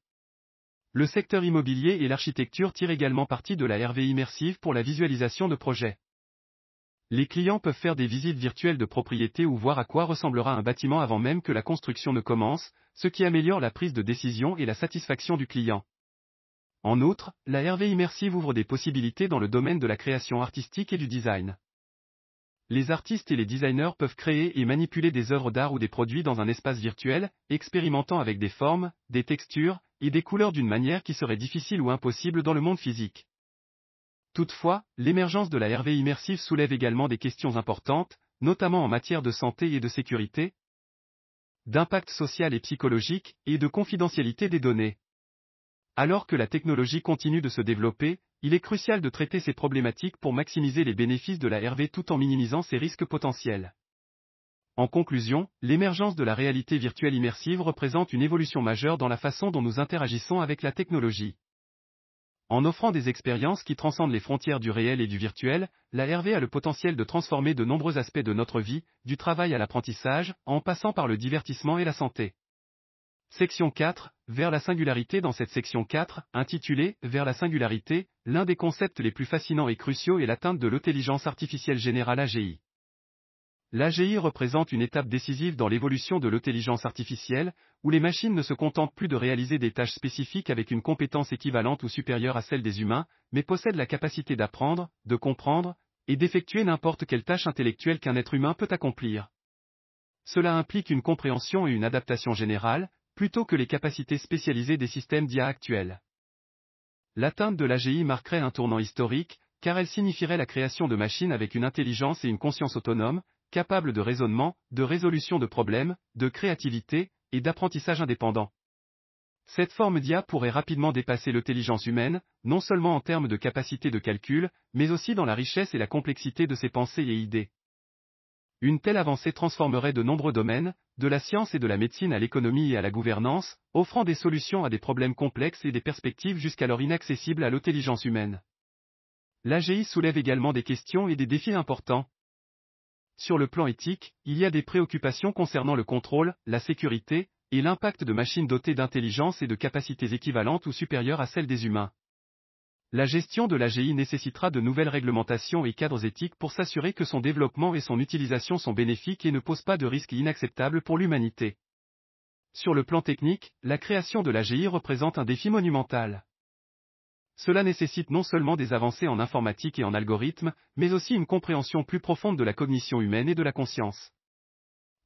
Le secteur immobilier et l'architecture tirent également parti de la RV immersive pour la visualisation de projets. Les clients peuvent faire des visites virtuelles de propriété ou voir à quoi ressemblera un bâtiment avant même que la construction ne commence, ce qui améliore la prise de décision et la satisfaction du client. En outre, la RV immersive ouvre des possibilités dans le domaine de la création artistique et du design. Les artistes et les designers peuvent créer et manipuler des œuvres d'art ou des produits dans un espace virtuel, expérimentant avec des formes, des textures, et des couleurs d'une manière qui serait difficile ou impossible dans le monde physique. Toutefois, l'émergence de la RV immersive soulève également des questions importantes, notamment en matière de santé et de sécurité, d'impact social et psychologique, et de confidentialité des données. Alors que la technologie continue de se développer, il est crucial de traiter ces problématiques pour maximiser les bénéfices de la RV tout en minimisant ses risques potentiels. En conclusion, l'émergence de la réalité virtuelle immersive représente une évolution majeure dans la façon dont nous interagissons avec la technologie. En offrant des expériences qui transcendent les frontières du réel et du virtuel, la RV a le potentiel de transformer de nombreux aspects de notre vie, du travail à l'apprentissage, en passant par le divertissement et la santé. Section 4, vers la singularité dans cette section 4, intitulée Vers la singularité, l'un des concepts les plus fascinants et cruciaux est l'atteinte de l'intelligence artificielle générale AGI. L'AGI représente une étape décisive dans l'évolution de l'intelligence artificielle, où les machines ne se contentent plus de réaliser des tâches spécifiques avec une compétence équivalente ou supérieure à celle des humains, mais possèdent la capacité d'apprendre, de comprendre, et d'effectuer n'importe quelle tâche intellectuelle qu'un être humain peut accomplir. Cela implique une compréhension et une adaptation générale, plutôt que les capacités spécialisées des systèmes d'IA actuels. L'atteinte de l'AGI marquerait un tournant historique, car elle signifierait la création de machines avec une intelligence et une conscience autonome, capable de raisonnement, de résolution de problèmes, de créativité, et d'apprentissage indépendant. Cette forme d'IA pourrait rapidement dépasser l'intelligence humaine, non seulement en termes de capacité de calcul, mais aussi dans la richesse et la complexité de ses pensées et idées. Une telle avancée transformerait de nombreux domaines, de la science et de la médecine à l'économie et à la gouvernance, offrant des solutions à des problèmes complexes et des perspectives jusqu'alors inaccessibles à l'intelligence humaine. L'AGI soulève également des questions et des défis importants, sur le plan éthique, il y a des préoccupations concernant le contrôle, la sécurité, et l'impact de machines dotées d'intelligence et de capacités équivalentes ou supérieures à celles des humains. La gestion de l'AGI nécessitera de nouvelles réglementations et cadres éthiques pour s'assurer que son développement et son utilisation sont bénéfiques et ne posent pas de risques inacceptables pour l'humanité. Sur le plan technique, la création de l'AGI représente un défi monumental. Cela nécessite non seulement des avancées en informatique et en algorithmes, mais aussi une compréhension plus profonde de la cognition humaine et de la conscience.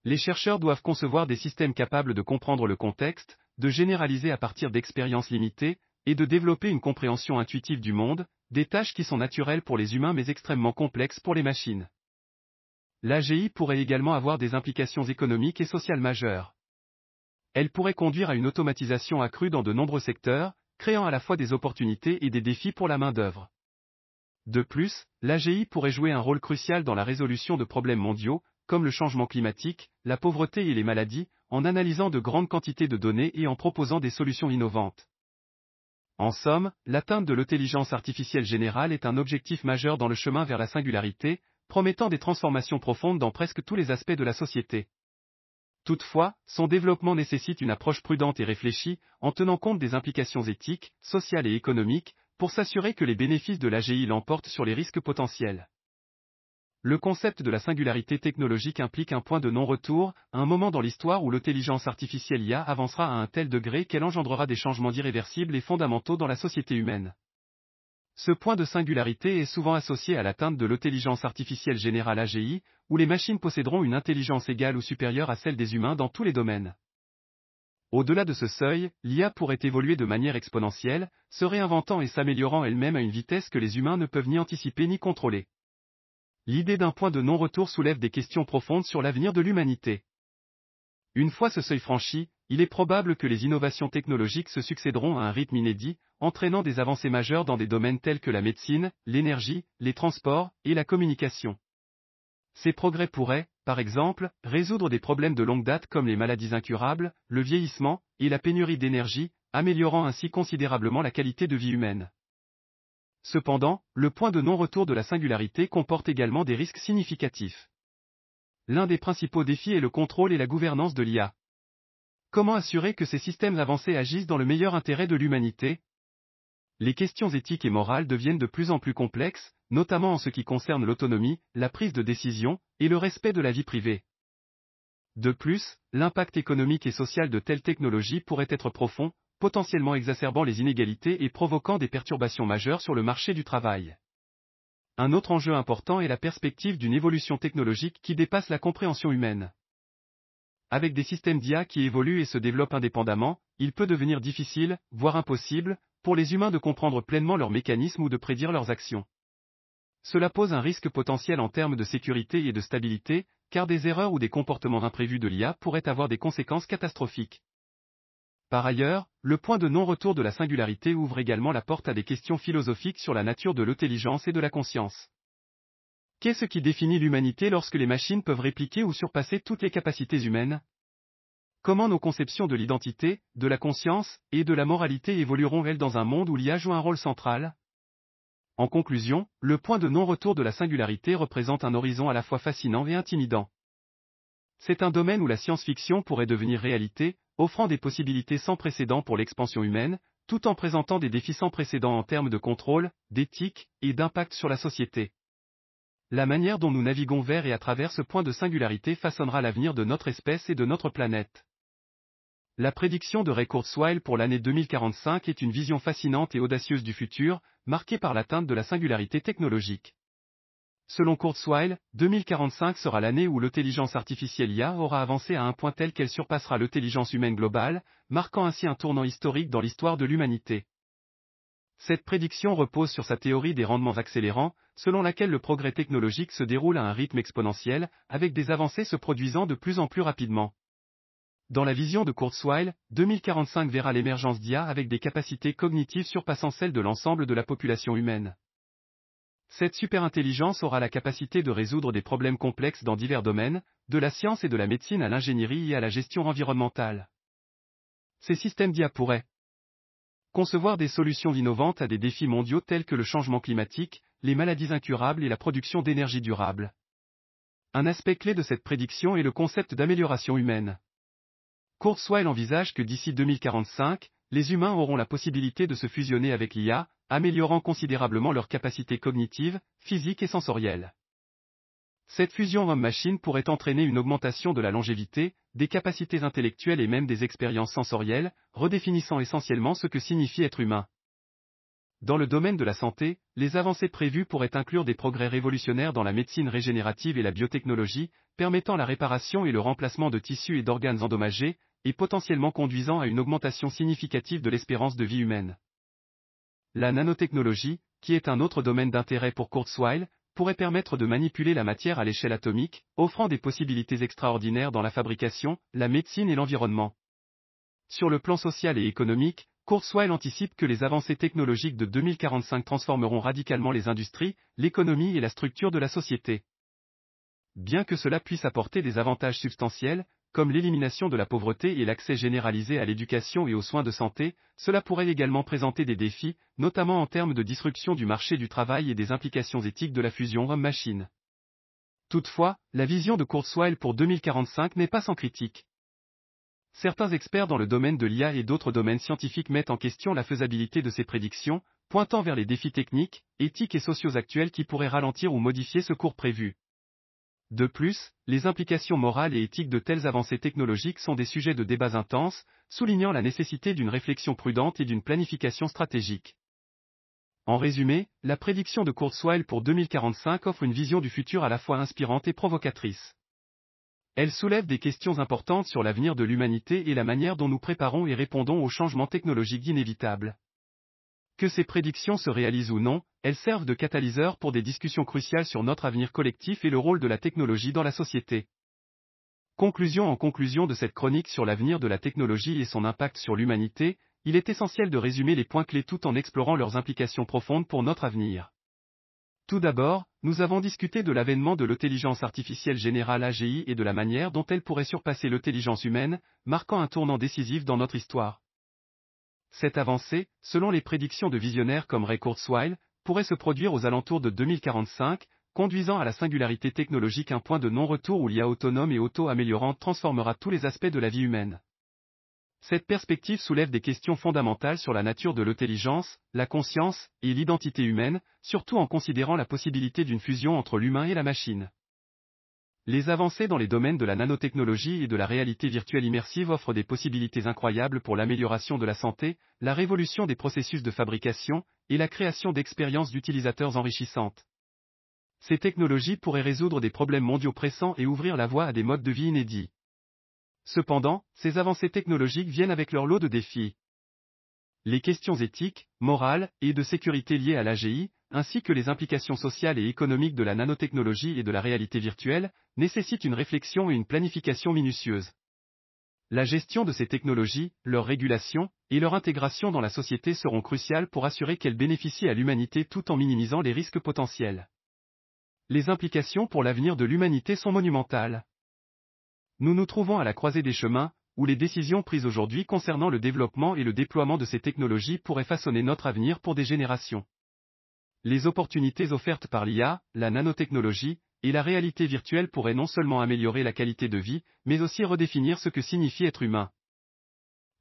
Les chercheurs doivent concevoir des systèmes capables de comprendre le contexte, de généraliser à partir d'expériences limitées, et de développer une compréhension intuitive du monde, des tâches qui sont naturelles pour les humains mais extrêmement complexes pour les machines. L'AGI pourrait également avoir des implications économiques et sociales majeures. Elle pourrait conduire à une automatisation accrue dans de nombreux secteurs, créant à la fois des opportunités et des défis pour la main-d'œuvre. De plus, l'AGI pourrait jouer un rôle crucial dans la résolution de problèmes mondiaux, comme le changement climatique, la pauvreté et les maladies, en analysant de grandes quantités de données et en proposant des solutions innovantes. En somme, l'atteinte de l'intelligence artificielle générale est un objectif majeur dans le chemin vers la singularité, promettant des transformations profondes dans presque tous les aspects de la société. Toutefois, son développement nécessite une approche prudente et réfléchie, en tenant compte des implications éthiques, sociales et économiques, pour s'assurer que les bénéfices de l'AGI l'emportent sur les risques potentiels. Le concept de la singularité technologique implique un point de non-retour, un moment dans l'histoire où l'intelligence artificielle IA avancera à un tel degré qu'elle engendrera des changements irréversibles et fondamentaux dans la société humaine. Ce point de singularité est souvent associé à l'atteinte de l'intelligence artificielle générale AGI, où les machines posséderont une intelligence égale ou supérieure à celle des humains dans tous les domaines. Au-delà de ce seuil, l'IA pourrait évoluer de manière exponentielle, se réinventant et s'améliorant elle-même à une vitesse que les humains ne peuvent ni anticiper ni contrôler. L'idée d'un point de non-retour soulève des questions profondes sur l'avenir de l'humanité. Une fois ce seuil franchi, il est probable que les innovations technologiques se succéderont à un rythme inédit, entraînant des avancées majeures dans des domaines tels que la médecine, l'énergie, les transports et la communication. Ces progrès pourraient, par exemple, résoudre des problèmes de longue date comme les maladies incurables, le vieillissement et la pénurie d'énergie, améliorant ainsi considérablement la qualité de vie humaine. Cependant, le point de non-retour de la singularité comporte également des risques significatifs. L'un des principaux défis est le contrôle et la gouvernance de l'IA. Comment assurer que ces systèmes avancés agissent dans le meilleur intérêt de l'humanité? Les questions éthiques et morales deviennent de plus en plus complexes, notamment en ce qui concerne l'autonomie, la prise de décision, et le respect de la vie privée. De plus, l'impact économique et social de telles technologies pourrait être profond, potentiellement exacerbant les inégalités et provoquant des perturbations majeures sur le marché du travail. Un autre enjeu important est la perspective d'une évolution technologique qui dépasse la compréhension humaine. Avec des systèmes d'IA qui évoluent et se développent indépendamment, il peut devenir difficile, voire impossible, pour les humains de comprendre pleinement leurs mécanismes ou de prédire leurs actions. Cela pose un risque potentiel en termes de sécurité et de stabilité, car des erreurs ou des comportements imprévus de l'IA pourraient avoir des conséquences catastrophiques. Par ailleurs, le point de non-retour de la singularité ouvre également la porte à des questions philosophiques sur la nature de l'intelligence et de la conscience. Qu'est-ce qui définit l'humanité lorsque les machines peuvent répliquer ou surpasser toutes les capacités humaines? Comment nos conceptions de l'identité, de la conscience et de la moralité évolueront-elles dans un monde où l'IA joue un rôle central? En conclusion, le point de non-retour de la singularité représente un horizon à la fois fascinant et intimidant. C'est un domaine où la science-fiction pourrait devenir réalité, offrant des possibilités sans précédent pour l'expansion humaine, tout en présentant des défis sans précédent en termes de contrôle, d'éthique et d'impact sur la société. La manière dont nous naviguons vers et à travers ce point de singularité façonnera l'avenir de notre espèce et de notre planète. La prédiction de Ray Kurzweil pour l'année 2045 est une vision fascinante et audacieuse du futur, marquée par l'atteinte de la singularité technologique. Selon Kurzweil, 2045 sera l'année où l'intelligence artificielle IA aura avancé à un point tel qu'elle surpassera l'intelligence humaine globale, marquant ainsi un tournant historique dans l'histoire de l'humanité. Cette prédiction repose sur sa théorie des rendements accélérants, selon laquelle le progrès technologique se déroule à un rythme exponentiel, avec des avancées se produisant de plus en plus rapidement. Dans la vision de Kurzweil, 2045 verra l'émergence d'IA avec des capacités cognitives surpassant celles de l'ensemble de la population humaine. Cette superintelligence aura la capacité de résoudre des problèmes complexes dans divers domaines, de la science et de la médecine à l'ingénierie et à la gestion environnementale. Ces systèmes d'IA pourraient concevoir des solutions innovantes à des défis mondiaux tels que le changement climatique, les maladies incurables et la production d'énergie durable. Un aspect clé de cette prédiction est le concept d'amélioration humaine. Kurzweil envisage que d'ici 2045, les humains auront la possibilité de se fusionner avec l'IA, améliorant considérablement leurs capacités cognitives, physiques et sensorielles. Cette fusion homme-machine pourrait entraîner une augmentation de la longévité, des capacités intellectuelles et même des expériences sensorielles, redéfinissant essentiellement ce que signifie être humain. Dans le domaine de la santé, les avancées prévues pourraient inclure des progrès révolutionnaires dans la médecine régénérative et la biotechnologie, permettant la réparation et le remplacement de tissus et d'organes endommagés, et potentiellement conduisant à une augmentation significative de l'espérance de vie humaine. La nanotechnologie, qui est un autre domaine d'intérêt pour Kurzweil, pourrait permettre de manipuler la matière à l'échelle atomique, offrant des possibilités extraordinaires dans la fabrication, la médecine et l'environnement. Sur le plan social et économique, Kurzweil anticipe que les avancées technologiques de 2045 transformeront radicalement les industries, l'économie et la structure de la société. Bien que cela puisse apporter des avantages substantiels, comme l'élimination de la pauvreté et l'accès généralisé à l'éducation et aux soins de santé, cela pourrait également présenter des défis, notamment en termes de disruption du marché du travail et des implications éthiques de la fusion homme-machine. Toutefois, la vision de Kurzweil pour 2045 n'est pas sans critique. Certains experts dans le domaine de l'IA et d'autres domaines scientifiques mettent en question la faisabilité de ces prédictions, pointant vers les défis techniques, éthiques et sociaux actuels qui pourraient ralentir ou modifier ce cours prévu. De plus, les implications morales et éthiques de telles avancées technologiques sont des sujets de débats intenses, soulignant la nécessité d'une réflexion prudente et d'une planification stratégique. En résumé, la prédiction de Kurzweil pour 2045 offre une vision du futur à la fois inspirante et provocatrice. Elle soulève des questions importantes sur l'avenir de l'humanité et la manière dont nous préparons et répondons aux changements technologiques inévitables. Que ces prédictions se réalisent ou non, elles servent de catalyseur pour des discussions cruciales sur notre avenir collectif et le rôle de la technologie dans la société. Conclusion En conclusion de cette chronique sur l'avenir de la technologie et son impact sur l'humanité, il est essentiel de résumer les points clés tout en explorant leurs implications profondes pour notre avenir. Tout d'abord, nous avons discuté de l'avènement de l'intelligence artificielle générale AGI et de la manière dont elle pourrait surpasser l'intelligence humaine, marquant un tournant décisif dans notre histoire. Cette avancée, selon les prédictions de visionnaires comme Ray Kurzweil, pourrait se produire aux alentours de 2045, conduisant à la singularité technologique un point de non-retour où l'IA autonome et auto-améliorante transformera tous les aspects de la vie humaine. Cette perspective soulève des questions fondamentales sur la nature de l'intelligence, la conscience et l'identité humaine, surtout en considérant la possibilité d'une fusion entre l'humain et la machine. Les avancées dans les domaines de la nanotechnologie et de la réalité virtuelle immersive offrent des possibilités incroyables pour l'amélioration de la santé, la révolution des processus de fabrication, et la création d'expériences d'utilisateurs enrichissantes. Ces technologies pourraient résoudre des problèmes mondiaux pressants et ouvrir la voie à des modes de vie inédits. Cependant, ces avancées technologiques viennent avec leur lot de défis. Les questions éthiques, morales et de sécurité liées à l'AGI, ainsi que les implications sociales et économiques de la nanotechnologie et de la réalité virtuelle, nécessitent une réflexion et une planification minutieuse. La gestion de ces technologies, leur régulation, et leur intégration dans la société seront cruciales pour assurer qu'elles bénéficient à l'humanité tout en minimisant les risques potentiels. Les implications pour l'avenir de l'humanité sont monumentales. Nous nous trouvons à la croisée des chemins, où les décisions prises aujourd'hui concernant le développement et le déploiement de ces technologies pourraient façonner notre avenir pour des générations. Les opportunités offertes par l'IA, la nanotechnologie, et la réalité virtuelle pourraient non seulement améliorer la qualité de vie, mais aussi redéfinir ce que signifie être humain.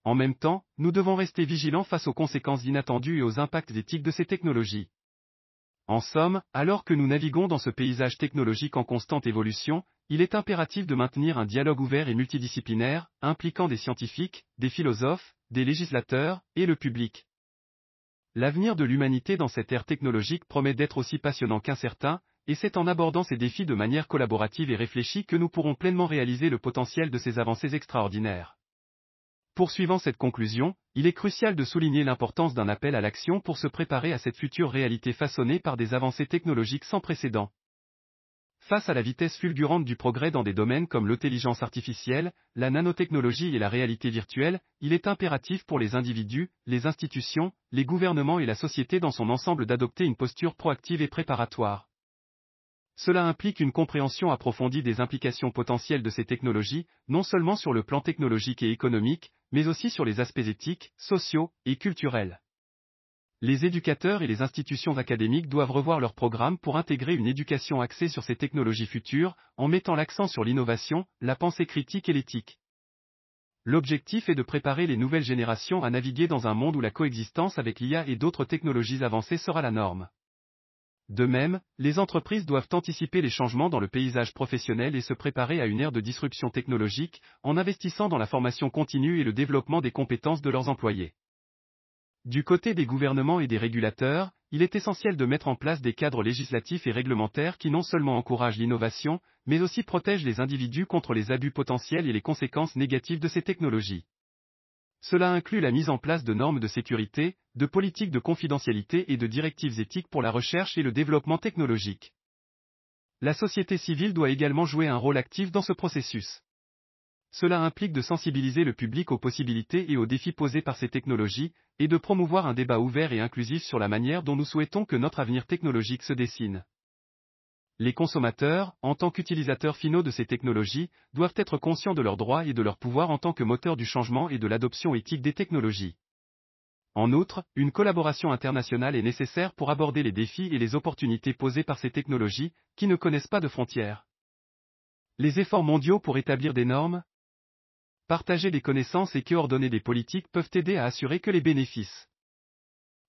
En même temps, nous devons rester vigilants face aux conséquences inattendues et aux impacts éthiques de ces technologies. En somme, alors que nous naviguons dans ce paysage technologique en constante évolution, il est impératif de maintenir un dialogue ouvert et multidisciplinaire, impliquant des scientifiques, des philosophes, des législateurs, et le public. L'avenir de l'humanité dans cette ère technologique promet d'être aussi passionnant qu'incertain, et c'est en abordant ces défis de manière collaborative et réfléchie que nous pourrons pleinement réaliser le potentiel de ces avancées extraordinaires. Poursuivant cette conclusion, il est crucial de souligner l'importance d'un appel à l'action pour se préparer à cette future réalité façonnée par des avancées technologiques sans précédent. Face à la vitesse fulgurante du progrès dans des domaines comme l'intelligence artificielle, la nanotechnologie et la réalité virtuelle, il est impératif pour les individus, les institutions, les gouvernements et la société dans son ensemble d'adopter une posture proactive et préparatoire. Cela implique une compréhension approfondie des implications potentielles de ces technologies, non seulement sur le plan technologique et économique, mais aussi sur les aspects éthiques, sociaux et culturels. Les éducateurs et les institutions académiques doivent revoir leurs programmes pour intégrer une éducation axée sur ces technologies futures, en mettant l'accent sur l'innovation, la pensée critique et l'éthique. L'objectif est de préparer les nouvelles générations à naviguer dans un monde où la coexistence avec l'IA et d'autres technologies avancées sera la norme. De même, les entreprises doivent anticiper les changements dans le paysage professionnel et se préparer à une ère de disruption technologique, en investissant dans la formation continue et le développement des compétences de leurs employés. Du côté des gouvernements et des régulateurs, il est essentiel de mettre en place des cadres législatifs et réglementaires qui non seulement encouragent l'innovation, mais aussi protègent les individus contre les abus potentiels et les conséquences négatives de ces technologies. Cela inclut la mise en place de normes de sécurité, de politiques de confidentialité et de directives éthiques pour la recherche et le développement technologique. La société civile doit également jouer un rôle actif dans ce processus. Cela implique de sensibiliser le public aux possibilités et aux défis posés par ces technologies, et de promouvoir un débat ouvert et inclusif sur la manière dont nous souhaitons que notre avenir technologique se dessine. Les consommateurs, en tant qu'utilisateurs finaux de ces technologies, doivent être conscients de leurs droits et de leur pouvoir en tant que moteurs du changement et de l'adoption éthique des technologies. En outre, une collaboration internationale est nécessaire pour aborder les défis et les opportunités posées par ces technologies, qui ne connaissent pas de frontières. Les efforts mondiaux pour établir des normes, Partager des connaissances et coordonner des politiques peuvent aider à assurer que les bénéfices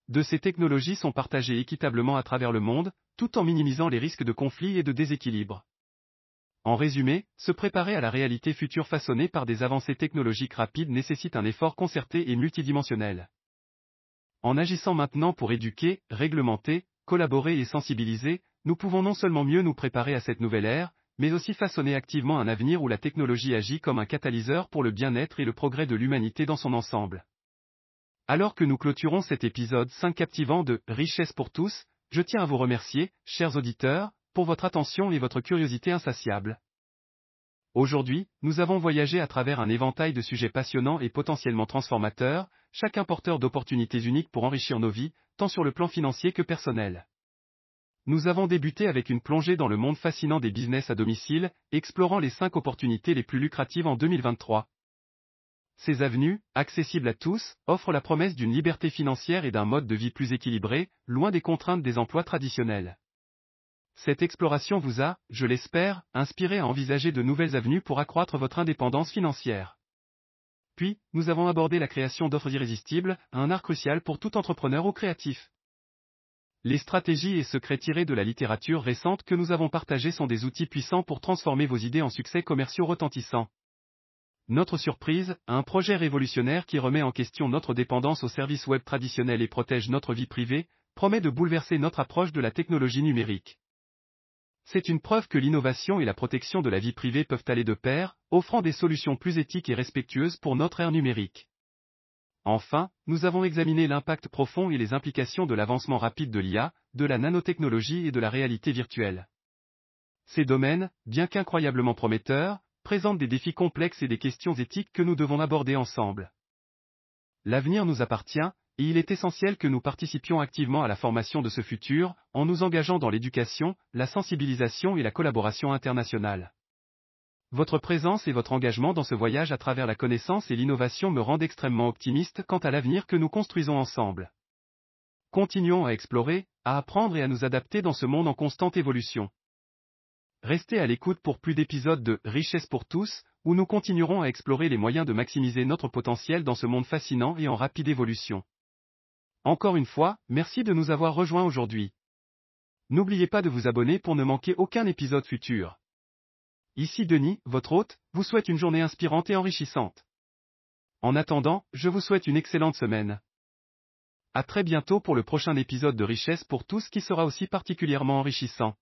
de ces technologies sont partagés équitablement à travers le monde, tout en minimisant les risques de conflits et de déséquilibre. En résumé, se préparer à la réalité future façonnée par des avancées technologiques rapides nécessite un effort concerté et multidimensionnel. En agissant maintenant pour éduquer, réglementer, collaborer et sensibiliser, nous pouvons non seulement mieux nous préparer à cette nouvelle ère, mais aussi façonner activement un avenir où la technologie agit comme un catalyseur pour le bien-être et le progrès de l'humanité dans son ensemble. Alors que nous clôturons cet épisode 5 captivant de Richesse pour tous, je tiens à vous remercier, chers auditeurs, pour votre attention et votre curiosité insatiable. Aujourd'hui, nous avons voyagé à travers un éventail de sujets passionnants et potentiellement transformateurs, chacun porteur d'opportunités uniques pour enrichir nos vies, tant sur le plan financier que personnel. Nous avons débuté avec une plongée dans le monde fascinant des business à domicile, explorant les 5 opportunités les plus lucratives en 2023. Ces avenues, accessibles à tous, offrent la promesse d'une liberté financière et d'un mode de vie plus équilibré, loin des contraintes des emplois traditionnels. Cette exploration vous a, je l'espère, inspiré à envisager de nouvelles avenues pour accroître votre indépendance financière. Puis, nous avons abordé la création d'offres irrésistibles, un art crucial pour tout entrepreneur ou créatif. Les stratégies et secrets tirés de la littérature récente que nous avons partagés sont des outils puissants pour transformer vos idées en succès commerciaux retentissants. Notre surprise, un projet révolutionnaire qui remet en question notre dépendance aux services web traditionnels et protège notre vie privée, promet de bouleverser notre approche de la technologie numérique. C'est une preuve que l'innovation et la protection de la vie privée peuvent aller de pair, offrant des solutions plus éthiques et respectueuses pour notre ère numérique. Enfin, nous avons examiné l'impact profond et les implications de l'avancement rapide de l'IA, de la nanotechnologie et de la réalité virtuelle. Ces domaines, bien qu'incroyablement prometteurs, présentent des défis complexes et des questions éthiques que nous devons aborder ensemble. L'avenir nous appartient, et il est essentiel que nous participions activement à la formation de ce futur, en nous engageant dans l'éducation, la sensibilisation et la collaboration internationale. Votre présence et votre engagement dans ce voyage à travers la connaissance et l'innovation me rendent extrêmement optimiste quant à l'avenir que nous construisons ensemble. Continuons à explorer, à apprendre et à nous adapter dans ce monde en constante évolution. Restez à l'écoute pour plus d'épisodes de Richesse pour tous, où nous continuerons à explorer les moyens de maximiser notre potentiel dans ce monde fascinant et en rapide évolution. Encore une fois, merci de nous avoir rejoints aujourd'hui. N'oubliez pas de vous abonner pour ne manquer aucun épisode futur. Ici Denis, votre hôte, vous souhaite une journée inspirante et enrichissante. En attendant, je vous souhaite une excellente semaine. À très bientôt pour le prochain épisode de Richesse pour tous qui sera aussi particulièrement enrichissant.